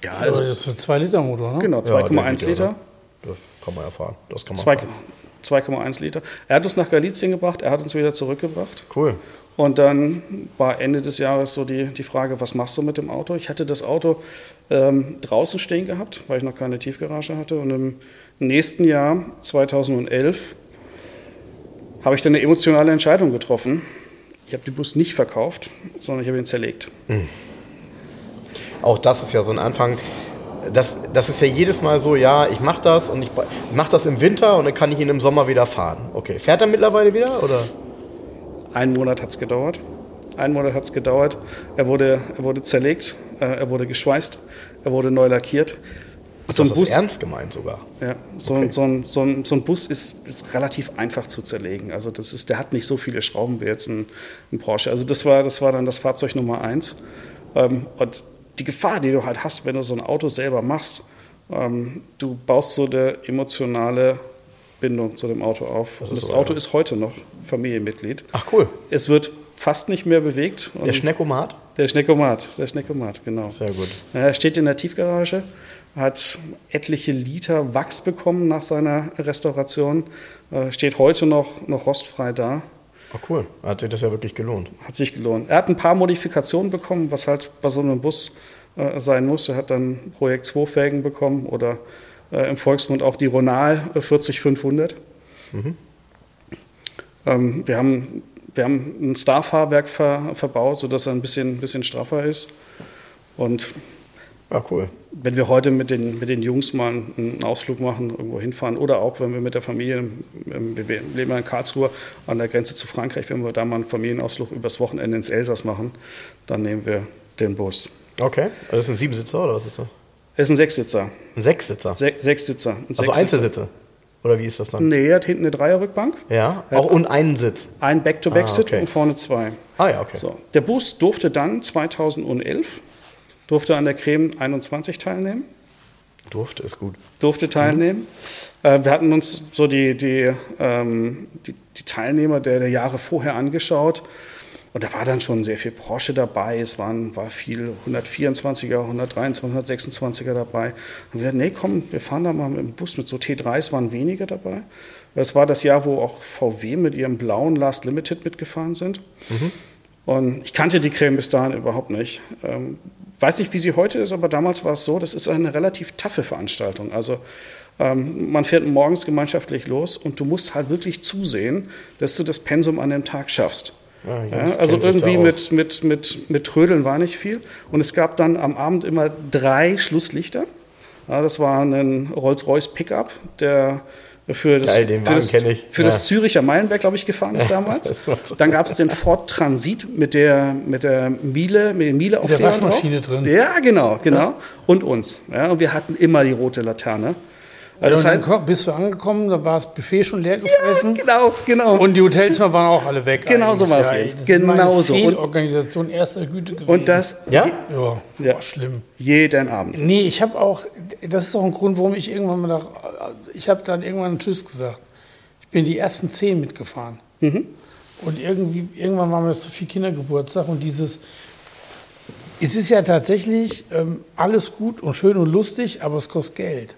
Ja, also, das ist ein 2-Liter-Motor, ne? genau, Ja, der 2,1 geht ja, Liter. ne? Das kann man erfahren. Das kann man Zwei- erfahren. 2,1 Liter. Er hat uns nach Galizien gebracht, er hat uns wieder zurückgebracht. Cool. Und dann war Ende des Jahres so die, die Frage, was machst du mit dem Auto? Ich hatte das Auto ähm, draußen stehen gehabt, weil ich noch keine Tiefgarage hatte. Und im nächsten Jahr, 2011, habe ich dann eine emotionale Entscheidung getroffen. Ich habe den Bus nicht verkauft, sondern ich habe ihn zerlegt. Auch das ist ja so ein Anfang. Das, das ist ja jedes Mal so, ja, ich mache das und ich mache das im Winter und dann kann ich ihn im Sommer wieder fahren. Okay, fährt er mittlerweile wieder oder? Einen Monat hat es gedauert. Einen Monat hat es gedauert. Er wurde, er wurde zerlegt, äh, er wurde geschweißt, er wurde neu lackiert. So das ist ernst gemeint sogar. Ja, so, Okay. ein, so, ein, so, ein, so ein Bus ist, ist relativ einfach zu zerlegen. Also das ist, der hat nicht so viele Schrauben wie jetzt ein, ein Porsche. Also das war, das war dann das Fahrzeug Nummer eins. Ähm, und die Gefahr, die du halt hast, wenn du so ein Auto selber machst, ähm, du baust so eine emotionale Bindung zu dem Auto auf. Das und das so, Auto ja. ist heute noch Familienmitglied. Ach cool. Es wird fast nicht mehr bewegt. Der Schneckomat? der Schneckomat, der Schneckomat, genau. Sehr gut. Er steht in der Tiefgarage, hat etliche Liter Wachs bekommen nach seiner Restauration, äh, steht heute noch, noch rostfrei da. Ach cool. Hat sich das ja wirklich gelohnt. Hat sich gelohnt. Er hat ein paar Modifikationen bekommen, was halt bei so einem Bus äh, sein muss. Er hat dann Projekt 2 Felgen bekommen oder äh, im Volksmund auch die Ronal äh, 40500. Ähm, wir, haben, wir haben ein Star-Fahrwerk ver, verbaut, sodass er ein bisschen, bisschen straffer ist. Und Ah, cool. wenn wir heute mit den, mit den Jungs mal einen Ausflug machen, irgendwo hinfahren oder auch wenn wir mit der Familie, ähm, wir leben ja in Karlsruhe an der Grenze zu Frankreich, wenn wir da mal einen Familienausflug übers Wochenende ins Elsass machen, dann nehmen wir den Bus. Okay. Also das ist ein Siebensitzer oder was ist das? Es ist ein Sechssitzer. Ein Sechssitzer. Se Sechssitzer. Ein also Sechssitzer. Einzelsitze. Oder wie ist das dann? Nee, er hat hinten eine Dreierrückbank, Ja. Auch und einen Sitz. ein Back-to-Back-Sit Ah, okay. und vorne zwei. Ah ja, okay. So. Der Bus durfte dann 2011 durfte an der Creme 21 teilnehmen. Durfte ist gut. durfte teilnehmen. Äh, wir hatten uns so die, die, ähm, die, die Teilnehmer der, der Jahre vorher angeschaut. Und da war dann schon sehr viel Porsche dabei. Es waren, war viel 124er, 123er, 126er dabei. Und wir sagten, nee, komm, wir fahren da mal mit dem Bus. Mit so T3s waren weniger dabei. Das war das Jahr, wo auch VW mit ihrem blauen Last Limited mitgefahren sind. Und ich kannte die Creme bis dahin überhaupt nicht. Ähm, weiß nicht, wie sie heute ist, aber damals war es so, das ist eine relativ taffe Veranstaltung. Also ähm, man fährt morgens gemeinschaftlich los und du musst halt wirklich zusehen, dass du das Pensum an dem Tag schaffst. Ja, Ja, also irgendwie mit, mit, mit, mit Trödeln war nicht viel. Und es gab dann am Abend immer drei Schlusslichter. Ja, das war ein Rolls-Royce Pickup, der für das, Geil, den für das, ich. für Ja. das Züricher Meilenberg, glaube ich, gefahren ist damals. Dann gab es den Ford Transit mit der, mit der Miele, mit den miele Mit der Waschmaschine drin. Ja, genau, genau. Und uns. Ja, und wir hatten immer die rote Laterne. Also das das heißt, dann bist du angekommen, da war das Buffet schon leer gefressen. genau, genau. Und die Hotels waren auch alle weg. Genau so eigentlich. war's Ja, jetzt. Das Genau so. Und- Fehlorganisation erster Güte gewesen. und das Ja? Ja, Ja. Boah, schlimm. jeden Abend. Nee, ich habe auch, das ist auch ein Grund, warum ich irgendwann mal nach, ich habe dann irgendwann Tschüss gesagt. Ich bin die ersten zehn mitgefahren. Mhm. Und irgendwie, irgendwann waren wir zu viel Kindergeburtstag und dieses, es ist ja tatsächlich ähm, alles gut und schön und lustig, aber es kostet Geld.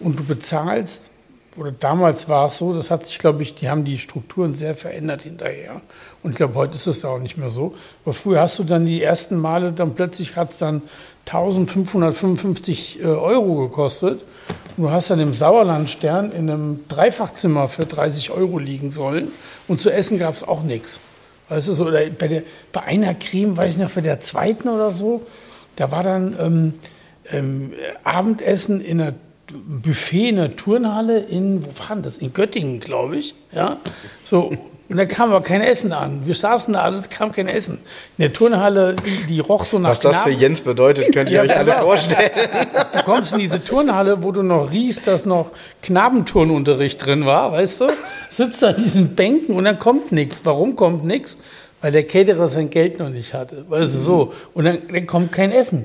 Und du bezahlst, oder damals war es so, das hat sich, glaube ich, die haben die Strukturen sehr verändert hinterher. Und ich glaube, heute ist es da auch nicht mehr so. Aber früher hast du dann die ersten Male, dann plötzlich hat es dann 1555 äh, Euro gekostet. Und du hast dann im Sauerlandstern in einem Dreifachzimmer für 30 Euro liegen sollen. Und zu essen gab es auch nichts. Weißt du, so, oder bei, der, bei einer Creme, weiß ich noch, bei der zweiten oder so, da war dann ähm, ähm, Abendessen in einer Buffet in der Turnhalle in, wo war das? In Göttingen, glaube ich. Ja, so. Und da kam aber kein Essen an. Wir saßen da alles, kam kein Essen. In der Turnhalle, die, die roch so nach Was das für Jens bedeutet, könnt ihr euch alle vorstellen. Du kommst in diese Turnhalle, wo du noch riechst, dass noch Knabenturnunterricht drin war, weißt du? Sitzt da an diesen Bänken und dann kommt nichts. Warum kommt nichts? Weil der Caterer sein Geld noch nicht hatte. Weißt du, so. Und dann, dann kommt kein Essen.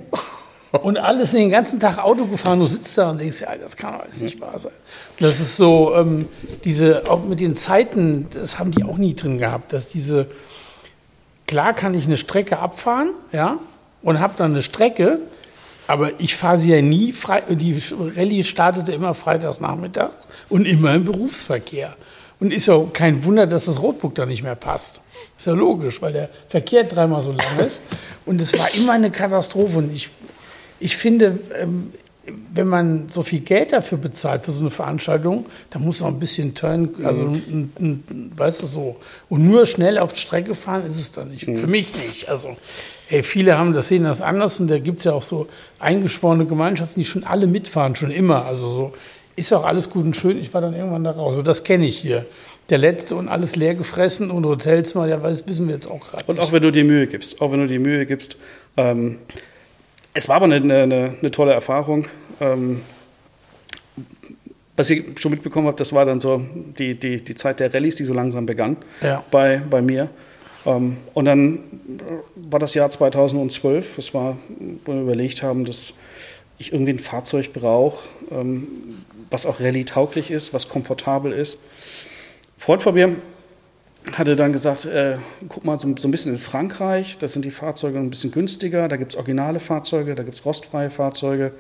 Und alles den ganzen Tag Auto gefahren, du sitzt da und denkst, ja, das kann alles nicht wahr sein. Das ist so, ähm, diese, auch mit den Zeiten, das haben die auch nie drin gehabt, dass diese, klar kann ich eine Strecke abfahren, ja, und habe dann eine Strecke, aber ich fahre sie ja nie frei. Die Rallye startete immer freitags nachmittags und immer im Berufsverkehr. Und ist ja kein Wunder, dass das Rotbuch da nicht mehr passt. Ist ja logisch, weil der Verkehr dreimal so lang ist. Und es war immer eine Katastrophe. Und ich, ich finde, ähm, wenn man so viel Geld dafür bezahlt für so eine Veranstaltung, dann muss noch ein bisschen Turn, also ein, ein, ein, weißt du so. Und nur schnell auf die Strecke fahren ist es dann nicht. Für mich nicht. Also ey, viele haben das sehen das anders und da gibt es ja auch so eingeschworene Gemeinschaften, die schon alle mitfahren, schon immer. Also so ist auch alles gut und schön. Ich war dann irgendwann da raus. Und das kenne ich hier. Der letzte und alles leer gefressen und Hotels mal, ja, weiß, wissen wir jetzt auch gerade. Und nicht. auch wenn du dir Mühe gibst, auch wenn du dir Mühe gibst. Ähm, es war aber eine, eine, eine tolle Erfahrung. Ähm, was ich schon mitbekommen habe, das war dann so die, die, die Zeit der Rallyes, die so langsam begann Ja. bei, bei mir. Ähm, und dann war das Jahr 2012, das war, wo wir überlegt haben, dass ich irgendwie ein Fahrzeug brauche, ähm, was auch rallye-tauglich ist, was komfortabel ist. Freund von mir hatte dann gesagt, äh, guck mal so, so ein bisschen in Frankreich, da sind die Fahrzeuge ein bisschen günstiger, da gibt es originale Fahrzeuge, da gibt es rostfreie Fahrzeuge.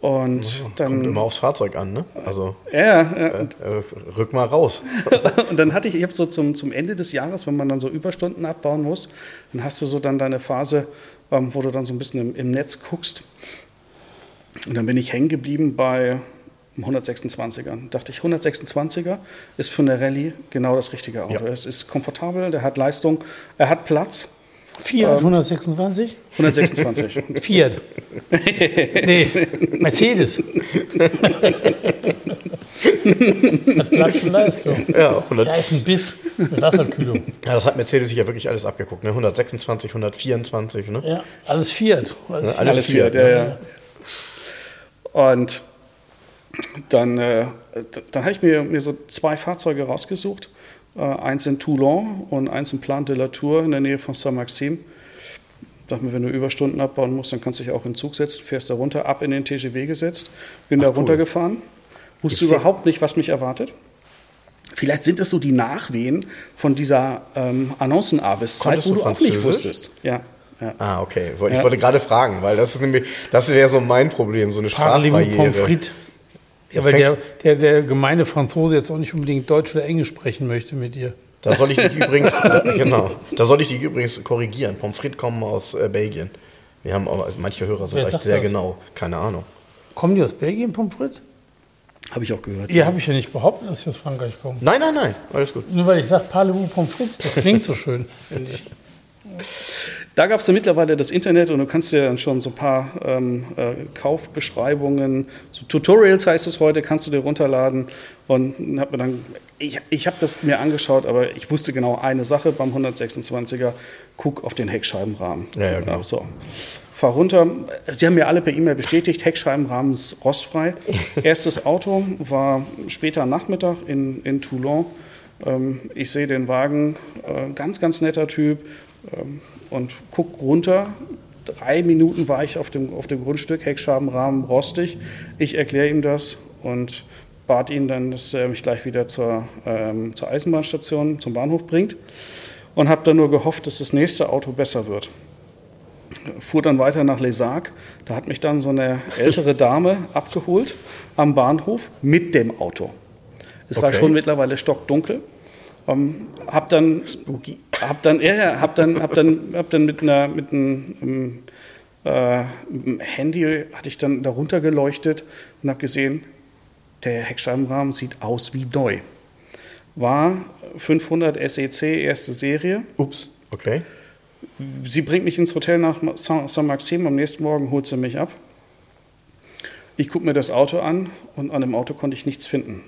Und Kommt dann, immer aufs Fahrzeug an, ne? Also ja, ja, äh, äh, rück mal raus. und dann hatte ich, ich habe so zum, zum Ende des Jahres, wenn man dann so Überstunden abbauen muss, dann hast du so dann deine Phase, ähm, wo du dann so ein bisschen im, im Netz guckst. Und dann bin ich hängen geblieben bei einem 126er. Dachte ich, 126er ist für eine Rallye genau das richtige Auto. Ja. Es ist komfortabel, der hat Leistung, er hat Platz. Fiat 126? 126. Fiat. nee, Mercedes. Hat Platz und Leistung. Ja, 100, Da ist ein Biss mit Wasserkühlung. ja, das hat Mercedes sich ja wirklich alles abgeguckt, ne? 126, 124, ne? Ja, alles Fiat. Alles Ja, Fiat. alles Alles Fiat, Fiat, ja, ja. Und dann, äh, dann habe ich mir, mir so zwei Fahrzeuge rausgesucht. Äh, eins in Toulon und eins in Plan de la Tour in der Nähe von Saint-Maxime. Dachte mir, wenn du Überstunden abbauen musst, dann kannst du dich auch in den Zug setzen, fährst da runter, ab in den TGW gesetzt, bin da cool. runtergefahren, wusste überhaupt nicht, was mich erwartet. Vielleicht sind das so die Nachwehen von dieser ähm, Annoncenarbeitszeit, Konntest wo du auch nicht wusstest. Ja, ja. Ah, okay. Ich Ja. wollte gerade fragen, weil das ist nämlich, das wäre so mein Problem, so eine Sprachbarriere. Pommes frites. Ja, weil der, der, der gemeine Franzose jetzt auch nicht unbedingt Deutsch oder Englisch sprechen möchte mit dir. Da soll ich dich übrigens, genau, da soll ich dich übrigens korrigieren. Pommes frites kommen aus äh, Belgien. Wir haben auch, also manche Hörer sind Wer echt sagt sehr das? genau. Keine Ahnung. Kommen die aus Belgien, Pommes frites? Habe ich auch gehört. Ja, habe ich ja nicht behauptet, dass sie aus Frankreich kommen. Nein, nein, nein, alles gut. Nur weil ich sage, Parlez-vous Pommes frites, das klingt so schön, finde ich. Da gab es ja mittlerweile das Internet und du kannst dir dann schon so ein paar ähm, äh, Kaufbeschreibungen, so Tutorials heißt es heute, kannst du dir runterladen. Und hab mir dann, ich, ich habe das mir angeschaut, aber ich wusste genau eine Sache beim 126er, guck auf den Heckscheibenrahmen. Ja, ja, genau. So. Fahr runter. Sie haben mir alle per E-Mail bestätigt, Heckscheibenrahmen ist rostfrei. Erstes Auto war später Nachmittag in, in Toulon. Ähm, ich sehe den Wagen, äh, ganz, ganz netter Typ ähm, und guck runter. Drei Minuten war ich auf dem, auf dem Grundstück, Heckscheibenrahmen rostig. Ich erkläre ihm das und bat ihn dann, dass er mich gleich wieder zur, ähm, zur Eisenbahnstation, zum Bahnhof bringt und habe dann nur gehofft, dass das nächste Auto besser wird. Fuhr dann weiter nach Les Arcs. Da hat mich dann so eine ältere Dame abgeholt am Bahnhof mit dem Auto. Es war Okay. schon mittlerweile stockdunkel. Ähm, hab dann, hab dann, ja, ja, hab dann, hab dann, hab dann mit einer, mit einem, ähm, äh, Handy hatte ich dann darunter geleuchtet und habe gesehen, der Heckscheibenrahmen sieht aus wie neu. War 500 SEC erste Serie. Ups, okay. Sie bringt mich ins Hotel nach Saint-Maxim. Am nächsten Morgen holt sie mich ab. Ich gucke mir das Auto an und an dem Auto konnte ich nichts finden.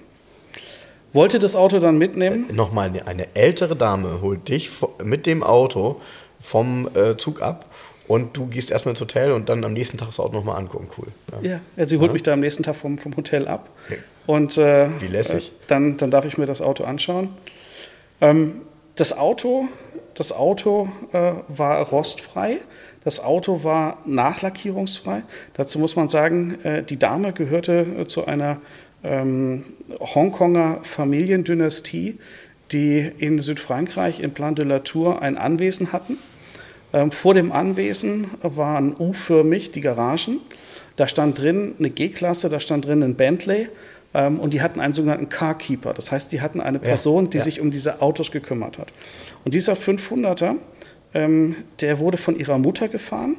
Wollte das Auto dann mitnehmen. Nochmal, eine- eine ältere Dame holt dich mit dem Auto vom äh, Zug ab und du gehst erstmal ins Hotel und dann am nächsten Tag das Auto nochmal angucken. Cool. Ja. Ja, ja sie holt mich da am nächsten Tag vom, vom Hotel ab. Und äh, Wie lässig. äh, dann, dann darf ich mir das Auto anschauen. Ähm, das Auto, das Auto äh, war rostfrei. Das Auto war nachlackierungsfrei. Dazu muss man sagen, äh, die Dame gehörte äh, zu einer ähm, Hongkonger Familiendynastie, die in Südfrankreich in Plan de la Tour ein Anwesen hatten. Ähm, vor dem Anwesen waren U-förmig die Garagen. Da stand drin eine G-Klasse, da stand drin ein Bentley ähm, und die hatten einen sogenannten Carkeeper. Das heißt, die hatten eine Person, die ja. sich um diese Autos gekümmert hat. Und dieser 500er, ähm, der wurde von ihrer Mutter gefahren,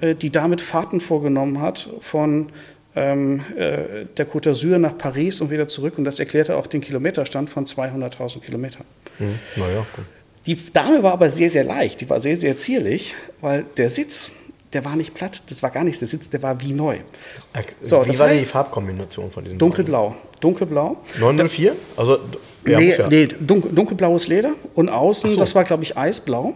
äh, die damit Fahrten vorgenommen hat von ähm, äh, der Côte d'Azur nach Paris und wieder zurück. Und das erklärte auch den Kilometerstand von 200.000 Kilometern. Hm, naja, gut. Die Dame war aber sehr, sehr leicht. Die war sehr, sehr zierlich, weil der Sitz, der war nicht platt. Das war gar nichts. Der Sitz, der war wie neu. Äh, So, Wie das war die heißt- Farbkombination von diesem Dunkelblau. Dunkelblau. Wagen? 904? Also, ja, nee, ja. nee dunkel, dunkelblaues Leder und außen, so. das war, glaube ich, eisblau.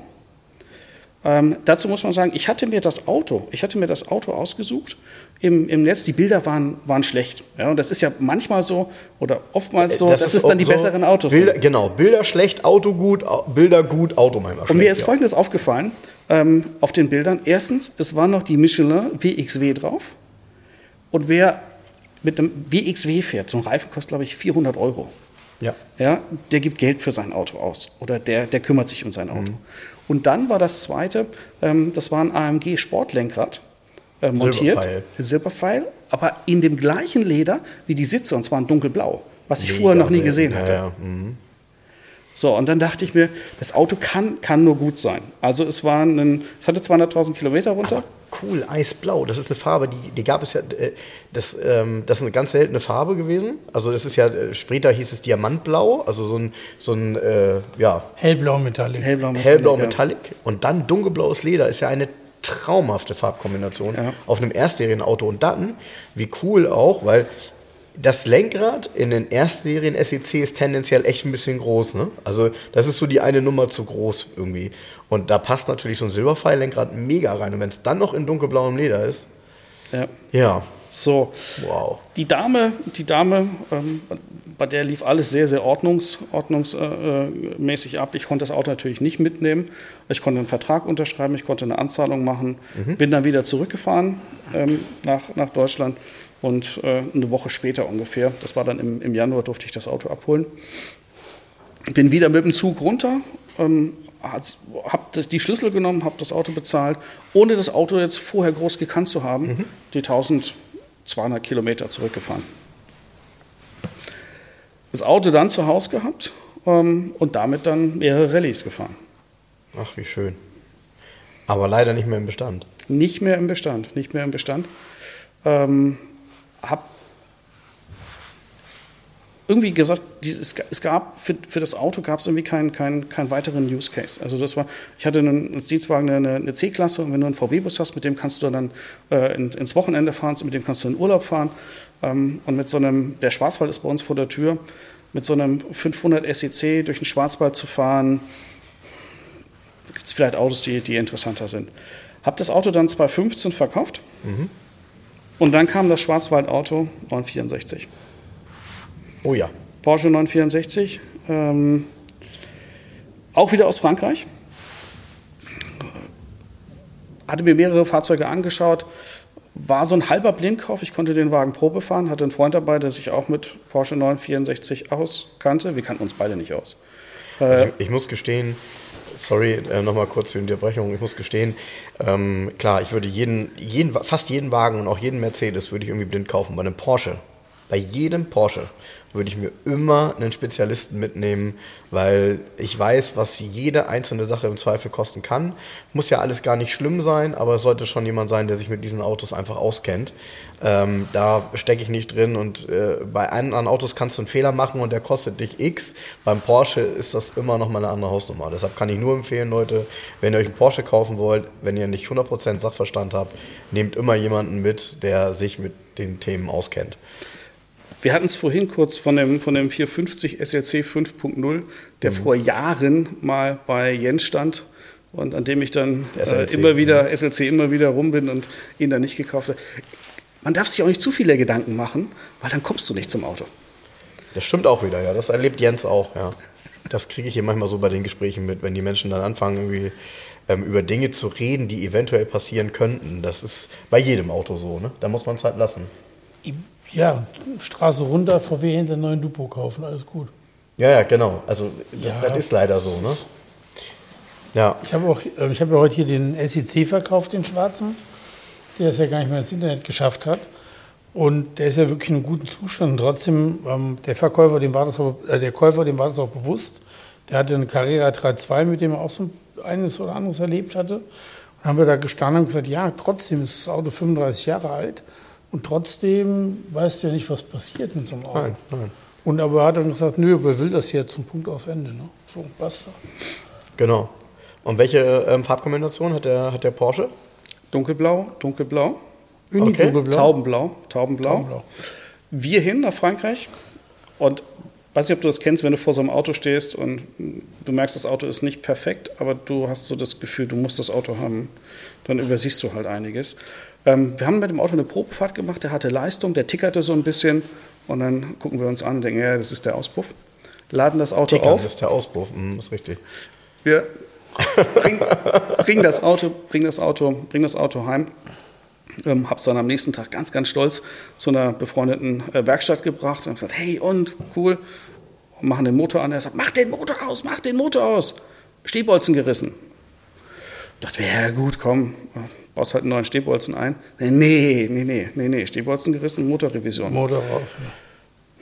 Ähm, dazu muss man sagen, ich hatte mir das Auto, ich hatte mir das Auto ausgesucht im, im Netz. Die Bilder waren, waren schlecht. Ja, und das ist ja manchmal so oder oftmals so, dass es dann die so besseren Autos Bilder, sind. Genau, Bilder schlecht, Auto gut, Bilder gut, Auto manchmal schlecht. Und mir ist ja. Folgendes aufgefallen ähm, auf den Bildern. Erstens, es war noch die Michelin WXW drauf. Und wer mit einem WXW fährt, so ein Reifen kostet, glaube ich, 400 Euro. Ja. Ja, der gibt Geld für sein Auto aus oder der, der kümmert sich um sein Mhm. Auto. Und dann war das zweite, ähm, das war ein AMG Sportlenkrad äh, montiert, Silberpfeil. Silberpfeil, aber in dem gleichen Leder wie die Sitze und zwar in dunkelblau, was ich Mega vorher noch nie selten. gesehen Ja, hatte. ja, mhm. So, und dann dachte ich mir, das Auto kann, kann nur gut sein. Also es, war ein, es hatte 200.000 Kilometer runter. Cool, eisblau. Das ist eine Farbe, die, die gab es ja. Äh, das, ähm, das ist eine ganz seltene Farbe gewesen. Also, das ist ja, äh, später hieß es Diamantblau, also so ein, so ein äh, ja, Hellblau Metallic. Hellblau mit hellblau ja. Metallic. Und dann dunkelblaues Leder ist ja eine traumhafte Farbkombination Ja. auf einem Erstserienauto. Und dann, wie cool auch, weil das Lenkrad in den Erstserien SEC ist tendenziell echt ein bisschen groß. Ne? Also das ist so die eine Nummer zu groß irgendwie. Und da passt natürlich so ein Silberpfeil-Lenkrad mega rein. Und wenn es dann noch in dunkelblauem Leder ist, Ja. ja, So, wow. Die Dame, die Dame ähm, bei der lief alles sehr, sehr ordnungs, ordnungsmäßig ab. Ich konnte das Auto natürlich nicht mitnehmen. Ich konnte einen Vertrag unterschreiben, ich konnte eine Anzahlung machen, bin dann wieder zurückgefahren ähm, nach, nach Deutschland und äh, eine Woche später ungefähr, das war dann im, im Januar, durfte ich das Auto abholen. Bin wieder mit dem Zug runter, ähm, habe die Schlüssel genommen, habe das Auto bezahlt, ohne das Auto jetzt vorher groß gekannt zu haben, die 1200 Kilometer zurückgefahren. Das Auto dann zu Hause gehabt ähm, und damit dann mehrere Rallyes gefahren. Ach, wie schön. Aber leider nicht mehr im Bestand. Nicht mehr im Bestand, nicht mehr im Bestand. Ähm, hab irgendwie gesagt, es ga- es gab für, für das Auto gab es irgendwie keinen keinen keinen weiteren Use Case. Also das war, ich hatte einen, als Dienstwagen eine, eine C-Klasse und wenn du einen VW-Bus hast, mit dem kannst du dann äh, in, ins Wochenende fahren, mit dem kannst du in Urlaub fahren. Ähm, und mit so einem, der Schwarzwald ist bei uns vor der Tür, mit so einem 500 SEC durch den Schwarzwald zu fahren, gibt es vielleicht Autos, die, die interessanter sind. Habe das Auto dann 2015 verkauft und dann kam das Schwarzwaldauto 964. Oh ja. Porsche 964, ähm, auch wieder aus Frankreich. Hatte mir mehrere Fahrzeuge angeschaut, War so ein halber Blindkauf. Ich konnte den Wagen Probe fahren, hatte einen Freund dabei, der sich auch mit Porsche 964 auskannte. Wir kannten uns beide nicht aus. Also ich muss gestehen, sorry, äh, nochmal kurz zur Unterbrechung. Ich muss gestehen, ähm, klar, ich würde jeden, jeden, fast jeden Wagen und auch jeden Mercedes würde ich irgendwie blind kaufen. Bei einem Porsche, bei jedem Porsche würde ich mir immer einen Spezialisten mitnehmen, weil ich weiß, was jede einzelne Sache im Zweifel kosten kann. Muss ja alles gar nicht schlimm sein, aber es sollte schon jemand sein, der sich mit diesen Autos einfach auskennt. Ähm, da stecke ich nicht drin und äh, bei anderen Autos kannst du einen Fehler machen und der kostet dich X. Beim Porsche ist das immer noch mal eine andere Hausnummer. Deshalb kann ich nur empfehlen, Leute, wenn ihr euch einen Porsche kaufen wollt, wenn ihr nicht 100% Sachverstand habt, nehmt immer jemanden mit, der sich mit den Themen auskennt. Wir hatten es vorhin kurz von dem, von dem 450 SLC 5.0, der mhm. vor Jahren mal bei Jens stand und an dem ich dann äh, immer wieder, mhm. SLC immer wieder rum bin und ihn dann nicht gekauft habe. Man darf sich auch nicht zu viele Gedanken machen, weil dann kommst du nicht zum Auto. Das stimmt auch wieder, ja. Das erlebt Jens auch, ja. Das kriege ich hier manchmal so bei den Gesprächen mit, wenn die Menschen dann anfangen, irgendwie ähm, über Dinge zu reden, die eventuell passieren könnten. Das ist bei jedem Auto so, ne? Da muss man es halt lassen. Ja, Straße runter, VW hinter neuen Dupo kaufen, alles gut. Ja, ja, genau. Also ja. das ist leider so, ne? Ja. Ich habe auch, äh, ich habe ja heute hier den SEC verkauft, den schwarzen, der es ja gar nicht mehr ins Internet geschafft hat. Und der ist ja wirklich in einem guten Zustand. Und trotzdem, ähm, der Verkäufer, dem war das auch, äh, der Käufer, dem war das auch bewusst. Der hatte eine Carrera 3.2, mit dem er auch so eines oder anderes erlebt hatte. Und dann haben wir da gestanden und gesagt, ja, trotzdem ist das Auto 35 Jahre alt. Und trotzdem weißt du ja nicht, was passiert mit so einem Auto. Nein, nein. Und aber er hat dann gesagt, nö, aber er will das jetzt zum Punkt aus Ende. Ne? So, basta. Genau. Und welche ähm, Farbkombination hat der, hat der Porsche? Dunkelblau, dunkelblau. Uni okay. dunkelblau. Taubenblau, Taubenblau. Taubenblau. Wir hin nach Frankreich und weiß nicht, ob du das kennst, wenn du vor so einem Auto stehst und du merkst, das Auto ist nicht perfekt, aber du hast so das Gefühl, du musst das Auto haben. Dann übersiehst du halt einiges. Ähm, wir haben mit dem Auto eine Probefahrt gemacht, der hatte Leistung, der tickerte so ein bisschen und dann gucken wir uns an und denken, ja, das ist der Auspuff. Laden das Auto Tickern auf. Das ist der Auspuff, mhm, ist richtig. Wir bringen bring das Auto, bring das Auto, bring das Auto heim. Ähm, habe es dann am nächsten Tag ganz, ganz stolz zu einer befreundeten äh, Werkstatt gebracht und gesagt, hey und, cool, und machen den Motor an. Er sagt, mach den Motor aus, mach den Motor aus. Stehbolzen gerissen. Ich dachte, ja gut, komm, baust halt einen neuen Stehbolzen ein. Nee, nee, nee, nee, nee, Stehbolzen gerissen, Motorrevision. Motor raus.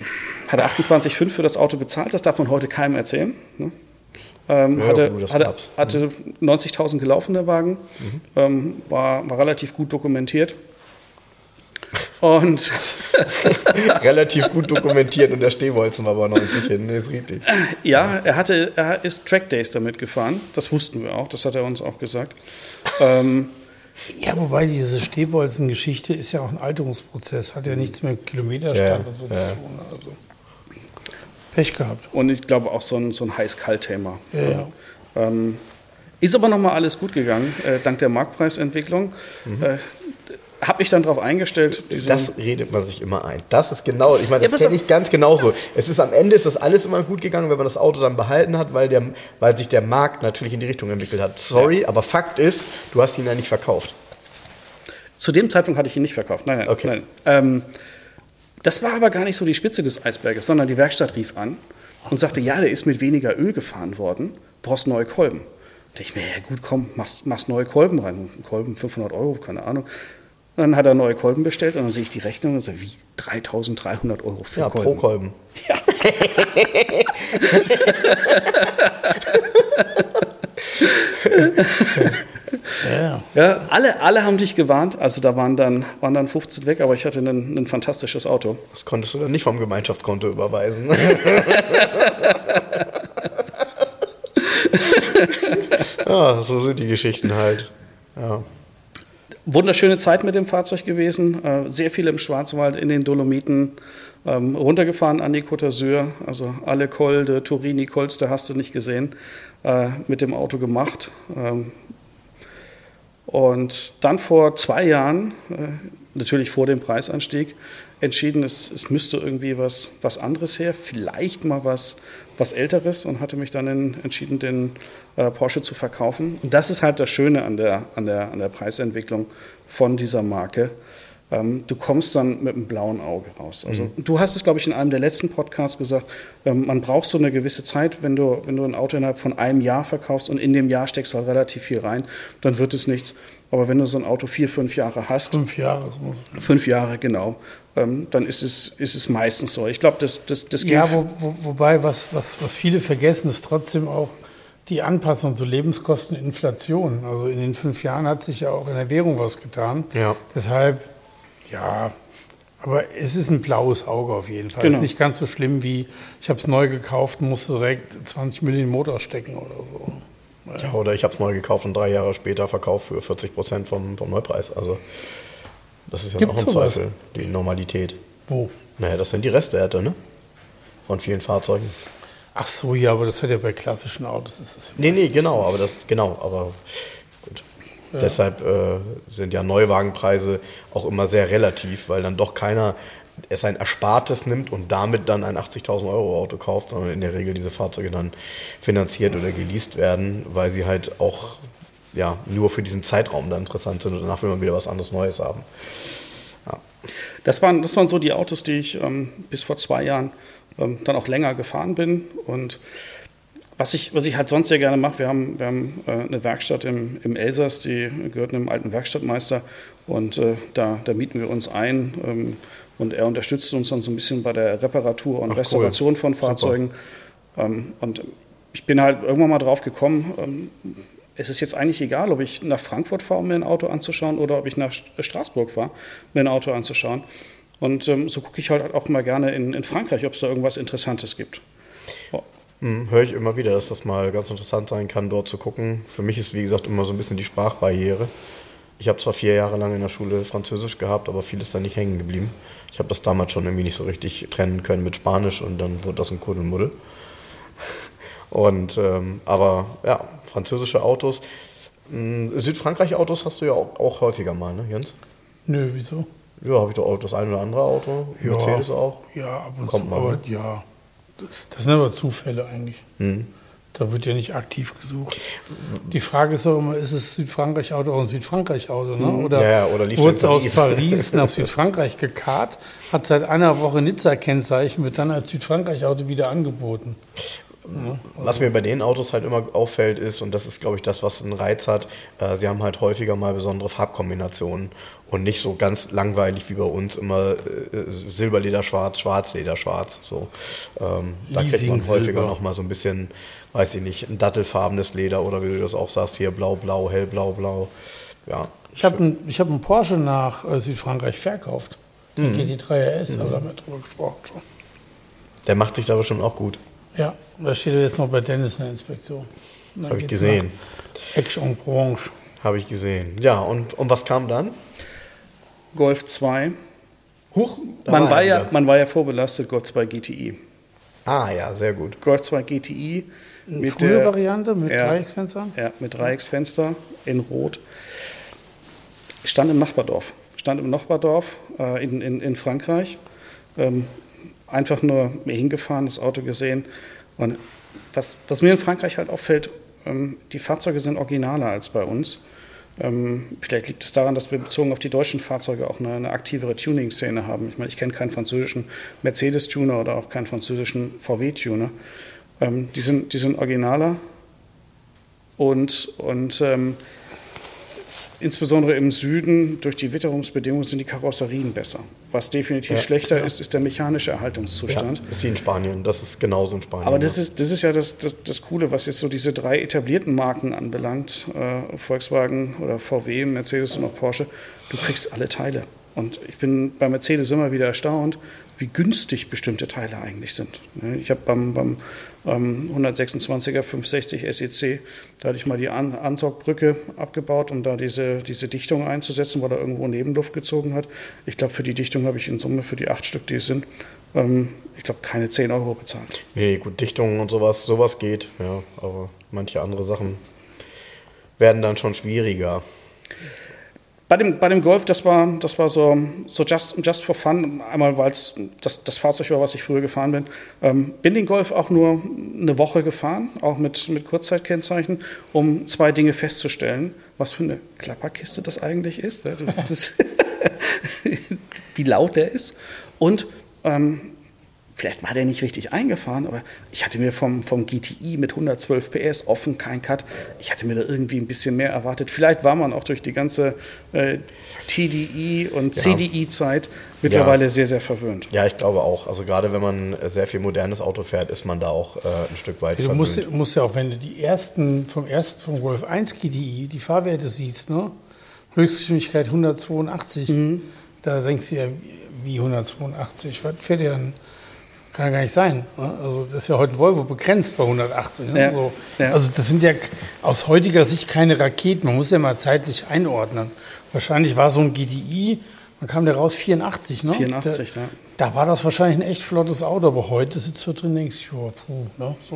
Ja. Hatte 28,5 für das Auto bezahlt, das darf man heute keinem erzählen. Ne? Ähm, ja, hatte, hatte, hatte 90.000 gelaufen, der Wagen, mhm. ähm, war, war relativ gut dokumentiert. Und relativ gut dokumentiert und der Stehbolzen war aber 90 hin, ist richtig. Ja, er hatte, er ist Trackdays damit gefahren. Das wussten wir auch, das hat er uns auch gesagt. Ähm, ja, wobei diese Stehbolzen-Geschichte ist ja auch ein Alterungsprozess, hat ja nichts mit Kilometerstand ja, und so ja. zu tun. Also Pech gehabt. Und ich glaube auch so ein, so ein heiß-kalt-Thema. Ja, ja. Ähm, ist aber nochmal alles gut gegangen, äh, dank der Marktpreisentwicklung. Mhm. Äh, habe ich dann darauf eingestellt. Das redet man sich immer ein. Das ist genau, ich meine, das ja, kenne ich ganz genauso. Es ist am Ende ist das alles immer gut gegangen, wenn man das Auto dann behalten hat, weil, der, weil sich der Markt natürlich in die Richtung entwickelt hat. Sorry, ja. aber Fakt ist, du hast ihn ja nicht verkauft. Zu dem Zeitpunkt hatte ich ihn nicht verkauft. Nein, nein. Okay. nein. Ähm, das war aber gar nicht so die Spitze des Eisberges, sondern die Werkstatt rief an und sagte, ja, der ist mit weniger Öl gefahren worden, brauchst neue Kolben. Da ich mir, ja gut, komm, machst, machst neue Kolben rein. Kolben 500 Euro, keine Ahnung. Dann hat er neue Kolben bestellt und dann sehe ich die Rechnung und sage, wie 3300 Euro für ja, Kolben? pro Kolben. Ja. ja. ja. alle, alle haben dich gewarnt. Also da waren dann, waren dann 15 weg, aber ich hatte ein, ein fantastisches Auto. Das konntest du dann nicht vom Gemeinschaftskonto überweisen. ja, so sind die Geschichten halt. Ja wunderschöne Zeit mit dem Fahrzeug gewesen. Äh, sehr viel im Schwarzwald, in den Dolomiten, ähm, runtergefahren an die Côte d'Azur. Also alle Kolde, Turini, Kolster hast du nicht gesehen, äh, mit dem Auto gemacht. Ähm, und dann vor zwei Jahren, äh, natürlich vor dem Preisanstieg, entschieden, es, es müsste irgendwie was, was anderes her, vielleicht mal was, was Älteres und hatte mich dann in, entschieden, den äh, Porsche zu verkaufen. Und das ist halt das Schöne an der, an der, an der Preisentwicklung von dieser Marke. ähm, du kommst dann mit einem blauen Auge raus. Also mhm. du hast es, glaube ich, in einem der letzten Podcasts gesagt, ähm, man braucht so eine gewisse Zeit, wenn du, wenn du ein Auto innerhalb von einem Jahr verkaufst und in dem Jahr steckst du halt relativ viel rein, dann wird es nichts. Aber wenn du so ein Auto vier, fünf Jahre hast. Fünf Jahre. Fünf Jahre, genau. Ähm, dann ist es, ist es meistens so. Ich glaube, das, das, das geht. Ja, wo, wo, wobei, was, was, was viele vergessen, ist trotzdem auch die Anpassung zur Lebenskosteninflation. Also in den fünf Jahren hat sich ja auch in der Währung was getan. Ja. Deshalb ja, aber es ist ein blaues Auge auf jeden Fall. Genau. Es ist nicht ganz so schlimm wie, ich habe es neu gekauft, musste direkt 20 Millionen in den Motor stecken oder so. Ja, oder ich habe es neu gekauft und drei Jahre später verkauft für 40 Prozent vom, vom Neupreis. Also das ist ja Gibt's noch im Zweifel die Normalität. Wo? Naja, das sind die Restwerte, ne? Von vielen Fahrzeugen. Ach so, ja, aber das hat ja bei klassischen Autos. Ist das nee, nee, genau, aber das, genau, aber ja. Deshalb äh, sind ja Neuwagenpreise auch immer sehr relativ, weil dann doch keiner es ein Erspartes nimmt und damit dann ein 80.000 Euro Auto kauft, sondern in der Regel diese Fahrzeuge dann finanziert oder geleast werden, weil sie halt auch ja, nur für diesen Zeitraum dann interessant sind und danach will man wieder was anderes Neues haben. Ja. Das, waren, das waren so die Autos, die ich ähm, bis vor zwei Jahren ähm, dann auch länger gefahren bin und was ich, was ich halt sonst sehr gerne mache, wir haben, wir haben äh, eine Werkstatt im, im Elsass, die gehört einem alten Werkstattmeister und äh, da, da mieten wir uns ein ähm, und er unterstützt uns dann so ein bisschen bei der Reparatur und Ach, Restauration cool. von Fahrzeugen. Ähm, und ich bin halt irgendwann mal drauf gekommen, ähm, es ist jetzt eigentlich egal, ob ich nach Frankfurt fahre, um mir ein Auto anzuschauen oder ob ich nach Straßburg fahre, mir ein Auto anzuschauen. Und ähm, so gucke ich halt auch mal gerne in, in Frankreich, ob es da irgendwas Interessantes gibt. Hm, Höre ich immer wieder, dass das mal ganz interessant sein kann, dort zu gucken. Für mich ist, wie gesagt, immer so ein bisschen die Sprachbarriere. Ich habe zwar vier Jahre lang in der Schule Französisch gehabt, aber viel ist da nicht hängen geblieben. Ich habe das damals schon irgendwie nicht so richtig trennen können mit Spanisch und dann wurde das ein Kuddelmuddel. Und, ähm, aber ja, französische Autos. Hm, Südfrankreich-Autos hast du ja auch, auch, häufiger mal, ne, Jens? Nö, wieso? Ja, habe ich doch auch das ein oder andere Auto. Ja, Mercedes auch. Ja, ab und Kommt zu, mal, aber ne? ja. Das sind aber Zufälle eigentlich. Hm. Da wird ja nicht aktiv gesucht. Die Frage ist auch immer, ist es Südfrankreich-Auto auch ein Südfrankreich-Auto? Ne? Hm. Oder ja, oder wurde es aus Paris nach Südfrankreich gekarrt, hat seit einer Woche Nizza-Kennzeichen, wird dann als Südfrankreich-Auto wieder angeboten. Ja, also was mir bei den Autos halt immer auffällt ist, und das ist, glaube ich, das, was einen Reiz hat, äh, sie haben halt häufiger mal besondere Farbkombinationen und nicht so ganz langweilig wie bei uns immer äh, Silberleder schwarz, Schwarzleder schwarz. So, ähm, da kriegt man häufiger noch mal so ein bisschen, weiß ich nicht, ein dattelfarbenes Leder oder wie du das auch sagst, hier blau, blau, hellblau, blau. Ja. Ich habe einen hab Porsche nach äh, Südfrankreich verkauft. Den mhm. GT3 RS, mhm. da haben wir drüber gesprochen schon. Der macht sich da bestimmt auch gut. Ja, da steht er jetzt noch bei Dennis in der Inspektion. Habe ich gesehen. Action Branche. Habe ich gesehen. Ja, und, und was kam dann? Golf 2. Huch, man war, war ja, man war ja vorbelastet, Golf 2 GTI. Ah ja, sehr gut. Golf 2 GTI. Mit Frühe der Variante mit ja, Dreiecksfenster? Ja, mit Dreiecksfenster in Rot. Stand im Nachbardorf. Stand im Nachbardorf äh, in, in, in Frankreich. Ähm, einfach nur hingefahren, das Auto gesehen. Und was, was mir in Frankreich halt auffällt, ähm, die Fahrzeuge sind originaler als bei uns. Ähm, vielleicht liegt es daran, dass wir bezogen auf die deutschen Fahrzeuge auch eine, eine aktivere Tuning-Szene haben. Ich meine, ich kenne keinen französischen Mercedes-Tuner oder auch keinen französischen VW-Tuner. Ähm, die, sind, die sind originaler und, und ähm, insbesondere im Süden durch die Witterungsbedingungen sind die Karosserien besser. Was definitiv ja, schlechter ja. ist, ist der mechanische Erhaltungszustand. Ja, ist wie in Spanien, das ist genauso in Spanien. Aber das, ist, das ist ja das, das, das Coole, was jetzt so diese drei etablierten Marken anbelangt, äh, Volkswagen oder VW, Mercedes und auch Porsche, du kriegst alle Teile. Und ich bin bei Mercedes immer wieder erstaunt, wie günstig bestimmte Teile eigentlich sind. Ne, ich habe beim, beim ähm, 126er 560 SEC, da hatte ich mal die An Ansaugbrücke abgebaut, um da diese, diese Dichtung einzusetzen, weil er irgendwo Nebenluft gezogen hat. Ich glaube, für die Dichtung habe ich in Summe für die acht Stück, die es sind, ähm, ich glaube, keine 10 Euro bezahlt. Nee, gut, Dichtungen und sowas, sowas geht, ja, aber manche andere Sachen werden dann schon schwieriger. Bei dem, bei dem Golf, das war, das war so, so just, just for fun. Einmal, weil es das, das Fahrzeug war, was ich früher gefahren bin. Ähm, bin den Golf auch nur eine Woche gefahren, auch mit, mit Kurzzeitkennzeichen, um zwei Dinge festzustellen. Was für eine Klapperkiste das eigentlich ist. Wie laut der ist. Und ähm, Vielleicht war der nicht richtig eingefahren, aber ich hatte mir vom, vom GTI mit 112 PS offen, kein Cut, ich hatte mir da irgendwie ein bisschen mehr erwartet. Vielleicht war man auch durch die ganze äh, TDI und ja. CDI-Zeit mittlerweile ja. sehr, sehr verwöhnt. Ja, ich glaube auch. Also gerade wenn man sehr viel modernes Auto fährt, ist man da auch äh, ein Stück weit Du verwöhnt. musst, musst ja auch, wenn du die ersten vom ersten vom Golf 1 GTI, die Fahrwerte siehst, ne? Höchstgeschwindigkeit 182, mhm. da denkst du ja, wie 182, was fährt der denn? Kann ja gar nicht sein. Ne? Also das ist ja heute ein Volvo begrenzt bei 180. Ne? Ja, so. ja. Also das sind ja aus heutiger Sicht keine Raketen. Man muss ja mal zeitlich einordnen. Wahrscheinlich war so ein GDI, man kam der raus 84, ne? 84, da, ja. Da war das wahrscheinlich ein echt flottes Auto, aber heute sitzt du drin und denkst, ja, puh, ne? So.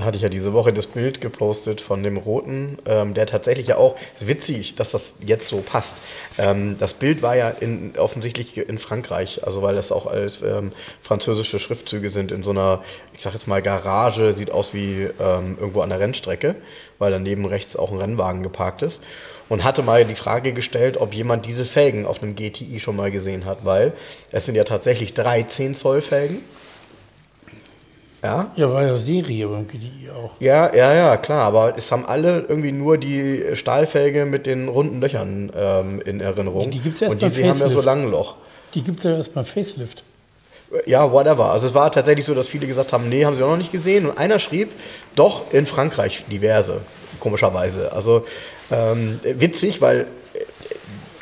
Hatte ich ja diese Woche das Bild gepostet von dem Roten, ähm, der tatsächlich ja auch, ist witzig, dass das jetzt so passt. Ähm, das Bild war ja in, offensichtlich in Frankreich, also weil das auch alles ähm, französische Schriftzüge sind in so einer, ich sag jetzt mal Garage, sieht aus wie ähm, irgendwo an der Rennstrecke, weil daneben rechts auch ein Rennwagen geparkt ist. Und hatte mal die Frage gestellt, ob jemand diese Felgen auf einem GTI schon mal gesehen hat, weil es sind ja tatsächlich drei 10 Zoll Felgen ja? Ja, war ja Serie beim GDI auch. Ja, ja, ja, klar, aber es haben alle irgendwie nur die Stahlfelge mit den runden Löchern ähm, in Erinnerung. Die, die es erst Und die, die haben ja so lange Loch. Die gibt es ja erst beim Facelift. Ja, whatever. Also es war tatsächlich so, dass viele gesagt haben, nee, haben sie auch noch nicht gesehen. Und einer schrieb, doch in Frankreich diverse, komischerweise. Also ähm, witzig, weil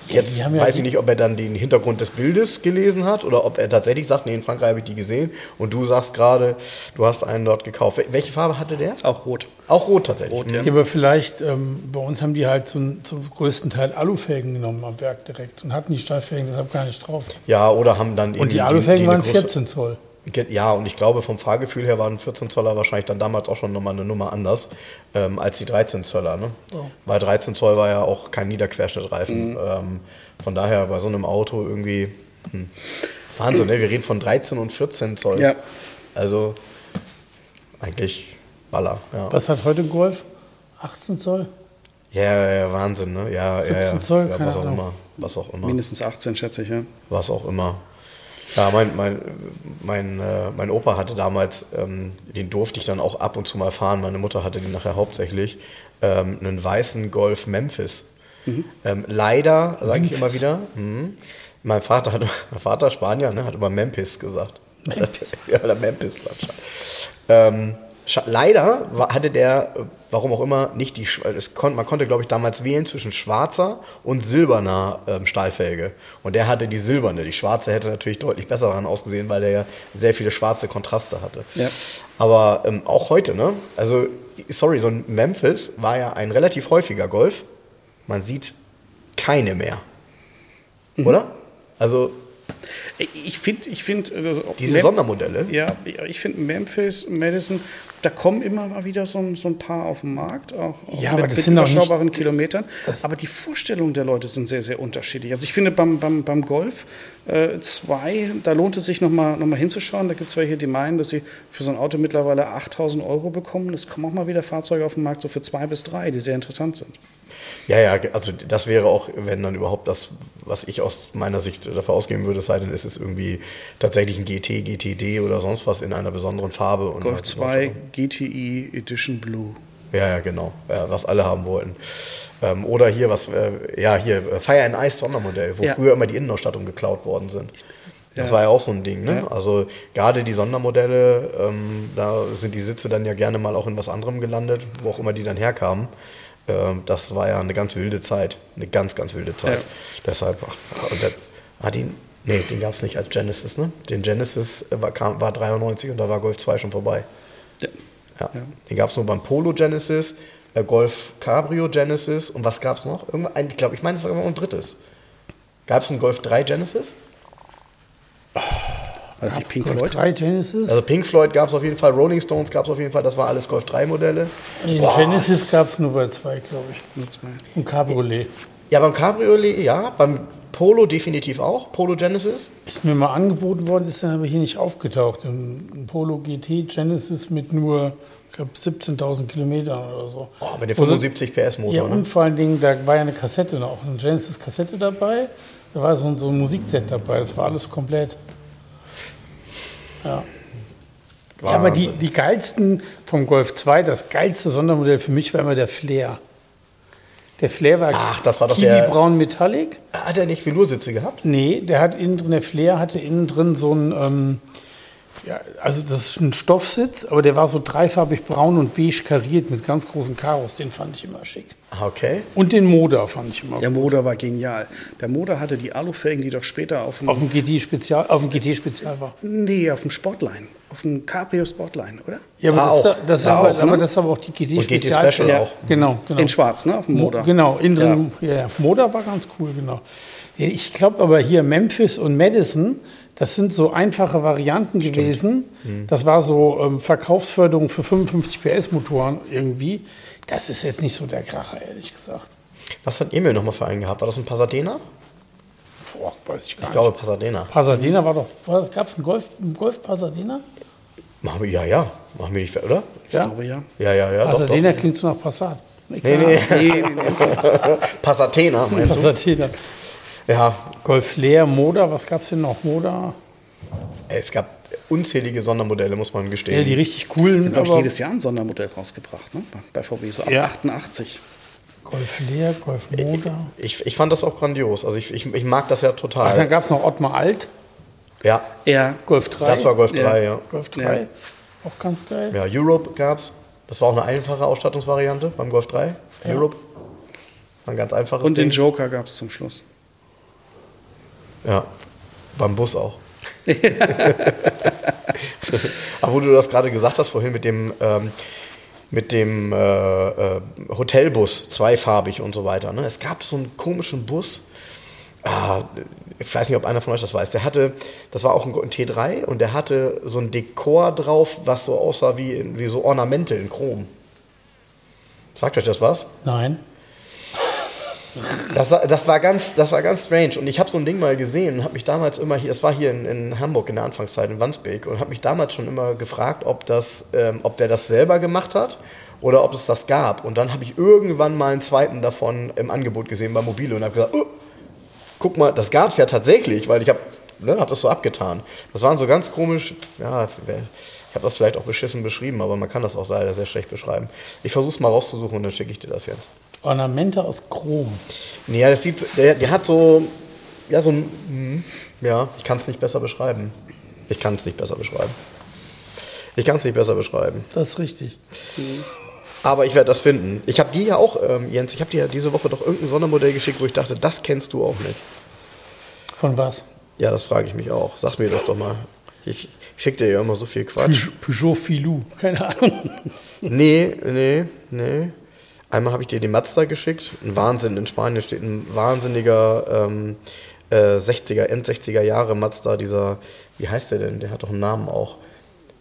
Jetzt ja weiß ich nicht, ob er dann den Hintergrund des Bildes gelesen hat oder ob er tatsächlich sagt, nee, in Frankreich habe ich die gesehen und du sagst gerade, du hast einen dort gekauft. Welche Farbe hatte der? Auch rot. Auch rot tatsächlich. Rot, ja. ja. aber vielleicht, ähm, bei uns haben die halt zum, zum größten Teil Alufelgen genommen am Werk direkt und hatten die Stahlfelgen deshalb gar nicht drauf. Ja, oder haben dann Und die Alufelgen waren 14 Zoll. Ja, und ich glaube, vom Fahrgefühl her waren 14 Zoller wahrscheinlich dann damals auch schon nochmal eine Nummer anders ähm, als die 13 Zöller. Ne? Oh. Weil 13 Zoll war ja auch kein Niederquerschnittreifen. Mhm. Ähm, von daher bei so einem Auto irgendwie hm, Wahnsinn, ne? wir reden von 13 und 14 Zoll. Ja. Also eigentlich Baller. Ja. Was hat heute Golf? 18 Zoll? Ja, ja, Wahnsinn, ne? Ja, 17 ja, ja. Zoll, ja, was auch immer. Was auch immer. Mindestens 18, schätze ich, ja. Was auch immer. Ja, mein, mein, mein, äh, mein Opa hatte damals, ähm, den durfte ich dann auch ab und zu mal fahren. Meine Mutter hatte den nachher hauptsächlich, ähm, einen weißen Golf Memphis. Mhm. Ähm, leider, sage ich immer wieder, mh, mein Vater hat, mein Vater Spanier, ne, hat immer Memphis gesagt. Memphis. ja, der Memphis. Ähm, leider hatte der, warum auch immer, nicht die. Kon, man konnte, glaube ich, damals wählen zwischen schwarzer und silberner ähm, Stahlfelge. Und der hatte die silberne. Die schwarze hätte natürlich deutlich besser daran ausgesehen, weil der ja sehr viele schwarze Kontraste hatte. Ja. Aber ähm, auch heute, ne? Also, sorry, so ein Memphis war ja ein relativ häufiger Golf. Man sieht keine mehr. Mhm. Oder? Also ich finde, ich find, also diese Mem Sondermodelle. Ja, ich finde Memphis, Madison, da kommen immer mal wieder so, so ein paar auf den Markt, auch, auch ja, mit, aber das mit sind überschaubaren nicht, Kilometern. Aber die Vorstellungen der Leute sind sehr, sehr unterschiedlich. Also ich finde beim, beim, beim Golf 2, äh, da lohnt es sich nochmal noch mal hinzuschauen. Da gibt es welche, die meinen, dass sie für so ein Auto mittlerweile 8000 Euro bekommen. Es kommen auch mal wieder Fahrzeuge auf den Markt so für zwei bis drei, die sehr interessant sind. Ja, ja, also das wäre auch, wenn dann überhaupt das, was ich aus meiner Sicht dafür ausgeben würde, sei denn es ist irgendwie tatsächlich ein GT, GTD oder sonst was in einer besonderen Farbe. Und Golf 2 GTI Edition Blue. Ja, ja, genau, ja, was alle haben wollten. Ähm, oder hier, was, äh, ja, hier, äh, Fire and Ice Sondermodell, wo ja. früher immer die Innenausstattung geklaut worden sind. Das ja. war ja auch so ein Ding. Ne? Ja. Also gerade die Sondermodelle, ähm, da sind die Sitze dann ja gerne mal auch in was anderem gelandet, wo auch immer die dann herkamen. Ähm, das war ja eine ganz wilde Zeit. Eine ganz, ganz wilde Zeit. Ja. Deshalb, ach, und der, ah, den, nee, den gab es nicht als Genesis, ne? Den Genesis war, kam, war 93 und da war Golf 2 schon vorbei. Ja. ja. Den gab es nur beim Polo Genesis, äh, Golf Cabrio Genesis und was gab es noch? Irgendwann, ich glaube, ich meine, es war immer ein drittes. Gab es einen Golf 3 Genesis? Oh. Also die Pink Floyd? 3 Genesis? Also Pink Floyd gab es auf jeden Fall, Rolling Stones gab es auf jeden Fall, das war alles Golf 3 Modelle. Den Genesis gab es nur bei zwei, glaube ich. Und Cabriolet. Ja, beim Cabriolet, ja. Beim Polo definitiv auch. Polo Genesis. Ist mir mal angeboten worden, ist dann aber hier nicht aufgetaucht. Ein Polo GT Genesis mit nur, ich glaube, 17.000 Kilometern oder so. Oh, mit dem Wo so- 75 PS Motor. Ja, ne? und vor allen Dingen, da war ja eine Kassette noch, eine Genesis-Kassette dabei. Da war so ein, so ein Musikset dabei, das war alles komplett. Ja. Ja, aber die, die geilsten vom Golf 2, das geilste Sondermodell für mich war immer der Flair. Der Flair war, Ach, das war doch der- Kiwi-Braun Metallic. Hat er nicht Velursitze gehabt? Nee, der hat innen drin, der Flair hatte innen drin so ein, ähm, ja, also das ist ein Stoffsitz, aber der war so dreifarbig braun und beige kariert mit ganz großen Karos. Den fand ich immer schick. Ah, okay. Und den Moda fand ich immer Der Motor war genial. Der Motor hatte die Alufelgen, die doch später auf dem, Auf dem GT Spezial, auf dem GT Spezial war. nee, auf dem Sportline, auf dem Cabrio Sportline, oder? Ja, aber, Da das, auch. ist, das, ist Da aber, auch, ne? aber das ist aber auch die GT Und GT Spezial. Special ja, auch. Genau, genau. In Schwarz, ne? Auf dem Mo- Motor. Genau, innen drin, ja. Ja, Moda war ganz cool, genau. Ja, Ich glaube aber hier Memphis und Madison, das sind so einfache Varianten gewesen. Mhm. Das war so ähm, Verkaufsförderung für 55 PS Motoren irgendwie. Das ist jetzt nicht so der Kracher, ehrlich gesagt. Was hat Emil nochmal für einen gehabt? War das ein Pasadena? Boah, weiß ich gar Ich nicht. glaube Pasadena. Pasadena war doch, gab es einen Golf, einen Golf Pasadena? Machen wir, ja, ja. Machen wir nicht, oder? Ich glaube ja. Ja, ja, ja. Doch, Pasadena doch. klingt so nach Passat. Nee, nee. Pasadena, meinst du? Pasadena. Ja, Golf Leer, Moda, was gab es denn noch? Moda? es gab unzählige Sondermodelle, muss man gestehen. Ja, die richtig coolen, Ich habe jedes Jahr ein Sondermodell rausgebracht, ne? bei- VW, so ab Ja. 88. Golf Leer, Golf Moda. ich, ich fand das auch grandios. Also ich, ich, ich mag das ja total. Ach, dann gab es noch Ottmar Alt, ja, Ja, Golf 3. das war Golf 3, ja. Golf 3, Ja. auch ganz geil. Ja, Europe gab's. Das war auch eine einfache Ausstattungsvariante beim Golf 3. Europe. War ein ganz einfaches und den Ding. Joker gab es zum Schluss. Ja, beim Bus auch. Aber wo du das gerade gesagt hast vorhin mit dem, ähm, mit dem äh, äh, Hotelbus, zweifarbig und so weiter. Ne? Es gab so einen komischen Bus, ah, ich weiß nicht, ob einer von euch das weiß, der hatte, das war auch ein, ein T3 und der hatte so ein Dekor drauf, was so aussah wie, wie so Ornamente in Chrom. Sagt euch das was? Nein. Das, war- das, war ganz, das war ganz strange. Und ich habe so ein Ding mal gesehen und habe mich damals immer hier, es war hier in, in Hamburg in der Anfangszeit, in Wandsbek, und habe mich damals schon immer gefragt, ob, das, ähm, ob der das selber gemacht hat oder ob es das gab. Und dann habe ich irgendwann mal einen zweiten davon im Angebot gesehen bei Mobile und habe gesagt, oh, guck mal, das gab es ja tatsächlich, weil ich habe ne, hab das so abgetan. Das waren so ganz komisch, ja, ich habe das vielleicht auch beschissen beschrieben, aber man kann das auch leider sehr schlecht beschreiben. Ich versuche es mal rauszusuchen und dann schicke ich dir das jetzt. Ornamente aus Chrom. Nee, ja, das sieht, der, der hat so, ja, so ein, hm, ja, ich kann es nicht besser beschreiben. Ich kann es nicht besser beschreiben. Ich kann es nicht besser beschreiben. Das ist richtig. Aber ich werde das finden. Ich habe dir ja auch, ähm, Jens, ich habe dir ja diese Woche doch irgendein Sondermodell geschickt, wo ich dachte, das kennst du auch nicht. Von was? Ja, das frage ich mich auch. Sag mir das doch mal. Ich, schicke dir ja immer so viel Quatsch. Peugeot Filou. Keine Ahnung. Nee, nee, nee. Einmal habe ich dir die Mazda geschickt. Ein Wahnsinn. In Spanien steht ein wahnsinniger ähm, äh, 60er, End 60er Jahre Mazda. Dieser, wie heißt der denn? Der hat doch einen Namen auch.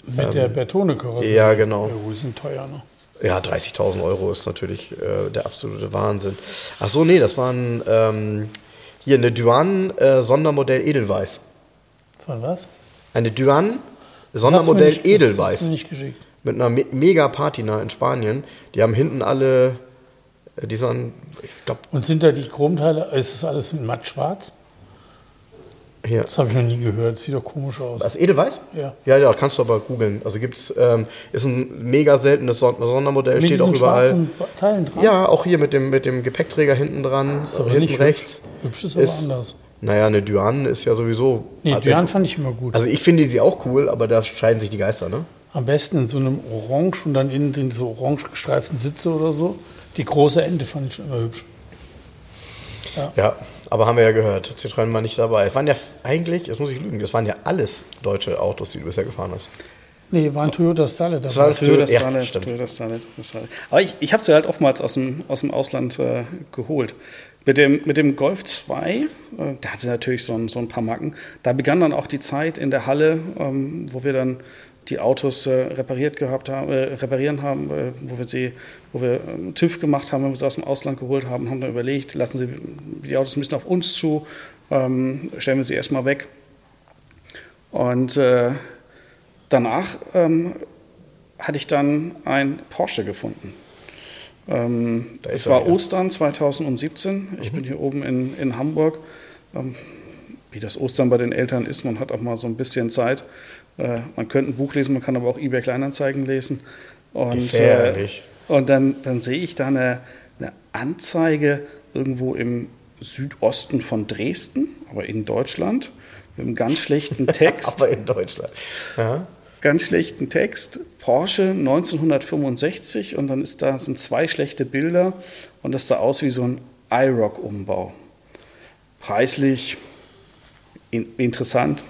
Mit der Bertone-Karosserie. ja, genau. Ja, die sind teuer, ne? Ja, 30.000 Euro ist natürlich äh, der absolute Wahnsinn. Ach so, nee, das war ein, ähm, hier eine Duan äh, Sondermodell Edelweiß. Von was? Eine Duan Das Sondermodell nicht- das hast du Edelweiß. nicht geschickt. Mit einer Me mega Patina in Spanien. Die haben hinten alle, äh, die sind, ich glaube, Und sind da die Chromteile, ist das alles in matt schwarz? hier. Das habe ich noch nie gehört. Sieht doch komisch aus. Was, Edelweiß? Ja. Ja, ja, kannst du aber googeln. Also gibt's, ähm, ist ein mega seltenes Son Sondermodell, Mit steht auch überall. schwarzen Teilen dran? Ja, auch hier mit dem, mit dem Gepäckträger hinten dran, aber hinten nicht rechts. hübsch. Hübsch ist aber anders. Naja, eine Duan ist ja sowieso. Nee, Duran fand ich immer gut. Also ich finde sie auch cool, aber da scheiden sich die Geister, ne? Am besten in so einem Orange und dann innen drin so orange gestreiften Sitze oder so. Die große Ente fand ich schon immer hübsch. Ja, aber haben wir ja gehört. Citroën war nicht dabei. Es waren ja eigentlich, jetzt muss ich lügen, das waren ja alles deutsche Autos, die du bisher gefahren hast. Nee, war ein Toyota Starlet. Das war das Toyota ja, Starlet, stimmt. Toyota Starlet. Aber ich, ich habe sie halt oftmals aus dem, aus dem Ausland äh, geholt. Mit dem, mit dem Golf 2, äh, der hatte natürlich so ein, so ein paar Macken. Da begann dann auch die Zeit in der Halle, ähm, wo wir dann die Autos äh, repariert gehabt haben, äh, reparieren haben, äh, wo wir sie, wo wir ähm, TÜV gemacht haben, wenn wir sie aus dem Ausland geholt haben, haben dann überlegt, lassen Sie die Autos ein bisschen auf uns zu, ähm, stellen wir sie erstmal weg. Und äh, danach ähm, hatte ich dann ein Porsche gefunden. Ähm, er war. Ostern 2017. Ich bin hier oben in, in Hamburg. Ähm, wie das Ostern bei den Eltern ist, man hat auch mal so ein bisschen Zeit. Äh, man könnte ein Buch lesen, man kann aber auch eBay Kleinanzeigen lesen. Und, Gefährlich. äh, und dann, dann sehe ich da eine, eine Anzeige irgendwo im Südosten von Dresden, aber in Deutschland, mit einem ganz schlechten Text Aber in Deutschland. Ja. ganz schlechten Text. Porsche 1965 und dann ist da sind zwei schlechte Bilder und das sah aus wie so ein iRock-Umbau. Preislich in, interessant,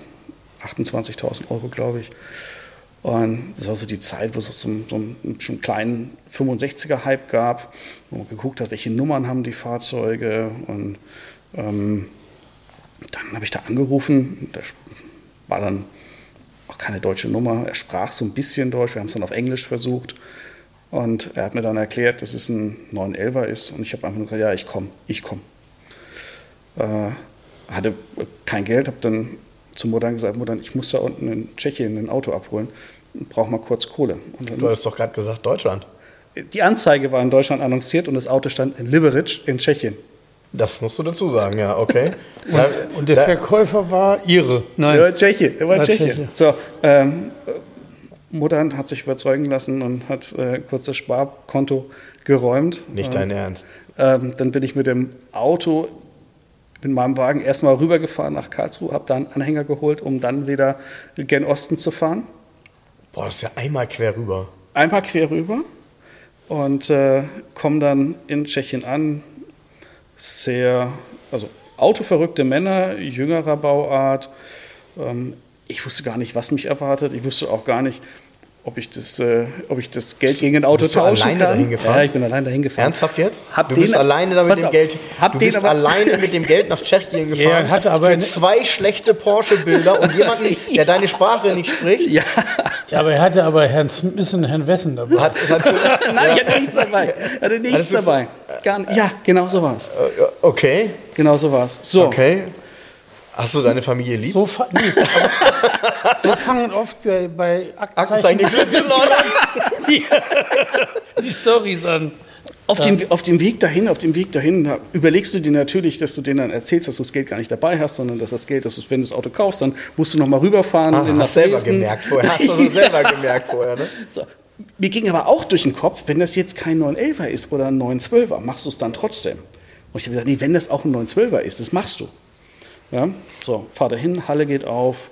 28.000 Euro, glaube ich. Und das war so die Zeit, wo es so, einen- so einen schon kleinen 65er-Hype gab, wo man geguckt hat, welche Nummern haben die Fahrzeuge. Und ähm, dann habe ich da angerufen. Da war dann auch keine deutsche Nummer. Er sprach so ein bisschen Deutsch. Wir haben es dann auf Englisch versucht. Und er hat mir dann erklärt, dass es ein 911er ist. Und ich habe einfach nur gesagt, ja, ich komme, ich komme. Äh, hatte kein Geld, habe dann zur Mutter gesagt, Mutter, ich muss da unten in Tschechien ein Auto abholen. Brauche mal kurz Kohle. Und dann, Du hast doch gerade gesagt, Deutschland. die Anzeige war in Deutschland annonciert und das Auto stand in Liberec in Tschechien. Das musst du dazu sagen, ja, okay. Da- Und der da- Verkäufer war ihre. Nein. Der war Tscheche, der war Ja, Tscheche. Tscheche. So, ähm, Mutter hat sich überzeugen lassen und hat äh, kurz das Sparkonto geräumt. Nicht dein Ernst. Ähm, dann bin ich mit dem Auto in meinem Wagen erstmal rübergefahren nach Karlsruhe, habe da einen Anhänger geholt, um dann wieder gen Osten zu fahren. Boah, das ist ja einmal quer rüber. Einmal quer rüber und äh, komme dann in Tschechien an. Sehr, also autoverrückte Männer, jüngerer Bauart. Ähm, ich wusste gar nicht, was mich erwartet. Ich wusste auch gar nicht, ob ich das, äh, ob ich das Geld gegen ein Auto Bist du tauschen alleine kann. dahin gefahren? Ja, ich bin allein dahin gefahren. Ernsthaft jetzt? Hab du den- bist alleine da mit dem auf, Geld. hab du bist aber- alleine mit dem Geld nach Tschechien gefahren. er hatte aber für zwei schlechte Porsche-Bilder und jemanden, der deine Sprache nicht spricht. Ja, Ja, aber er hatte aber Herrn Smith und Herrn Wessen dabei. Hat, hat, nein, ich hatte nichts dabei. Hatte nichts du- dabei. Gar nicht. Ja, genau so war es. okay, Genau so war es. So, okay. Hast du deine Familie lieb? So, fa- nee, so fangen oft bei, bei Aktenzeichen Aktenzeichen XY. die, die Stories an. Auf, dem, auf dem Weg dahin, auf dem Weg dahin, da überlegst du dir natürlich, dass du denen dann erzählst, dass du das Geld gar nicht dabei hast, sondern dass das Geld, dass du, wenn du das Auto kaufst, dann musst du noch mal rüberfahren Ah, hast selber Dresden. gemerkt vorher. Hast du also selber gemerkt vorher, ne? So. Mir ging aber auch durch den Kopf, wenn das jetzt kein 911er ist oder ein 912er, machst du es dann trotzdem? Und ich habe gesagt, nee, wenn das auch ein 912er ist, das machst du. Ja, so, fahr dahin, Halle geht auf,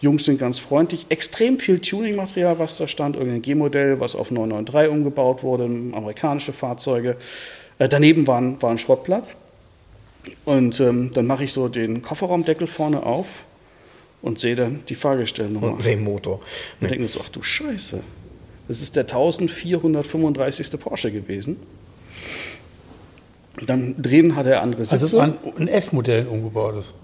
Jungs sind ganz freundlich, extrem viel Tuning-Material, was da stand, irgendein G-Modell, was auf 993 umgebaut wurde, amerikanische Fahrzeuge. Äh, daneben war ein, war ein Schrottplatz. Und ähm, dann mache ich so den Kofferraumdeckel vorne auf und sehe dann die Fahrgestellnummer. Und den Motor. Und denke mir so, ach du Scheiße. Das ist der 1435. Porsche gewesen. Dann drin hat er andere Sitze. Also es war ein, ein F-Modell umgebautes.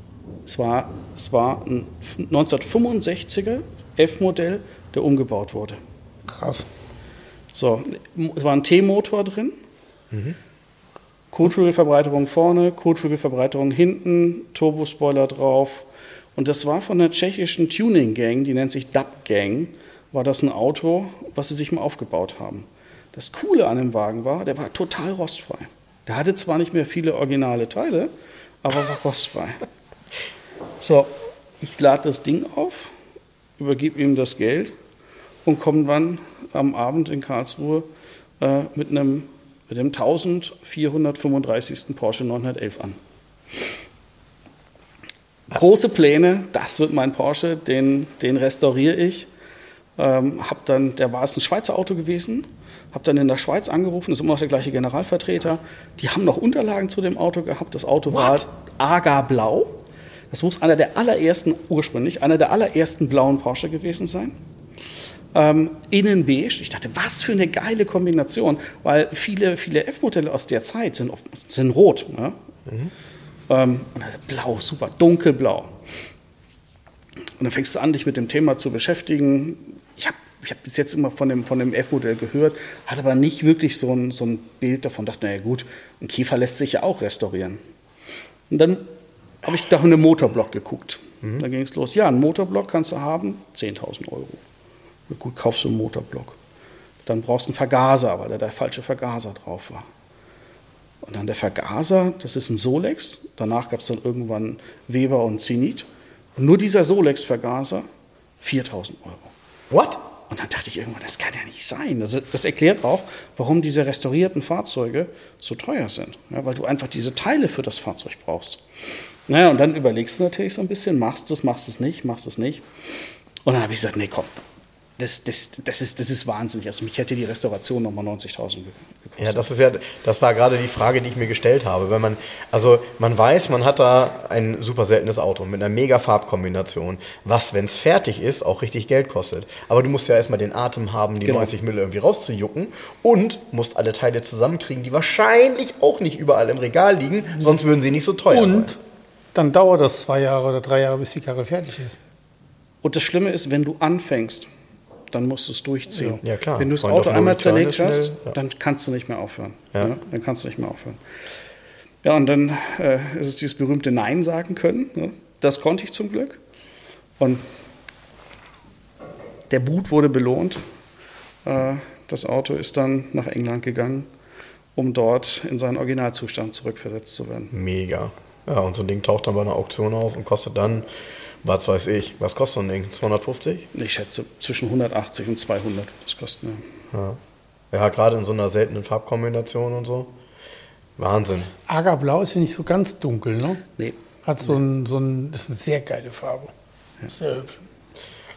es, war, es war ein 1965er F-Modell, der umgebaut wurde. Krass. So, es war ein T-Motor drin. Kotflügelverbreiterung vorne, Kotflügelverbreiterung hinten, Turbospoiler drauf. Und das war von der tschechischen Tuning-Gang, die nennt sich Dub Gang, war das ein Auto, was sie sich mal aufgebaut haben. Das Coole an dem Wagen war, der war total rostfrei. Der hatte zwar nicht mehr viele originale Teile, aber war rostfrei. So, ich lade das Ding auf, übergebe ihm das Geld und komme dann am Abend in Karlsruhe äh, mit einem mit dem 1435. Porsche 911 an. Große Pläne, das wird mein Porsche, den, den restauriere ich. Ähm, hab dann, der war es ein Schweizer Auto gewesen, habe dann in der Schweiz angerufen, ist immer noch der gleiche Generalvertreter. Die haben noch Unterlagen zu dem Auto gehabt. Das Auto war agerblau. Das muss einer der allerersten, ursprünglich, einer der allerersten blauen Porsche gewesen sein. ähm, innen beige. Ich dachte, was für eine geile Kombination, weil viele, viele F-Modelle aus der Zeit sind, oft, sind rot. Ne? Mhm. Ähm, und blau, super, dunkelblau. Und dann fängst du an, dich mit dem Thema zu beschäftigen. Ich habe ich hab bis jetzt immer von dem, von dem F-Modell gehört, hatte aber nicht wirklich so ein, so ein Bild davon. Dachte, naja gut, ein Kiefer lässt sich ja auch restaurieren. Und dann habe ich da einen Motorblock geguckt. Mhm. Dann ging es los. Ja, einen Motorblock kannst du haben, 10.000 Euro. Gut, kaufst du einen Motorblock. Dann brauchst du einen Vergaser, weil da der falsche Vergaser drauf war. Und dann der Vergaser, das ist ein Solex. Danach gab es dann irgendwann Weber und Zenit. Und nur dieser Solex-Vergaser, 4000 Euro. What? Und dann dachte ich irgendwann, das kann ja nicht sein. Das, das erklärt auch, warum diese restaurierten Fahrzeuge so teuer sind. Ja, weil du einfach diese Teile für das Fahrzeug brauchst. Naja, und dann überlegst du natürlich so ein bisschen, machst du es, machst du es nicht, machst du es nicht. Und dann habe ich gesagt, nee, komm, das, das, das, ist, das ist wahnsinnig. Also mich hätte die Restauration nochmal 90.000 gekostet. Ja, das ist ja, das war gerade die Frage, die ich mir gestellt habe. Wenn man, also man weiß, man hat da ein super seltenes Auto mit einer mega Farbkombination, was, wenn es fertig ist, auch richtig Geld kostet. Aber du musst ja erstmal den Atem haben, die genau. 90 Mille irgendwie rauszujucken und musst alle Teile zusammenkriegen, die wahrscheinlich auch nicht überall im Regal liegen, sonst würden sie nicht so teuer sein. Und dann dauert das zwei Jahre oder drei Jahre, bis die Karre fertig ist. Und das Schlimme ist, wenn du anfängst, dann musst du es durchziehen. Ja, klar. Wenn du das Freund Auto einmal zerlegt hast, ja. dann kannst du nicht mehr aufhören. Ja. ja. Dann kannst du nicht mehr aufhören. Ja, und dann äh, ist es dieses berühmte Nein sagen können. Ne? Das konnte ich zum Glück. Und der Boot wurde belohnt. Äh, das Auto ist dann nach England gegangen, um dort in seinen Originalzustand zurückversetzt zu werden. Mega. Ja, und so ein Ding taucht dann bei einer Auktion auf und kostet dann was weiß ich, was kostet so ein Ding? 250? Ich schätze zwischen 180 und 200 das kostet. Ja, ja gerade in so einer seltenen Farbkombination und so. Wahnsinn. Agerblau ist ja nicht so ganz dunkel, ne? Nee. Hat so ein, so ein, ist eine sehr geile Farbe. Sehr hübsch.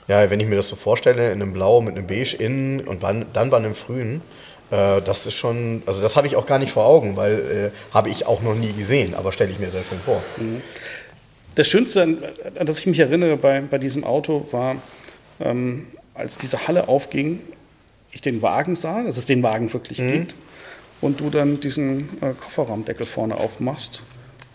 Ja, wenn ich mir das so vorstelle, in einem Blau mit einem Beige innen und dann bei einem Frühen, äh, das ist schon, also das habe ich auch gar nicht vor Augen, weil äh, habe ich auch noch nie gesehen, aber stelle ich mir sehr schön vor. Mhm. Das Schönste, an, das ich mich erinnere bei, bei diesem Auto, war, ähm, als diese Halle aufging, ich den Wagen sah, dass es den Wagen wirklich mhm. gibt, und du dann diesen äh, Kofferraumdeckel vorne aufmachst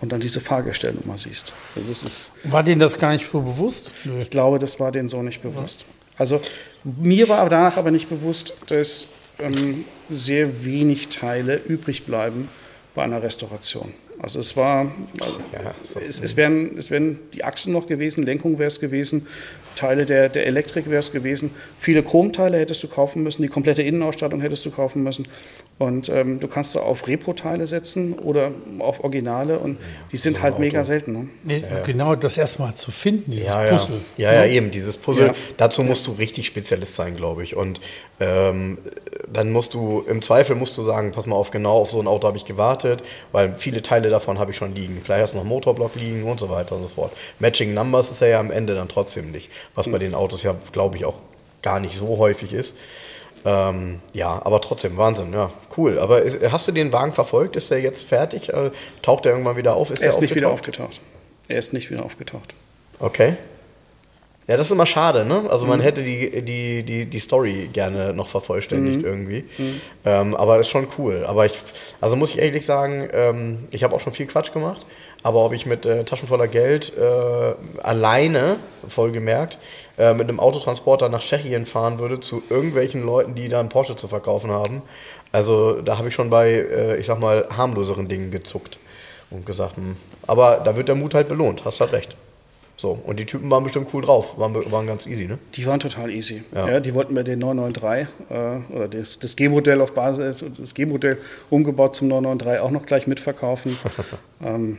und dann diese Fahrgestellnummer siehst. Also das ist, war denen das gar nicht so bewusst? Nö. Ich glaube, das war denen so nicht bewusst. Also mir war danach aber nicht bewusst, dass ähm, sehr wenig Teile übrig bleiben bei einer Restauration. Also es war, also ja, es, es, wären, es wären die Achsen noch gewesen, Lenkung wäre es gewesen, Teile der, der Elektrik wäre es gewesen. Viele Chromteile hättest du kaufen müssen, die komplette Innenausstattung hättest du kaufen müssen. Und ähm, du kannst da auf Repro-Teile setzen oder auf Originale und die sind so halt mega Auto. selten. Ne? Nee, ja, Genau das erstmal zu finden, dieses ja, Puzzle. Ja, ja, eben, dieses Puzzle. Dazu musst du richtig Spezialist sein, glaube ich. Und ähm, dann musst du, im Zweifel musst du sagen, pass mal auf, genau auf so ein Auto habe ich gewartet, weil viele Teile davon habe ich schon liegen. Vielleicht hast du noch einen Motorblock liegen und so weiter und so fort. Matching Numbers ist er ja am Ende dann trotzdem nicht, was bei den Autos ja, glaube ich, auch gar nicht so häufig ist. Ähm, ja, aber trotzdem, Wahnsinn, ja, cool. Aber ist, hast du den Wagen verfolgt? Ist der jetzt fertig? Äh, taucht er irgendwann wieder auf? Ist er ist nicht wieder aufgetaucht. Er ist nicht wieder aufgetaucht. Okay. Ja, das ist immer schade, ne? Also man mhm. hätte die, die, die, die Story gerne noch vervollständigt mhm. irgendwie. Mhm. Ähm, aber ist schon cool. Aber ich, also muss ich ehrlich sagen, ähm, ich habe auch schon viel Quatsch gemacht. Aber ob ich mit äh, Taschen voller Geld äh, alleine, vollgemerkt, äh, mit einem Autotransporter nach Tschechien fahren würde zu irgendwelchen Leuten, die da einen Porsche zu verkaufen haben, also da habe ich schon bei, äh, ich sag mal, harmloseren Dingen gezuckt und gesagt, mh. Hm. aber da wird der Mut halt belohnt, hast halt recht. So, und die Typen waren bestimmt cool drauf, waren, waren ganz easy, ne? Die waren total easy. Ja. ja die wollten mir den 993 äh, oder das, das G-Modell auf Basis, das G-Modell umgebaut zum 993 auch noch gleich mitverkaufen. ähm,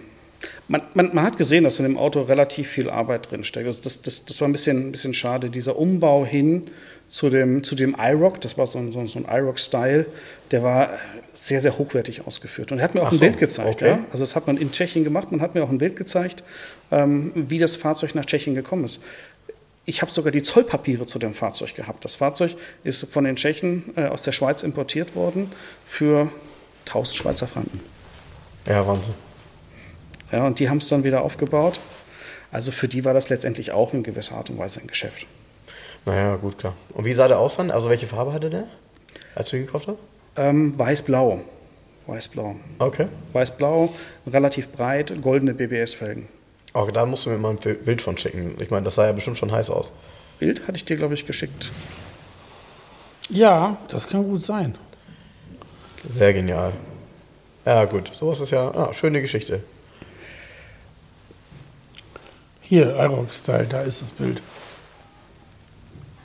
man, man, man, hat gesehen, dass in dem Auto relativ viel Arbeit drinsteckt. Also das, das, das war ein bisschen, ein bisschen schade. Dieser Umbau hin zu dem, zu dem iRock, das war so ein, so ein iRock-Style, der war sehr, sehr hochwertig ausgeführt. Und er hat mir auch Ach ein so, Bild gezeigt. Okay. Ja? Also das hat man in Tschechien gemacht, man hat mir auch ein Bild gezeigt, ähm, wie das Fahrzeug nach Tschechien gekommen ist. Ich habe sogar die Zollpapiere zu dem Fahrzeug gehabt. Das Fahrzeug ist von den Tschechen äh, aus der Schweiz importiert worden für 1000 Schweizer Franken. Ja, Wahnsinn. Ja, und die haben es dann wieder aufgebaut. Also für die war das letztendlich auch in gewisser Art und Weise ein Geschäft. Naja, gut, klar. Und wie sah der aus dann? Also welche Farbe hatte der, als du ihn gekauft hast? Ähm, Weiß-Blau. Weiß-Blau. Okay. Weiß-Blau, relativ breit, goldene BBS-Felgen. Okay, da musst du mir mal ein Bild von schicken. Ich meine, das sah ja bestimmt schon heiß aus. Bild hatte ich dir, glaube ich, geschickt. Ja, das kann gut sein. Sehr genial. Ja, gut. Sowas ist ja ah, schöne Geschichte. Hier, iRock-Style, da ist das Bild.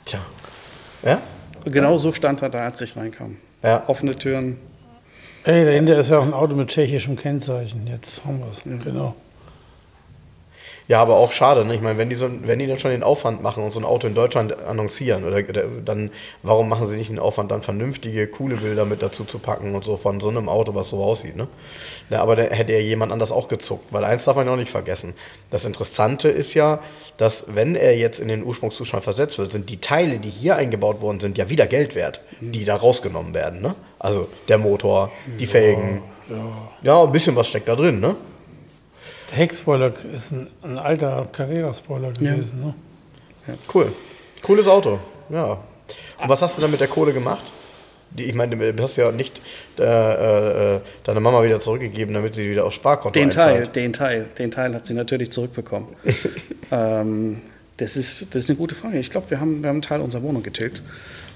Tja. Ja? Genau so stand er da, als ich reinkam. Ja. Offene Türen. Ey, dahinter ist ja auch ein Auto mit tschechischem Kennzeichen. Jetzt haben wir es. Genau. Ja, aber auch schade, ne? Ich meine, wenn die, so, wenn die dann schon den Aufwand machen und so ein Auto in Deutschland annoncieren, oder, dann, warum machen sie nicht den Aufwand, dann vernünftige, coole Bilder mit dazu zu packen und so von so einem Auto, was so aussieht, ne? Ja, aber da hätte ja jemand anders auch gezuckt, weil eins darf man ja auch nicht vergessen. Das Interessante ist ja, dass wenn er jetzt in den Ursprungszustand versetzt wird, sind die Teile, die hier eingebaut worden sind, ja wieder Geld wert, die da rausgenommen werden, ne? Also der Motor, die Felgen. Ja. Ja, ein bisschen was steckt da drin, ne? Der Heckspoiler ist ein, ein alter Carrera-Spoiler gewesen. Ne? Cool. Cooles Auto, ja. Und was hast du dann mit der Kohle gemacht? Die, ich meine, du hast ja nicht äh, äh, deine Mama wieder zurückgegeben, damit sie wieder aufs Sparkonto Den Teil, einzahlt. den Teil, den Teil hat sie natürlich zurückbekommen. ähm, das, ist, das ist eine gute Frage. Ich glaube, wir haben, wir haben einen Teil unserer Wohnung getilgt.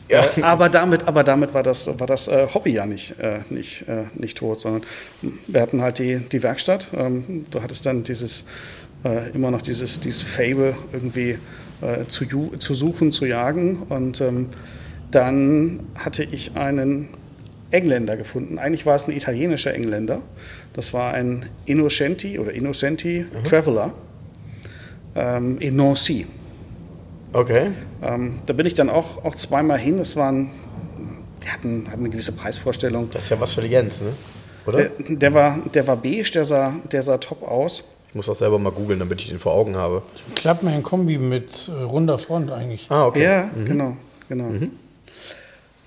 Ja. Äh, aber damit, aber damit war das, war das äh, Hobby ja nicht, äh, nicht, nicht tot, sondern wir hatten halt die, die Werkstatt. Ähm, du hattest dann dieses, immer noch dieses, dieses Fable irgendwie zu, zu suchen, zu jagen. Und ähm, dann hatte ich einen Engländer gefunden. Eigentlich war es ein italienischer Engländer. Das war ein Innocenti oder Innocenti Traveler ähm, in Nancy. Okay. Ähm, da bin ich dann auch, auch zweimal hin. Das waren, die hatten, hatten eine gewisse Preisvorstellung. Das ist ja was für die Jens, ne? Oder? Der, der, war, der war beige, der sah, der sah top aus. Ich muss das selber mal googeln, damit ich den vor Augen habe. Klappmann-Kombi mit äh, runder Front eigentlich. Ah, okay. Ja, genau. genau.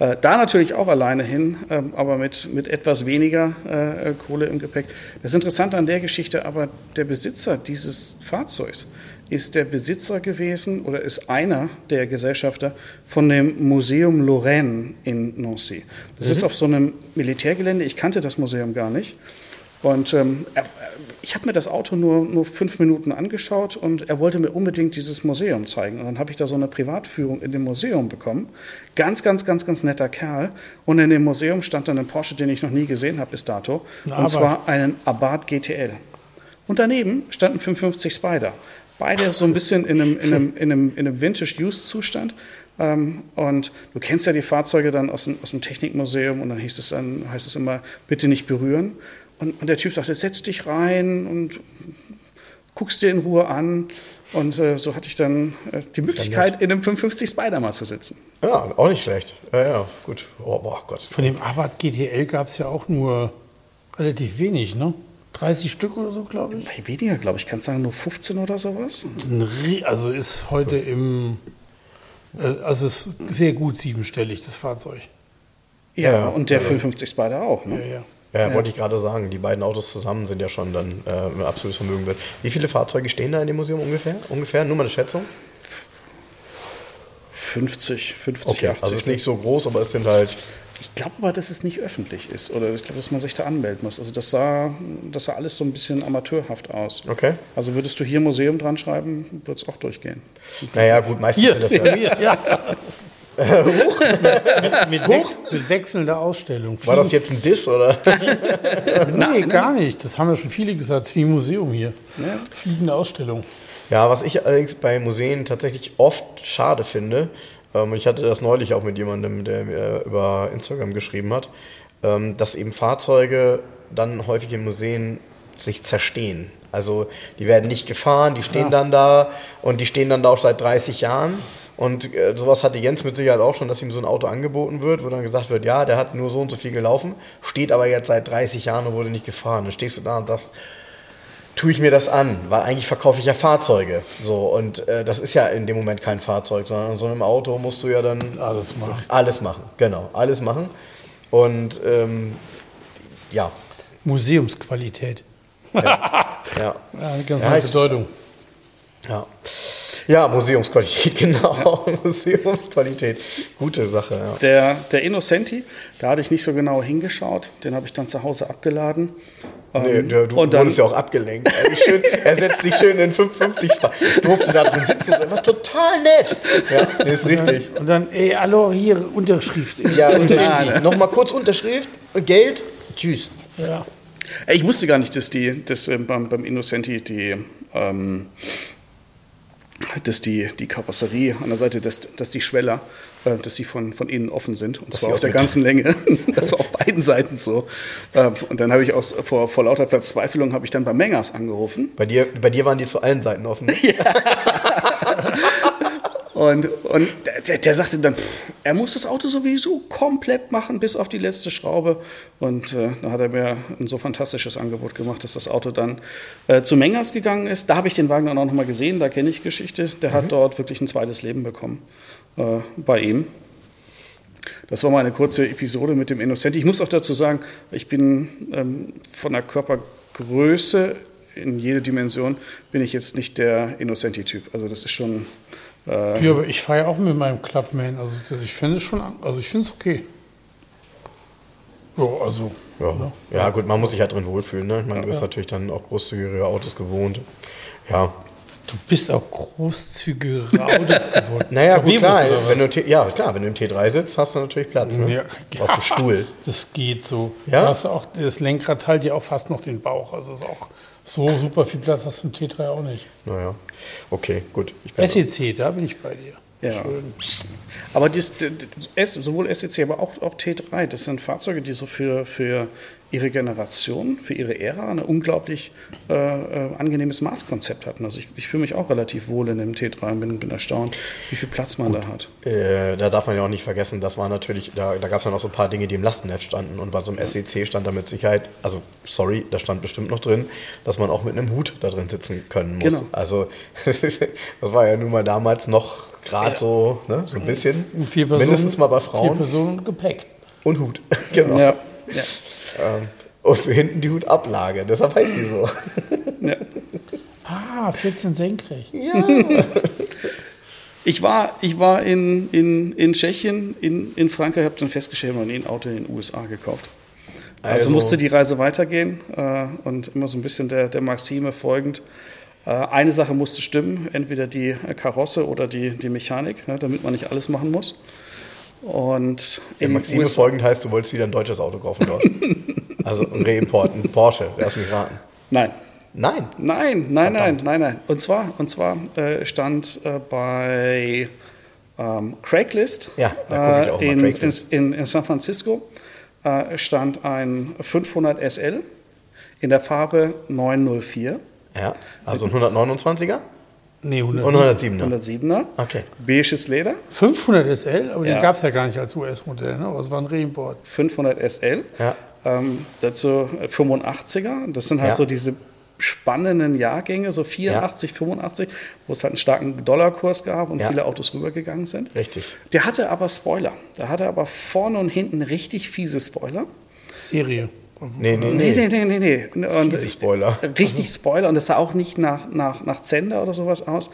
Äh, da natürlich auch alleine hin, ähm, aber mit, mit etwas weniger äh, Kohle im Gepäck. Das Interessante an der Geschichte, aber der Besitzer dieses Fahrzeugs ist der Besitzer gewesen oder ist einer der Gesellschafter von dem Museum Lorraine in Nancy. Das ist auf so einem Militärgelände. Ich kannte das Museum gar nicht. Und ähm, er, ich habe mir das Auto nur, nur fünf Minuten angeschaut und er wollte mir unbedingt dieses Museum zeigen. Und dann habe ich da so eine Privatführung in dem Museum bekommen. Ganz, ganz, ganz, ganz netter Kerl. Und in dem Museum stand dann ein Porsche, den ich noch nie gesehen habe bis dato. Ein und Abarth. zwar einen Abarth GTL. Und daneben stand ein 550 Spider. Beide so ein bisschen in einem, in einem, in einem, in einem Vintage-Use-Zustand. Ähm, und du kennst ja die Fahrzeuge dann aus dem, aus dem Technikmuseum und dann, hieß es dann heißt es immer, bitte nicht berühren. Und, und der Typ sagte, setz dich rein und guckst dir in Ruhe an. Und äh, so hatte ich dann äh, die Möglichkeit, in einem 550 Spider mal zu sitzen. Ja, auch nicht schlecht. Ja, ja, gut. Oh, boah, Gott. Von dem Abarth GTL gab es ja auch nur relativ wenig, ne? 30 Stück oder so, glaube ich. Bei weniger, glaube ich. Kannst du sagen, nur 15 oder sowas? Also ist heute im. äh, Also ist sehr gut siebenstellig, das Fahrzeug. Ja, Ja, und der also- 550 Spider auch. Ja, Ne? ja. Ja, wollte ich gerade sagen. Die beiden Autos zusammen sind ja schon dann äh, ein absolutes Vermögen wert. Wie viele Fahrzeuge stehen da in dem Museum ungefähr? Ungefähr? Nur mal eine Schätzung? 50, 50, Okay, 80. also ist nicht so groß, aber es sind halt. Ich glaube aber, dass es nicht öffentlich ist. Oder ich glaube, dass man sich da anmelden muss. Also das sah, das sah alles so ein bisschen amateurhaft aus. Okay. Also würdest du hier Museum dran schreiben, würde es auch durchgehen. Naja, gut, meistens sind das ja. ja. ja. mit, Wech mit wechselnder Ausstellung. War das jetzt ein Diss oder? Nee, gar nicht. Das haben ja schon viele gesagt. Es ist wie ein Museum hier. Ja. Fliegende Ausstellung. Ja, was ich allerdings bei Museen tatsächlich oft schade finde, ähm, ich hatte das neulich auch mit jemandem, der mir über Instagram geschrieben hat, ähm, dass eben Fahrzeuge dann häufig in Museen sich zerstehen. Also die werden nicht gefahren, die stehen Ja. dann da und die stehen dann da auch seit 30 Jahren. Und äh, sowas hatte Jens mit Sicherheit auch schon, dass ihm so ein Auto angeboten wird, wo dann gesagt wird, ja, der hat nur so und so viel gelaufen, steht aber jetzt seit 30 Jahren und wurde nicht gefahren. Dann stehst du da und sagst, tue ich mir das an, weil eigentlich verkaufe ich ja Fahrzeuge. So, und äh, das ist ja in dem Moment kein Fahrzeug, sondern in so einem Auto musst du ja dann Alles machen. alles machen. Genau, alles machen. Und ähm, ja, Museumsqualität. ja, Ja, eine ganz Ja, ich- Bedeutung. ja. Ja, Museumsqualität, genau. Museumsqualität. Gute Sache, ja. Der, der Innocenti, da hatte ich nicht so genau hingeschaut. Den habe ich dann zu Hause abgeladen. Nee, Ähm, du, du und dann, wurdest ja auch abgelenkt. Also schön, er setzt sich schön in 550 Spot. Ich durfte da drin sitzen und er war total nett. Ja, nee, ist richtig. Und dann, ey, hallo, hier, Unterschrift. Ja, Unterschrift. Nochmal kurz Unterschrift, Geld, tschüss. Ja. ich wusste gar nicht, dass, die, dass ähm, beim, beim Innocenti die, ähm, dass die, die Karosserie an der Seite, dass, dass die Schweller, dass die von, von innen offen sind. Und zwar die auf der ganzen Länge. Das war auf beiden Seiten so. Ähm, und dann habe ich aus, vor, vor lauter Verzweiflung habe ich dann bei Mengers angerufen. Bei dir, bei dir waren die zu allen Seiten offen. Und, und der, der sagte dann, pff, er muss das Auto sowieso komplett machen, bis auf die letzte Schraube. Und äh, da hat er mir ein so fantastisches Angebot gemacht, dass das Auto dann äh, zu Mengers gegangen ist. Da habe ich den Wagen dann auch nochmal gesehen, da kenne ich Geschichte. Der hat dort wirklich ein zweites Leben bekommen äh, bei ihm. Das war mal eine kurze Episode mit dem Innocenti. Ich muss auch dazu sagen, ich bin ähm, von der Körpergröße in jede Dimension bin ich jetzt nicht der Innocenti-Typ. Also das ist schon äh, Ja, aber ich fahre ja auch mit meinem Clubman. Also das, ich finde es schon, also ich finde es okay. Ja, also. Ja. ja, gut, man muss sich halt drin wohlfühlen. Ne? Ich meine, du bist natürlich dann auch großzügigere Autos gewohnt. Ja, Du bist auch großzügige Autos geworden. naja, gut, klar. Wenn du, im T- ja, klar, wenn du im T3 sitzt, hast du natürlich Platz. Ne? Ja, Auf dem Stuhl. Das geht so. Ja? Du hast auch, das Lenkrad teilt dir auch fast noch den Bauch. Also ist auch so super viel Platz hast du im T3 auch nicht. Naja, okay, gut. Ich bin SEC, da bin ich bei dir. Ja. Schön. Aber dies, sowohl SEC, aber auch, auch T3, das sind Fahrzeuge, die so für, für ihre Generation, für ihre Ära ein unglaublich äh, äh, angenehmes Maßkonzept hatten. Also ich, ich fühle mich auch relativ wohl in dem T3 und bin, bin erstaunt, wie viel Platz man da hat. Äh, da darf man ja auch nicht vergessen, das war natürlich, da, da gab es ja noch so ein paar Dinge, die im Lastenheft standen. Und bei so einem SEC stand da mit Sicherheit, also sorry, da stand bestimmt noch drin, dass man auch mit einem Hut da drin sitzen können muss. Genau. Also das war ja nun mal damals noch gerade so, ne, so ein bisschen. Vier Personen, Mindestens mal bei Vier Frauen. Personen und Gepäck. Und Hut. genau. Ja. Ja. Ähm, und für hinten die Hutablage, deshalb heißt die so. Ja. Ah, 14 senkrecht. Ich war, ich war in, in, in Tschechien, in, in Frankreich, habe dann festgestellt, nie ein Auto in den USA gekauft. Also, Also- musste die Reise weitergehen äh, und immer so ein bisschen der, der Maxime folgend. Äh, eine Sache musste stimmen, entweder die Karosse oder die, die Mechanik, ne, damit man nicht alles machen muss. Und in Maxime USA folgend heißt, du wolltest wieder ein deutsches Auto kaufen dort. also ein Reimport, ein Porsche, lass mich raten. Nein, Nein. Nein, nein, nein, Verdammt. nein, nein. Und zwar, und zwar äh, stand äh, bei ähm, Craigslist Ja, äh, in, Craigslist. in, in San Francisco äh, stand ein 500 SL in der Farbe 904, Ja, also ein 129er Nee, und 107. 107er. 107er, Okay. beiges Leder, 500 SL, aber Ja. den gab es ja gar nicht als US-Modell. Ne? Aber es war ein Reimport. 500 SL. Ja. Ähm, dazu 85er. Das sind halt Ja. so diese spannenden Jahrgänge, so 84, 85, wo es halt einen starken Dollarkurs gab und Ja. viele Autos rübergegangen sind. Richtig. Der hatte aber Spoiler. Der hatte aber vorne und hinten richtig fiese Spoiler. Serie. Nee, nee, Nee, nee. nee, nee, nee. nee. Und Fiese Spoiler. Richtig Spoiler. Und das sah auch nicht nach, nach, nach Zender oder sowas aus.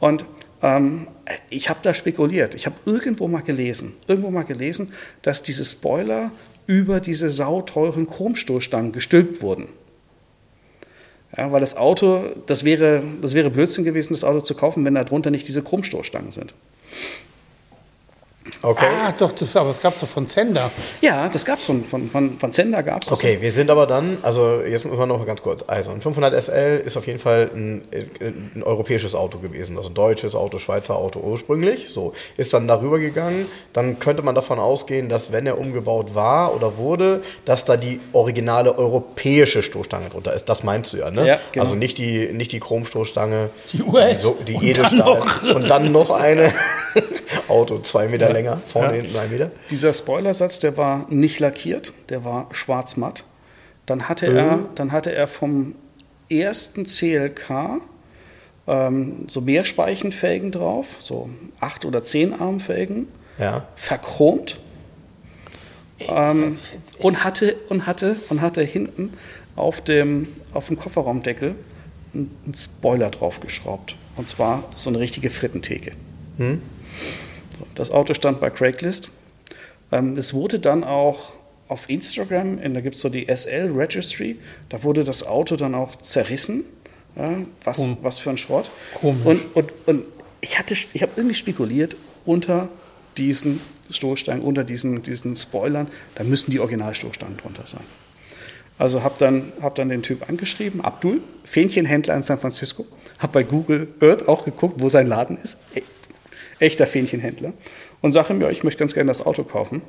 Und ähm, ich habe da spekuliert. Ich habe irgendwo mal gelesen, irgendwo mal gelesen, dass diese Spoiler über diese sauteuren Chromstoßstangen gestülpt wurden. Ja, weil das Auto, das wäre, das wäre Blödsinn gewesen, das Auto zu kaufen, wenn da drunter nicht diese Chromstoßstangen sind. Okay. Ah, doch, das, aber das gab es doch von Zender. Ja, das gab es von, von, von, von Zender, gab es Okay, wir sind aber dann, also jetzt müssen wir noch mal ganz kurz. Also ein 500 SL ist auf jeden Fall ein, ein europäisches Auto gewesen, also ein deutsches Auto, Schweizer Auto ursprünglich. So ist dann darüber gegangen. Dann könnte man davon ausgehen, dass wenn er umgebaut war oder wurde, dass da die originale europäische Stoßstange drunter ist. Das meinst du ja, ne? Ja, genau. Also nicht die, nicht die Chromstoßstange, Die US. so, die Und Edelstahl dann und dann noch eine Auto zwei Meter länger, vorne hinten ein Meter. Dieser Spoilersatz, der war nicht lackiert, der war schwarz-matt. Dann hatte, Mhm. er, dann hatte er vom ersten CLK ähm, so Mehrspeichenfelgen drauf, so acht oder zehn Armfelgen, Ja. verchromt. Ähm, und, hatte, und, hatte, und hatte hinten auf dem, auf dem Kofferraumdeckel einen einen Spoiler draufgeschraubt. Und zwar so eine richtige Frittentheke. Hm? Das Auto stand bei Craigslist. Ähm, es wurde dann auch auf Instagram, da gibt es so die SL Registry, da wurde das Auto dann auch zerrissen. Ja, was, hm. was für ein Schrott. Komisch. Und, und, und ich, ich habe irgendwie spekuliert, unter diesen Stoßstangen, unter diesen, diesen Spoilern, da müssen die Originalstoßstangen drunter sein. Also habe dann, hab dann den Typ angeschrieben, Abdul, Fähnchenhändler in San Francisco, habe bei Google Earth auch geguckt, wo sein Laden ist, echter Fähnchenhändler, und sage ja, ich möchte ganz gerne das Auto kaufen.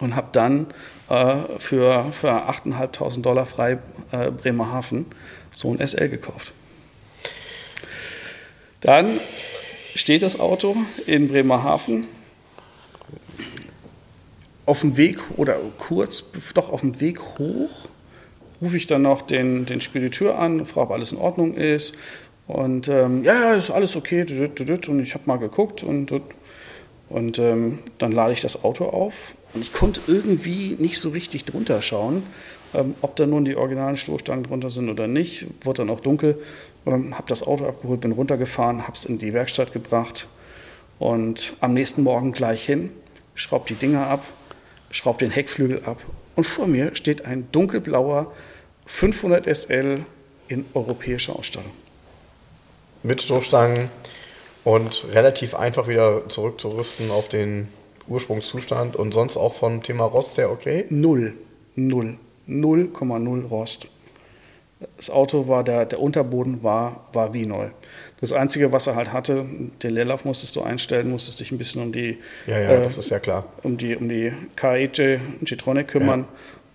Und habe dann äh, für, für 8.500 Dollar frei äh, Bremerhaven so ein SL gekauft. Dann steht das Auto in Bremerhaven auf dem Weg oder kurz, doch auf dem Weg hoch, rufe ich dann noch den, den Spediteur an, frage, ob alles in Ordnung ist. Und ähm, ja, ist alles okay. Und ich habe mal geguckt und, und ähm, dann lade ich das Auto auf. Und ich konnte irgendwie nicht so richtig drunter schauen, ähm, ob da nun die originalen Stoßstangen drunter sind oder nicht. Wurde dann auch dunkel. Und habe das Auto abgeholt, bin runtergefahren, habe es in die Werkstatt gebracht und am nächsten Morgen gleich hin, schraube die Dinger ab, schraube den Heckflügel ab und vor mir steht ein dunkelblauer 500 SL in europäischer Ausstattung. Mit Stoßstangen und relativ einfach wieder zurückzurüsten auf den Ursprungszustand und sonst auch vom Thema Rost der okay? Null, null, 0,0 Rost. Das Auto war, der, der Unterboden war, war wie neu. Das Einzige, was er halt hatte, den Leerlauf musstest du einstellen, musstest dich ein bisschen um die, ja, ja, äh, das ist ja klar. Um die, um die KEJ G-Tronic kümmern.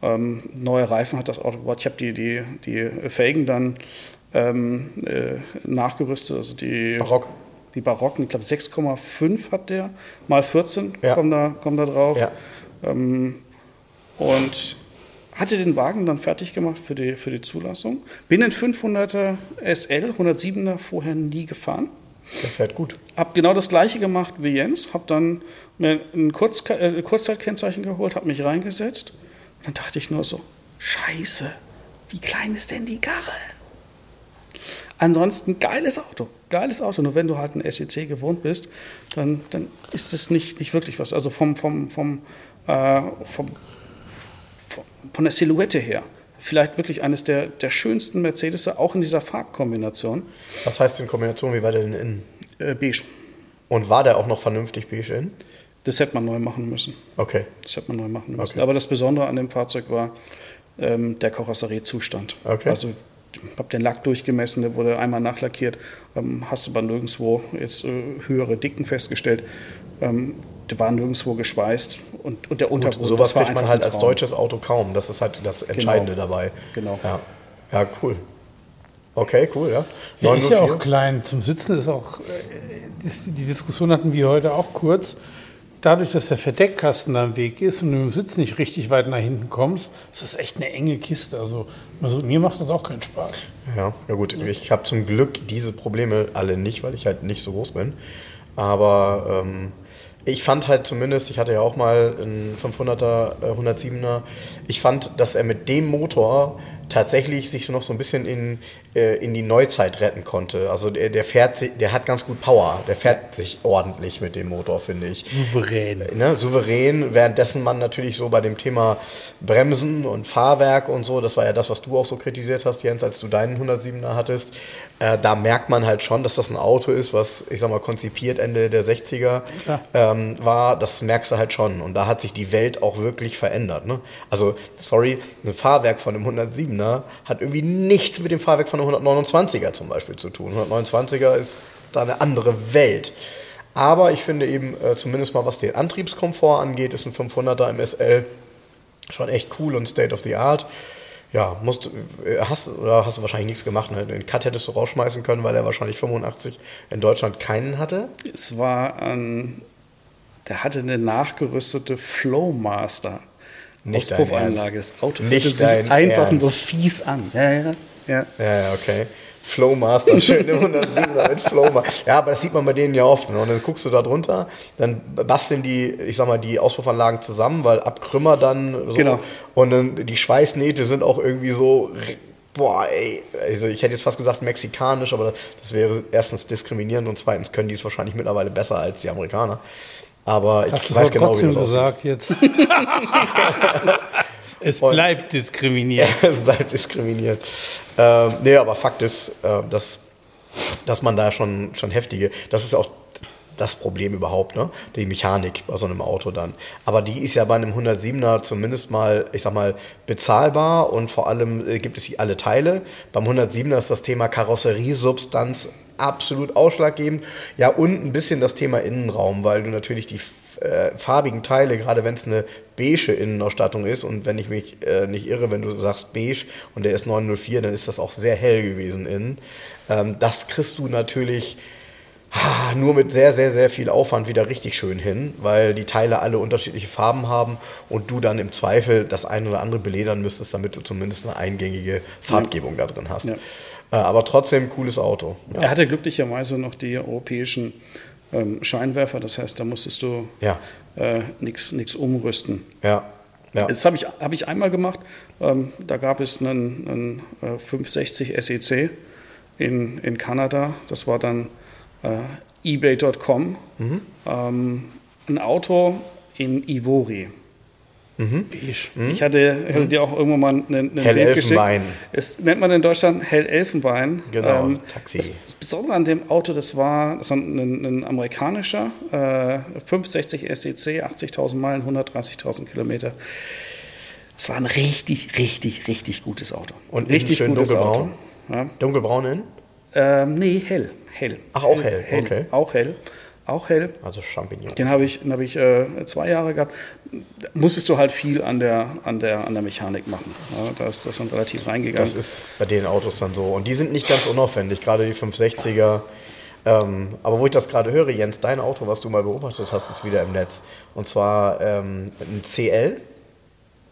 Ja. Ähm, neue Reifen hat das Auto gebaut. Ich habe die, die, die Felgen dann ähm, äh, nachgerüstet, also die Barock. Die Barocken, ich glaube 6,5 hat der, mal 14 ja. kommen, da, kommen da drauf. Ja. Ähm, und hatte den Wagen dann fertig gemacht für die, für die Zulassung. Bin in 500er SL, 107er vorher nie gefahren. Der fährt gut. Hab genau das gleiche gemacht wie Jens. Hab dann mir ein Kurz äh, Kurzzeitkennzeichen geholt, hab mich reingesetzt. Und dann dachte ich nur so: Scheiße, wie klein ist denn die Karre? Ansonsten geiles Auto, geiles Auto. Nur wenn du halt ein SEC gewohnt bist, dann, dann ist es nicht, nicht wirklich was. Also vom, vom, vom, äh, vom von der Silhouette her vielleicht wirklich eines der, der schönsten Mercedes, auch in dieser Farbkombination. Was heißt in Kombination? Wie war der denn innen? Äh, beige. Und war der auch noch vernünftig beige innen? Das hätte man neu machen müssen. Okay. Das hätte man neu machen müssen. Okay. Aber das Besondere an dem Fahrzeug war ähm, der Karosseriezustand. Okay. Also habe den Lack durchgemessen, der wurde einmal nachlackiert, ähm, hast aber nirgendwo jetzt äh, höhere Dicken festgestellt. Ähm, der war nirgendwo geschweißt und, und der Untergrund. Gut, sowas kriegt man halt als deutsches Auto kaum. Das ist halt das Entscheidende genau. dabei. Genau. Ja. ja, cool. Okay, cool, ja. Der ist ja auch klein. Zum Sitzen ist auch, äh, die Diskussion hatten wir heute auch kurz. Dadurch, dass der Verdeckkasten da im Weg ist und du im Sitz nicht richtig weit nach hinten kommst, ist das echt eine enge Kiste. Also, also mir macht das auch keinen Spaß. Ja, ja gut. Ich habe zum Glück diese Probleme alle nicht, weil ich halt nicht so groß bin. Aber ähm, ich fand halt zumindest, ich hatte ja auch mal einen 500er, 107er, äh, ich fand, dass er mit dem Motor tatsächlich sich so noch so ein bisschen in, äh, in die Neuzeit retten konnte. Also der, der fährt, der hat ganz gut Power. Der fährt sich ordentlich mit dem Motor, finde ich. Souverän. Äh, ne? Souverän, währenddessen man natürlich so bei dem Thema Bremsen und Fahrwerk und so, das war ja das, was du auch so kritisiert hast, Jens, als du deinen 107er hattest, äh, da merkt man halt schon, dass das ein Auto ist, was, ich sag mal, konzipiert Ende der 60er ähm, war. Das merkst du halt schon. Und da hat sich die Welt auch wirklich verändert. Ne? Also, sorry, ein Fahrwerk von einem 107er Kinder hat irgendwie nichts mit dem Fahrwerk von einem 129er zum Beispiel zu tun. 129er ist da eine andere Welt. Aber ich finde eben, äh, zumindest mal was den Antriebskomfort angeht, ist ein 500er im SL schon echt cool und State of the Art. Ja, musst, äh, hast, hast du wahrscheinlich nichts gemacht. Ne? Den Cut hättest du rausschmeißen können, weil er wahrscheinlich 85 in Deutschland keinen hatte. Es war ein, der hatte eine nachgerüstete Flowmaster. Nicht Auspuffanlage. Das Auto Nicht sich einfach Ernst. nur fies an. Ja, ja, ja. Ja, okay. Flowmaster, schöne 107er mit Flowmaster. Ja, aber das sieht man bei denen ja oft. Ne? Und dann guckst du da drunter, dann basteln die, ich sag mal, die Auspuffanlagen zusammen, weil ab Krümmer dann so. Genau. Und dann die Schweißnähte sind auch irgendwie so boah, ey, also ich hätte jetzt fast gesagt mexikanisch, aber das wäre erstens diskriminierend und zweitens können die es wahrscheinlich mittlerweile besser als die Amerikaner. Aber ich Hast du weiß genau, wie das aussieht. gesagt jetzt? es bleibt diskriminiert. es bleibt diskriminiert. Ähm, nee, aber Fakt ist, äh, dass, dass man da schon, schon heftige, das ist auch das Problem überhaupt, ne? Die Mechanik bei so einem Auto dann. Aber die ist ja bei einem 107er zumindest mal, ich sag mal, bezahlbar und vor allem äh, gibt es alle Teile. Beim 107er ist das Thema Karosseriesubstanz absolut ausschlaggebend. Ja, und ein bisschen das Thema Innenraum, weil du natürlich die äh, farbigen Teile, gerade wenn es eine beige Innenausstattung ist und wenn ich mich äh, nicht irre, wenn du sagst beige und der ist 904, dann ist das auch sehr hell gewesen innen. Ähm, das kriegst du natürlich ah, nur mit sehr, sehr, sehr viel Aufwand wieder richtig schön hin, weil die Teile alle unterschiedliche Farben haben und du dann im Zweifel das eine oder andere beledern müsstest, damit du zumindest eine eingängige Farbgebung da drin hast. Ja. Äh, aber trotzdem cooles Auto. Ja. Er hatte glücklicherweise noch die europäischen ähm, Scheinwerfer, das heißt, da musstest du Ja. äh, nichts umrüsten. Ja. ja. Das habe ich, hab ich einmal gemacht. Ähm, da gab es einen, einen äh, 560 SEC in, in Kanada. Das war dann äh, ebay.com. Mhm. Ähm, ein Auto in Ivory. Beige. Ich hatte, ich hatte dir auch irgendwann mal einen, einen Hellelfenbein. geschickt. Es nennt man in Deutschland Hellelfenbein. Genau, Taxi. Das, das Besondere an dem Auto, das war, das war ein, ein amerikanischer, äh, 560 SEC, 80.000 Meilen, 130.000 Kilometer. Es war ein richtig, richtig, richtig gutes Auto. Und richtig schön gutes Auto. dunkelbraun? Ja. Dunkelbraun innen? Ähm, nee, hell, hell. Ach, auch hell, okay. Auch hell, auch hell. Also Champignon. Den habe ich, den hab ich äh, zwei Jahre gehabt. Musstest du halt viel an der, an der, an der Mechanik machen. Ja, da ist das dann relativ reingegangen. Das ist bei den Autos dann so. Und die sind nicht ganz unaufwendig, gerade die 560er. Ähm, aber wo ich das gerade höre, Jens, dein Auto, was du mal beobachtet hast, ist wieder im Netz. Und zwar ähm, ein CL,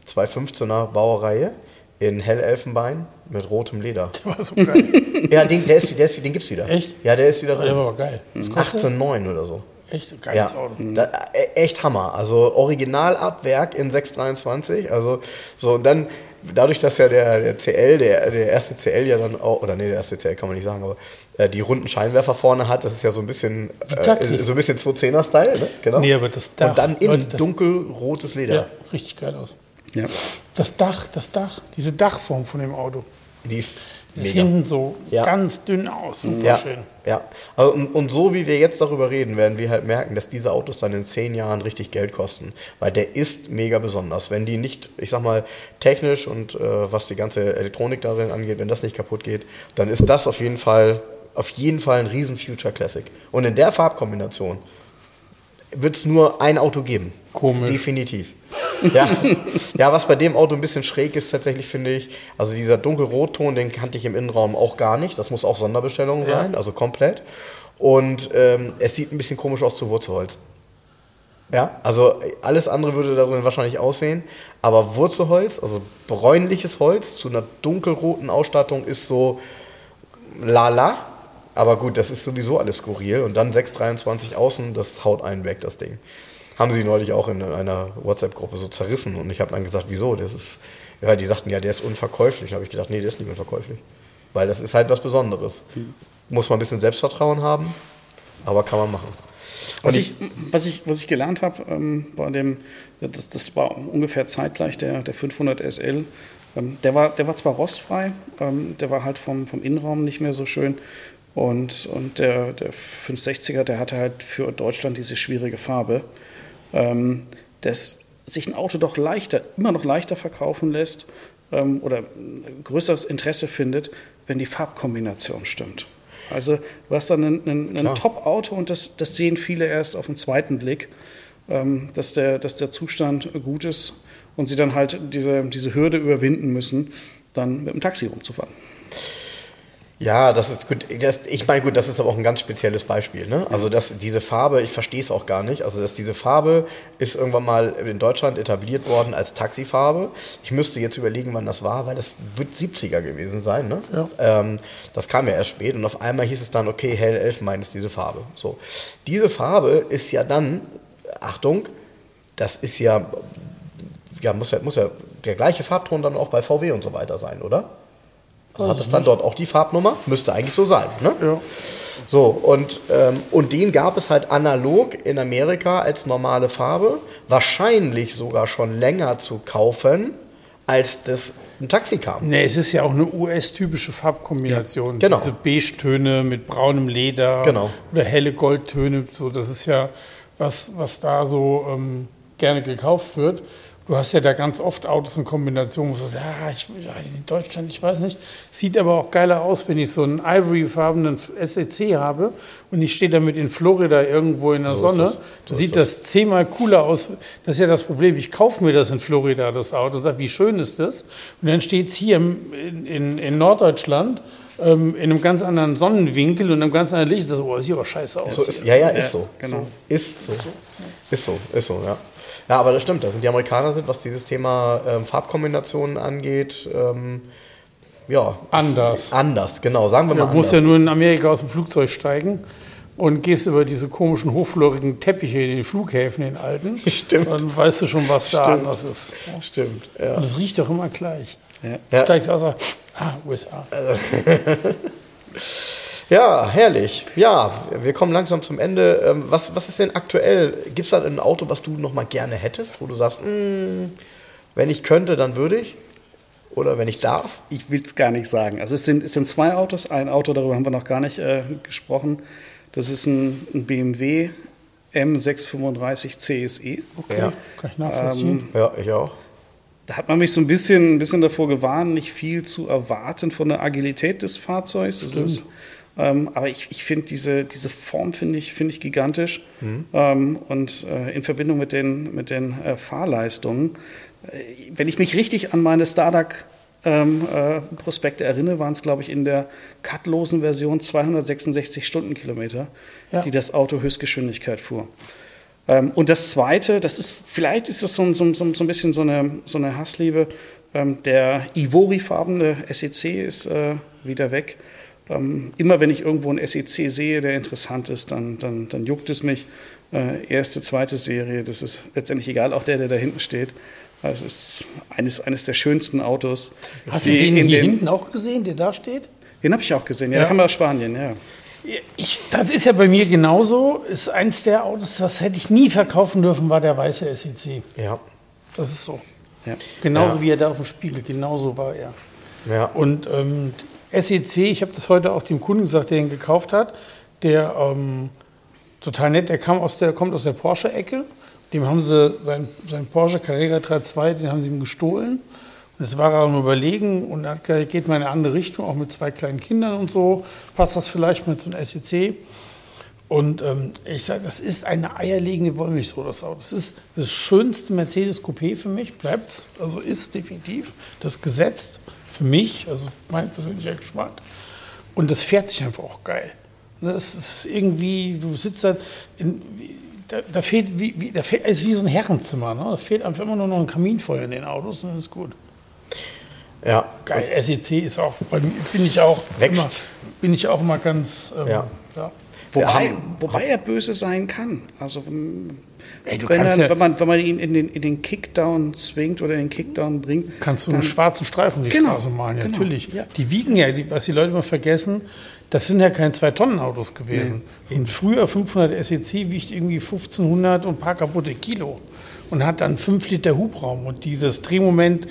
215er Baureihe in Hellelfenbein mit rotem Leder. Der war so geil. Ja, den, der ist, der ist, den gibt's wieder. Echt? Ja, der ist wieder Der drin. war aber geil. Was kostet 18,9 oder so. der? Echt ein Ja, geiles Auto. da, e- echt Hammer. Also original ab Werk in 623. Also so und dann dadurch, dass ja der, der CL, der, der erste CL ja dann auch, oder nee, der erste CL kann man nicht sagen, aber äh, die runden Scheinwerfer vorne hat, das ist ja so ein bisschen, äh, so ein bisschen 210er-Style, ne? Genau. Nee, aber das Dach, und dann das- dunkelrotes Leder. Ja, richtig geil aus. Ja. Das Dach, das Dach, diese Dachform von dem Auto. Die ist Das ist hinten so Ja. ganz dünn aus. Super Ja, schön. ja. Also, und, und so wie wir jetzt darüber reden, werden wir halt merken, dass diese Autos dann in zehn Jahren richtig Geld kosten. Weil der ist mega besonders. Wenn die nicht, ich sag mal, technisch und äh, was die ganze Elektronik darin angeht, wenn das nicht kaputt geht, dann ist das auf jeden Fall, auf jeden Fall ein riesen Future Classic. Und in der Farbkombination wird es nur ein Auto geben. Komisch. Definitiv. Ja. ja, was bei dem Auto ein bisschen schräg ist, tatsächlich finde ich, also dieser dunkelrotton, den kannte ich im Innenraum auch gar nicht. Das muss auch Sonderbestellung sein, also komplett. Und ähm, es sieht ein bisschen komisch aus zu Wurzelholz. Ja, also alles andere würde darin wahrscheinlich aussehen, aber Wurzelholz, also bräunliches Holz zu einer dunkelroten Ausstattung ist so lala. Aber gut, das ist sowieso alles skurril. Und dann 623 außen, das haut einen weg, das Ding. Haben sie neulich auch in einer WhatsApp-Gruppe so zerrissen. Und ich habe dann gesagt, wieso? Das ist, ja, die sagten, ja, der ist unverkäuflich. Da habe ich gedacht, nee, der ist nicht unverkäuflich. Weil das ist halt was Besonderes. Muss man ein bisschen Selbstvertrauen haben, aber kann man machen. Was ich, was, ich, was ich gelernt habe, ähm, bei dem, das, das war ungefähr zeitgleich der, der 500 SL. Ähm, der, war, der war zwar rostfrei, ähm, der war halt vom, vom Innenraum nicht mehr so schön. Und, und der, der 560er, der hatte halt für Deutschland diese schwierige Farbe, ähm, dass sich ein Auto doch leichter, immer noch leichter verkaufen lässt ähm, oder größeres Interesse findet, wenn die Farbkombination stimmt. Also du hast dann ein. Top-Auto und das, das sehen viele erst auf den zweiten Blick, ähm, dass, der, dass der Zustand gut ist und sie dann halt diese, diese Hürde überwinden müssen, dann mit dem Taxi rumzufahren. Ja, das ist gut. Das, ich meine, gut, das ist aber auch ein ganz spezielles Beispiel. Ne? Also, dass diese Farbe, ich verstehe es auch gar nicht. Also, dass diese Farbe ist irgendwann mal in Deutschland etabliert worden als Taxifarbe. Ich müsste jetzt überlegen, wann das war, weil das wird 70er gewesen sein. Ne? Ja. Ähm, das kam ja erst spät und auf einmal hieß es dann, okay, hell Elfenbein ist diese Farbe. So. Diese Farbe ist ja dann, Achtung, das ist ja, ja, muss ja, muss ja der gleiche Farbton dann auch bei VW und so weiter sein, oder? Also hat es dann dort auch die Farbnummer? Müsste eigentlich so sein, ne? Ja. So, und, ähm, und den gab es halt analog in Amerika als normale Farbe, wahrscheinlich sogar schon länger zu kaufen, als das ein Taxi kam. Nee, es ist ja auch eine US-typische Farbkombination. Ja, genau. Diese Beige-Töne mit braunem Leder Genau. oder helle Goldtöne. So, das ist ja was, was da so ähm, gerne gekauft wird. Du hast ja da ganz oft Autos in Kombination, wo du sagst, ja, ich, ja, in Deutschland, ich weiß nicht. Sieht aber auch geiler aus, wenn ich so einen Ivory-farbenen SEC habe und ich stehe damit in Florida irgendwo in der So Sonne. es. Da So sieht es. das zehnmal cooler aus. Das ist ja das Problem. Ich kaufe mir das in Florida, das Auto, und sage, wie schön ist das? Und dann steht es hier in, in, in Norddeutschland ähm, in einem ganz anderen Sonnenwinkel und einem ganz anderen Licht. Das, oh, sieht aber scheiße aus. So ist, ja, ja, ist Ja, so. genau. So. Ist so. Ist so, ist so, ja. Ja, aber das stimmt. Da sind die Amerikaner sind, was dieses Thema ähm, Farbkombinationen angeht, ähm, ja, Anders. anders, genau. Sagen wir Du mal musst ja nur in Amerika aus dem Flugzeug steigen und gehst über diese komischen hochflorigen Teppiche in den Flughäfen, in den alten. Stimmt. Dann weißt du schon, was da Stimmt. anders ist. Stimmt, ja. Und es riecht doch immer gleich. Ja. Du steigst aus, sagst, ah, USA. Ja, herrlich. Ja, wir kommen langsam zum Ende. Ähm, Was, was ist denn aktuell? Gibt es da ein Auto, was du noch mal gerne hättest, wo du sagst, "Mm, wenn ich könnte, dann würde ich? Oder wenn ich darf? Ich will es gar nicht sagen. Also es sind, es sind zwei Autos. Ein Auto, darüber haben wir noch gar nicht äh, gesprochen. Das ist ein, ein BMW M635 CSE. Ja. Kann ich nachvollziehen. Ja, ich auch. Da hat man mich so ein bisschen, ein bisschen davor gewarnt, nicht viel zu erwarten von der Agilität des Fahrzeugs. Das ist, ähm, aber ich, ich finde diese, diese Form finde ich, finde ich gigantisch. Ähm, und äh, in Verbindung mit den, mit den äh, Fahrleistungen, äh, wenn ich mich richtig an meine Starduck ähm, äh, Prospekte erinnere, waren es, glaube ich, in der cutlosen Version 266 Stundenkilometer, Ja. die das Auto Höchstgeschwindigkeit fuhr. Ähm, und das Zweite, das ist, vielleicht ist das so, ein- so, so, so ein bisschen so eine, so eine Hassliebe. Ähm, der Ivory-farbene SEC ist äh, wieder weg. Ähm, immer wenn ich irgendwo einen SEC sehe, der interessant ist, dann, dann, dann juckt es mich. Äh, erste, zweite Serie, das ist letztendlich egal, auch der, der da hinten steht. Das ist eines, eines der schönsten Autos. Hast du den hier den- hinten auch gesehen, der da steht? Den habe ich auch gesehen, ja, Ja. der kam aus Spanien, ja. Ich, das ist ja bei mir genauso. Ist eins der Autos, das hätte ich nie verkaufen dürfen, war der weiße SEC. Ja. Das ist so. ja. Genauso Ja. wie er da auf dem Spiegel, genauso war er. Ja. Und ähm, SEC, ich habe das heute auch dem Kunden gesagt, der ihn gekauft hat, der ähm, total nett, der kam aus der, kommt aus der Porsche-Ecke. Dem haben sie sein, sein Porsche Carrera 3.2, den haben sie ihm gestohlen. Und das war er am Überlegen und er hat gesagt, geht mal in eine andere Richtung, auch mit zwei kleinen Kindern und so. Passt das vielleicht mit so einem SEC? Und ähm, ich sage, das ist eine eierlegende Wollmilchsau, das Auto. Das ist das schönste Mercedes Coupé für mich, bleibt also ist definitiv das gesetzt für mich, also mein persönlicher Geschmack. Und das fährt sich einfach auch geil. Ne, Es ist irgendwie, du sitzt da, in, da, da fehlt, wie, wie, da fehlt, es ist wie so ein Herrenzimmer. Ne? Da fehlt einfach immer nur noch ein Kaminfeuer in den Autos und dann ist gut. Ja. Geil, SEC ist auch, bei mir bin ich auch Wächst. immer, bin ich auch immer ganz, ähm, Ja. ja. Wobei, wobei er böse sein kann. Also Ey, wenn, er, ja- wenn, man, wenn man ihn in den, in den Kickdown zwingt oder in den Kickdown bringt, Kannst du einen schwarzen Streifen die Genau, Straße malen, genau, natürlich. ja. Die wiegen ja, die, was die Leute immer vergessen, das sind ja keine Zwei-Tonnen-Autos gewesen. So ein früher 500 SEC wiegt irgendwie 1500 und ein paar kaputte Kilo und hat dann 5 Liter Hubraum und dieses Drehmoment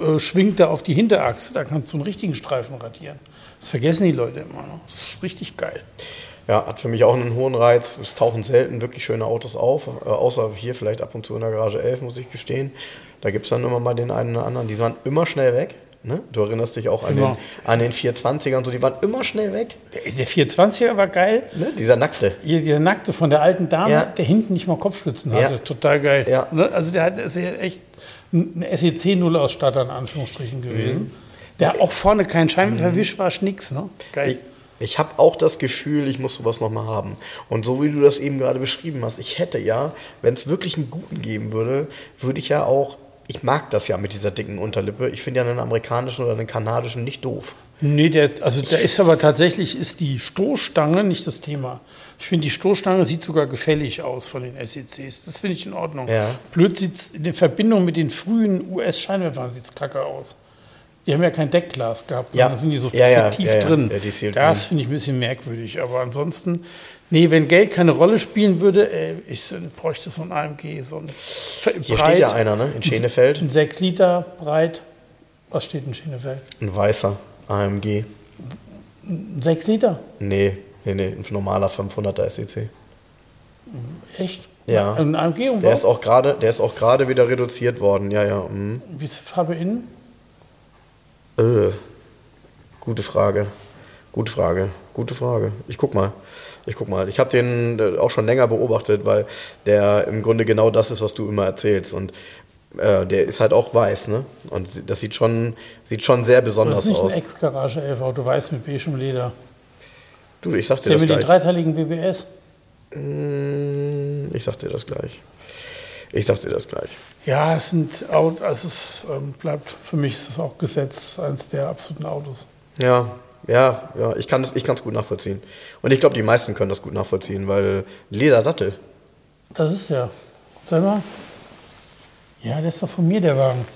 äh, schwingt da auf die Hinterachse, da kannst du einen richtigen Streifen radieren. Das vergessen die Leute immer noch. Das ist richtig geil. Ja, hat für mich auch einen hohen Reiz. Es tauchen selten wirklich schöne Autos auf, äh, außer hier vielleicht ab und zu in der Garage 11, muss ich gestehen. Da gibt es dann immer mal den einen oder anderen. Die waren immer schnell weg. Ne? Du erinnerst dich auch an den, Immer. an den 420er und so, die waren immer schnell weg. Der, der 420er war geil. Ne? Dieser nackte. Hier, dieser Nackte von der alten Dame, Ja. der hinten nicht mal Kopfstützen Ja. hatte. Total geil. Ja. Ne? Also der hat, ist ja echt ein SEC-Null-Ausstatter in Anführungsstrichen gewesen. Mhm. Der auch vorne kein Scheinwerferwisch war, nix, ne? Geil. Ich, ich habe auch das Gefühl, ich muss sowas nochmal haben. Und so wie du das eben gerade beschrieben hast, ich hätte ja, wenn es wirklich einen guten geben würde, würde ich ja auch, ich mag das ja mit dieser dicken Unterlippe. Ich finde ja einen amerikanischen oder einen kanadischen nicht doof. Nee, der, also der ist aber tatsächlich, ist die Stoßstange nicht das Thema. Ich finde, die Stoßstange sieht sogar gefällig aus von den SECs. Das finde ich in Ordnung. Ja. Blöd sieht es in der Verbindung mit den frühen US-Scheinwerfern sieht es kacke aus. Die haben ja kein Deckglas gehabt, Ja. sondern da sind die so Ja, ja, tief ja, ja. drin. Ja, das finde ich ein bisschen merkwürdig. Aber ansonsten, nee, wenn Geld keine Rolle spielen würde, ey, ich bräuchte so ein AMG, so ein Hier steht ja einer, ne? In Schenefeld. Ein 6 Liter breit. Was steht in Schenefeld? Ein weißer AMG. Ein 6 Liter? Nee, nee, nee, ein normaler 500er SEC. Echt? Ja. Ein AMG-Umbau? Der ist auch gerade, der ist auch gerade wieder reduziert worden. Ja, ja. Mhm. Wie ist die Farbe innen? Äh, gute Frage. Gute Frage. Gute Frage. Ich guck mal. Ich guck mal. Ich habe den äh, auch schon länger beobachtet, weil der im Grunde genau das ist, was du immer erzählst. Und äh, der ist halt auch weiß, ne? Und das sieht schon, sieht schon sehr Das besonders ist nicht aus. ein Ex-Garage 11 Auto, weiß mit beigem Leder. Du, ich sag dir Der das mit den gleich. dreiteiligen BBS. Mm, Ich sag dir das gleich. Ich sag dir das gleich. Ja, es sind Autos, also es ähm, bleibt, für mich ist es auch Gesetz, eines der absoluten Autos. Ja, ja, ja, ich kann es ich kann's gut nachvollziehen. Und ich glaube, die meisten können das gut nachvollziehen, weil Lederdattel. Das ist der. Sag mal. Ja, der ist doch von mir, der Wagen.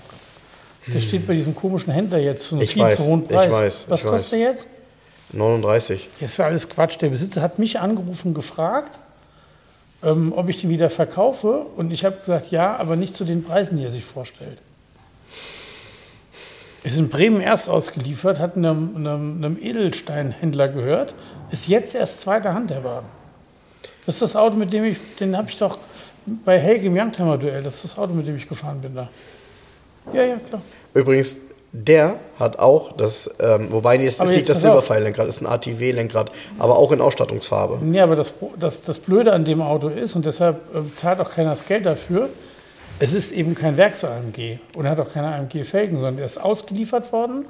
Der steht bei diesem komischen Händler jetzt zu einem Hm. Ich viel weiß, zu hohen ich Preis. weiß, Was ich kostet weiß. der jetzt? 39. Jetzt ist alles Quatsch. Der Besitzer hat mich angerufen, gefragt, ähm, ob ich den wieder verkaufe. Und ich habe gesagt, ja, aber nicht zu den Preisen, die er sich vorstellt. Ist in Bremen erst ausgeliefert, hat einem, einem, einem Edelsteinhändler gehört, ist jetzt erst zweiter Hand der Wagen. Das ist das Auto, mit dem ich, den habe ich doch bei Helge im Youngtimer Duell, das ist das Auto, mit dem ich gefahren bin da. Ja, ja, klar. Übrigens, der hat auch das, ähm, wobei ist Aber nicht jetzt das. Silberpfeil-Lenkrad, ist ein ATW-Lenkrad, aber auch in Ausstattungsfarbe. Nee, aber das, das, das Blöde an dem Auto ist, und deshalb äh, zahlt auch keiner das Geld dafür, es ist eben kein Werks-AMG und hat auch keine AMG-Felgen, sondern der ist ausgeliefert worden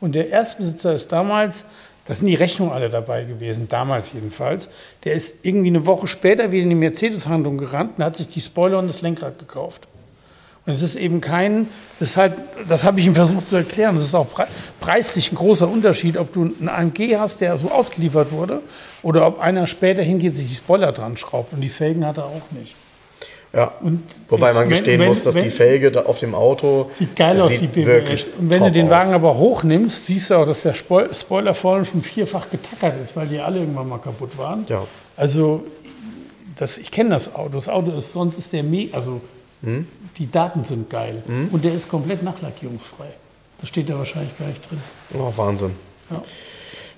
und der Erstbesitzer ist damals, da sind die Rechnungen alle dabei gewesen, damals jedenfalls, der ist irgendwie eine Woche später wieder in die Mercedes-Handlung gerannt und hat sich die Spoiler und das Lenkrad gekauft. Und es ist eben kein, das ist halt, das habe ich ihm versucht zu erklären, das ist auch pre preislich ein großer Unterschied, ob du einen AMG hast, der so ausgeliefert wurde, oder ob einer später hingeht, sich die Spoiler dran schraubt und die Felgen hat er auch nicht. Ja. Und Wobei man gestehen wenn- muss, dass wenn- die Felge da auf dem Auto Sieht geil aus, die sieht BBS. wirklich Und wenn du den aus. Wagen aber hochnimmst, siehst du auch, dass der Spoil- Spoiler vorne schon vierfach getackert ist, weil die alle irgendwann mal kaputt waren. Ja. Also, das, ich kenne das Auto. Das Auto ist, sonst ist der me also Hm? Die Daten sind geil. Und der ist komplett nachlackierungsfrei. Das steht da wahrscheinlich gar nicht drin. Oh, Wahnsinn. Ja.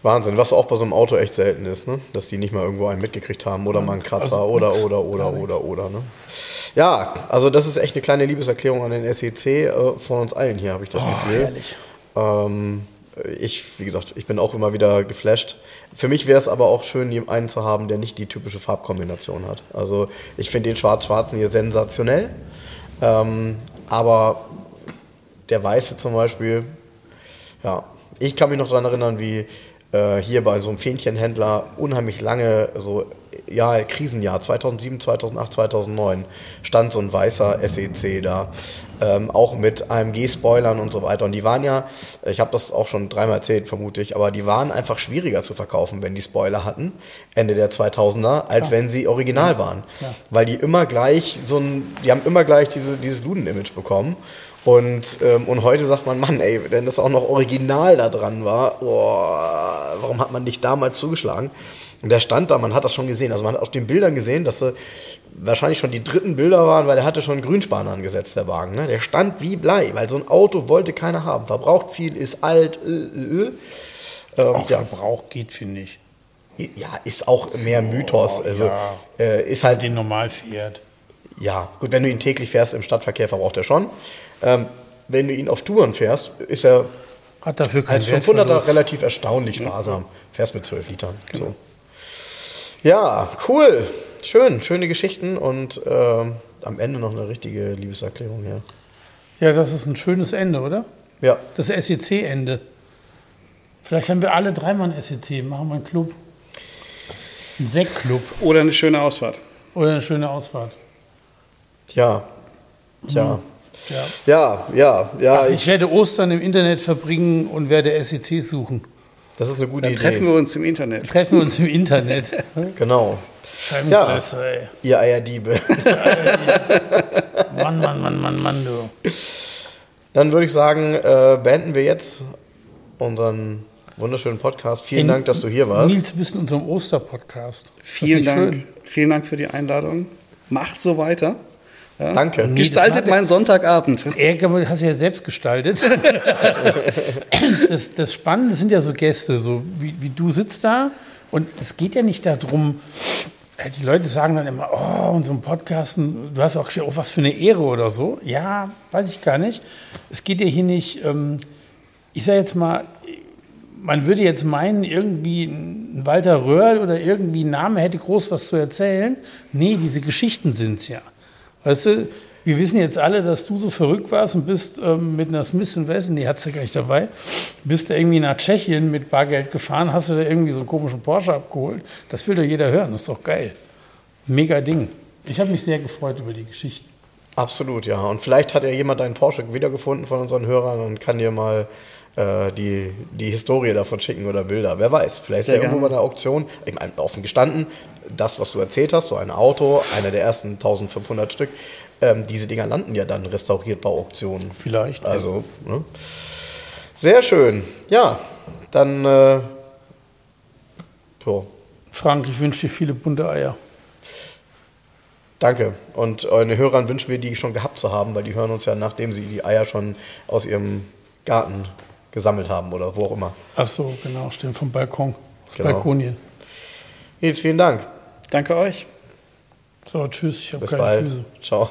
Wahnsinn, was auch bei so einem Auto echt selten ist, ne? dass die nicht mal irgendwo einen mitgekriegt haben oder mal einen Kratzer also oder, oder, oder, nichts. oder, oder. Ne? Ja, also das ist echt eine kleine Liebeserklärung an den SEC äh, von uns allen hier, habe ich das Oh, Gefühl. herrlich. Ähm, ich, wie gesagt, ich bin auch immer wieder geflasht. Für mich wäre es aber auch schön, einen zu haben, der nicht die typische Farbkombination hat. Also ich finde den schwarz-schwarzen hier sensationell. Ähm, aber der weiße zum Beispiel, ja, ich kann mich noch daran erinnern, wie äh, hier bei so einem Fähnchenhändler unheimlich lange, so ja, Krisenjahr 2007, 2008, 2009, stand so ein weißer SEC da, ähm, auch mit AMG-Spoilern und so weiter. Und die waren ja, ich habe das auch schon dreimal erzählt, vermute ich, aber die waren einfach schwieriger zu verkaufen, wenn die Spoiler hatten, Ende der 2000er, als wenn sie original waren. Ja. Weil die immer gleich so ein, die haben immer gleich diese, dieses Luden-Image bekommen. Und, ähm, und heute sagt man, Mann, ey, wenn das auch noch original da dran war, oh, warum hat man nicht damals zugeschlagen? Und der stand da, man hat das schon gesehen. Also man hat auf den Bildern gesehen, dass sie wahrscheinlich schon die dritten Bilder waren, weil der hatte schon Grünspan angesetzt, der Wagen. Ne? Der stand wie Blei, weil so ein Auto wollte keiner haben. Verbraucht viel, ist alt, äh, äh, äh. Ähm, Auch ja. Verbrauch geht, finde ich. ja, ist auch mehr Mythos. Oh, also ja. äh, ist halt Den normal fährt. ja, gut, wenn du ihn täglich fährst im Stadtverkehr, verbraucht er schon. Ähm, wenn du ihn auf Touren fährst, ist er Hat dafür keinen als 500er Wertverlust. relativ erstaunlich sparsam. Fährst mit 12 Litern. So. Ja, cool. Schön, schöne Geschichten und ähm, am Ende noch eine richtige Liebeserklärung. Ja, Ja, das ist ein schönes Ende, oder? ja. Das SEC-Ende. Vielleicht haben wir alle dreimal ein SEC, machen wir einen Club. Ein Sektclub Oder eine schöne Ausfahrt. oder eine schöne Ausfahrt. Tja. Tja. Ja. Ja, ja, ja. Ich Ich, werde Ostern im Internet verbringen und werde SEC suchen. das ist eine gute Dann Idee. treffen wir uns im Internet. Treffen wir uns im Internet. Genau. Scheibenkleister, ey. Ihr Eierdiebe. Mann, Mann, Mann, Mann, Mann, du. Dann würde ich sagen, äh, beenden wir jetzt unseren wunderschönen Podcast. Vielen Hey, Dank, dass du hier warst. Nils, du bist in unserem Osterpodcast. Vielen Dank. schön? Vielen Dank für die Einladung. Macht so weiter. Ja. Danke. Nee, Gestaltet meinen Sonntagabend. Er hast du ja selbst gestaltet. das, das Spannende sind ja so Gäste, so wie, wie du sitzt da und es geht ja nicht darum, die Leute sagen dann immer, oh, unserem Podcast, du hast auch oh, was für eine Ehre oder so. Ja, weiß ich gar nicht. Es geht ja hier nicht, ähm, ich sage jetzt mal, man würde jetzt meinen, irgendwie ein Walter Röhrl oder irgendwie ein Name hätte groß was zu erzählen. Nee, diese Geschichten sind es ja. Weißt du, wir wissen jetzt alle, dass du so verrückt warst und bist ähm, mit einer Smith Wesson, die hat sie gar nicht dabei, bist du irgendwie nach Tschechien mit Bargeld gefahren, hast du da irgendwie so einen komischen Porsche abgeholt. Das will doch jeder hören, das ist doch geil. Mega Ding. Ich habe mich sehr gefreut über die Geschichten. Absolut, ja. Und vielleicht hat ja jemand einen Porsche wiedergefunden von unseren Hörern und kann dir mal äh, die, die Historie davon schicken oder Bilder. Wer weiß, vielleicht ist Sehr ja irgendwo bei einer Auktion, ich meine, offen gestanden, das, was du erzählt hast, so ein Auto, einer der ersten 1500 Stück, ähm, diese Dinger landen ja dann restauriert bei Auktionen. Vielleicht. Also, ne? Sehr schön. Ja, dann, äh, so, Frank, ich wünsche dir viele bunte Eier. Danke. Und euren Hörern wünschen wir, die schon gehabt zu haben, weil die hören uns ja, nachdem sie die Eier schon aus ihrem Garten gesammelt haben oder wo auch immer. Ach so, genau, stimmt, vom Balkon. Das Genau. Balkonien. Nils, vielen Dank. Danke euch. So, tschüss, ich habe Bis keine bald. Füße. Ciao.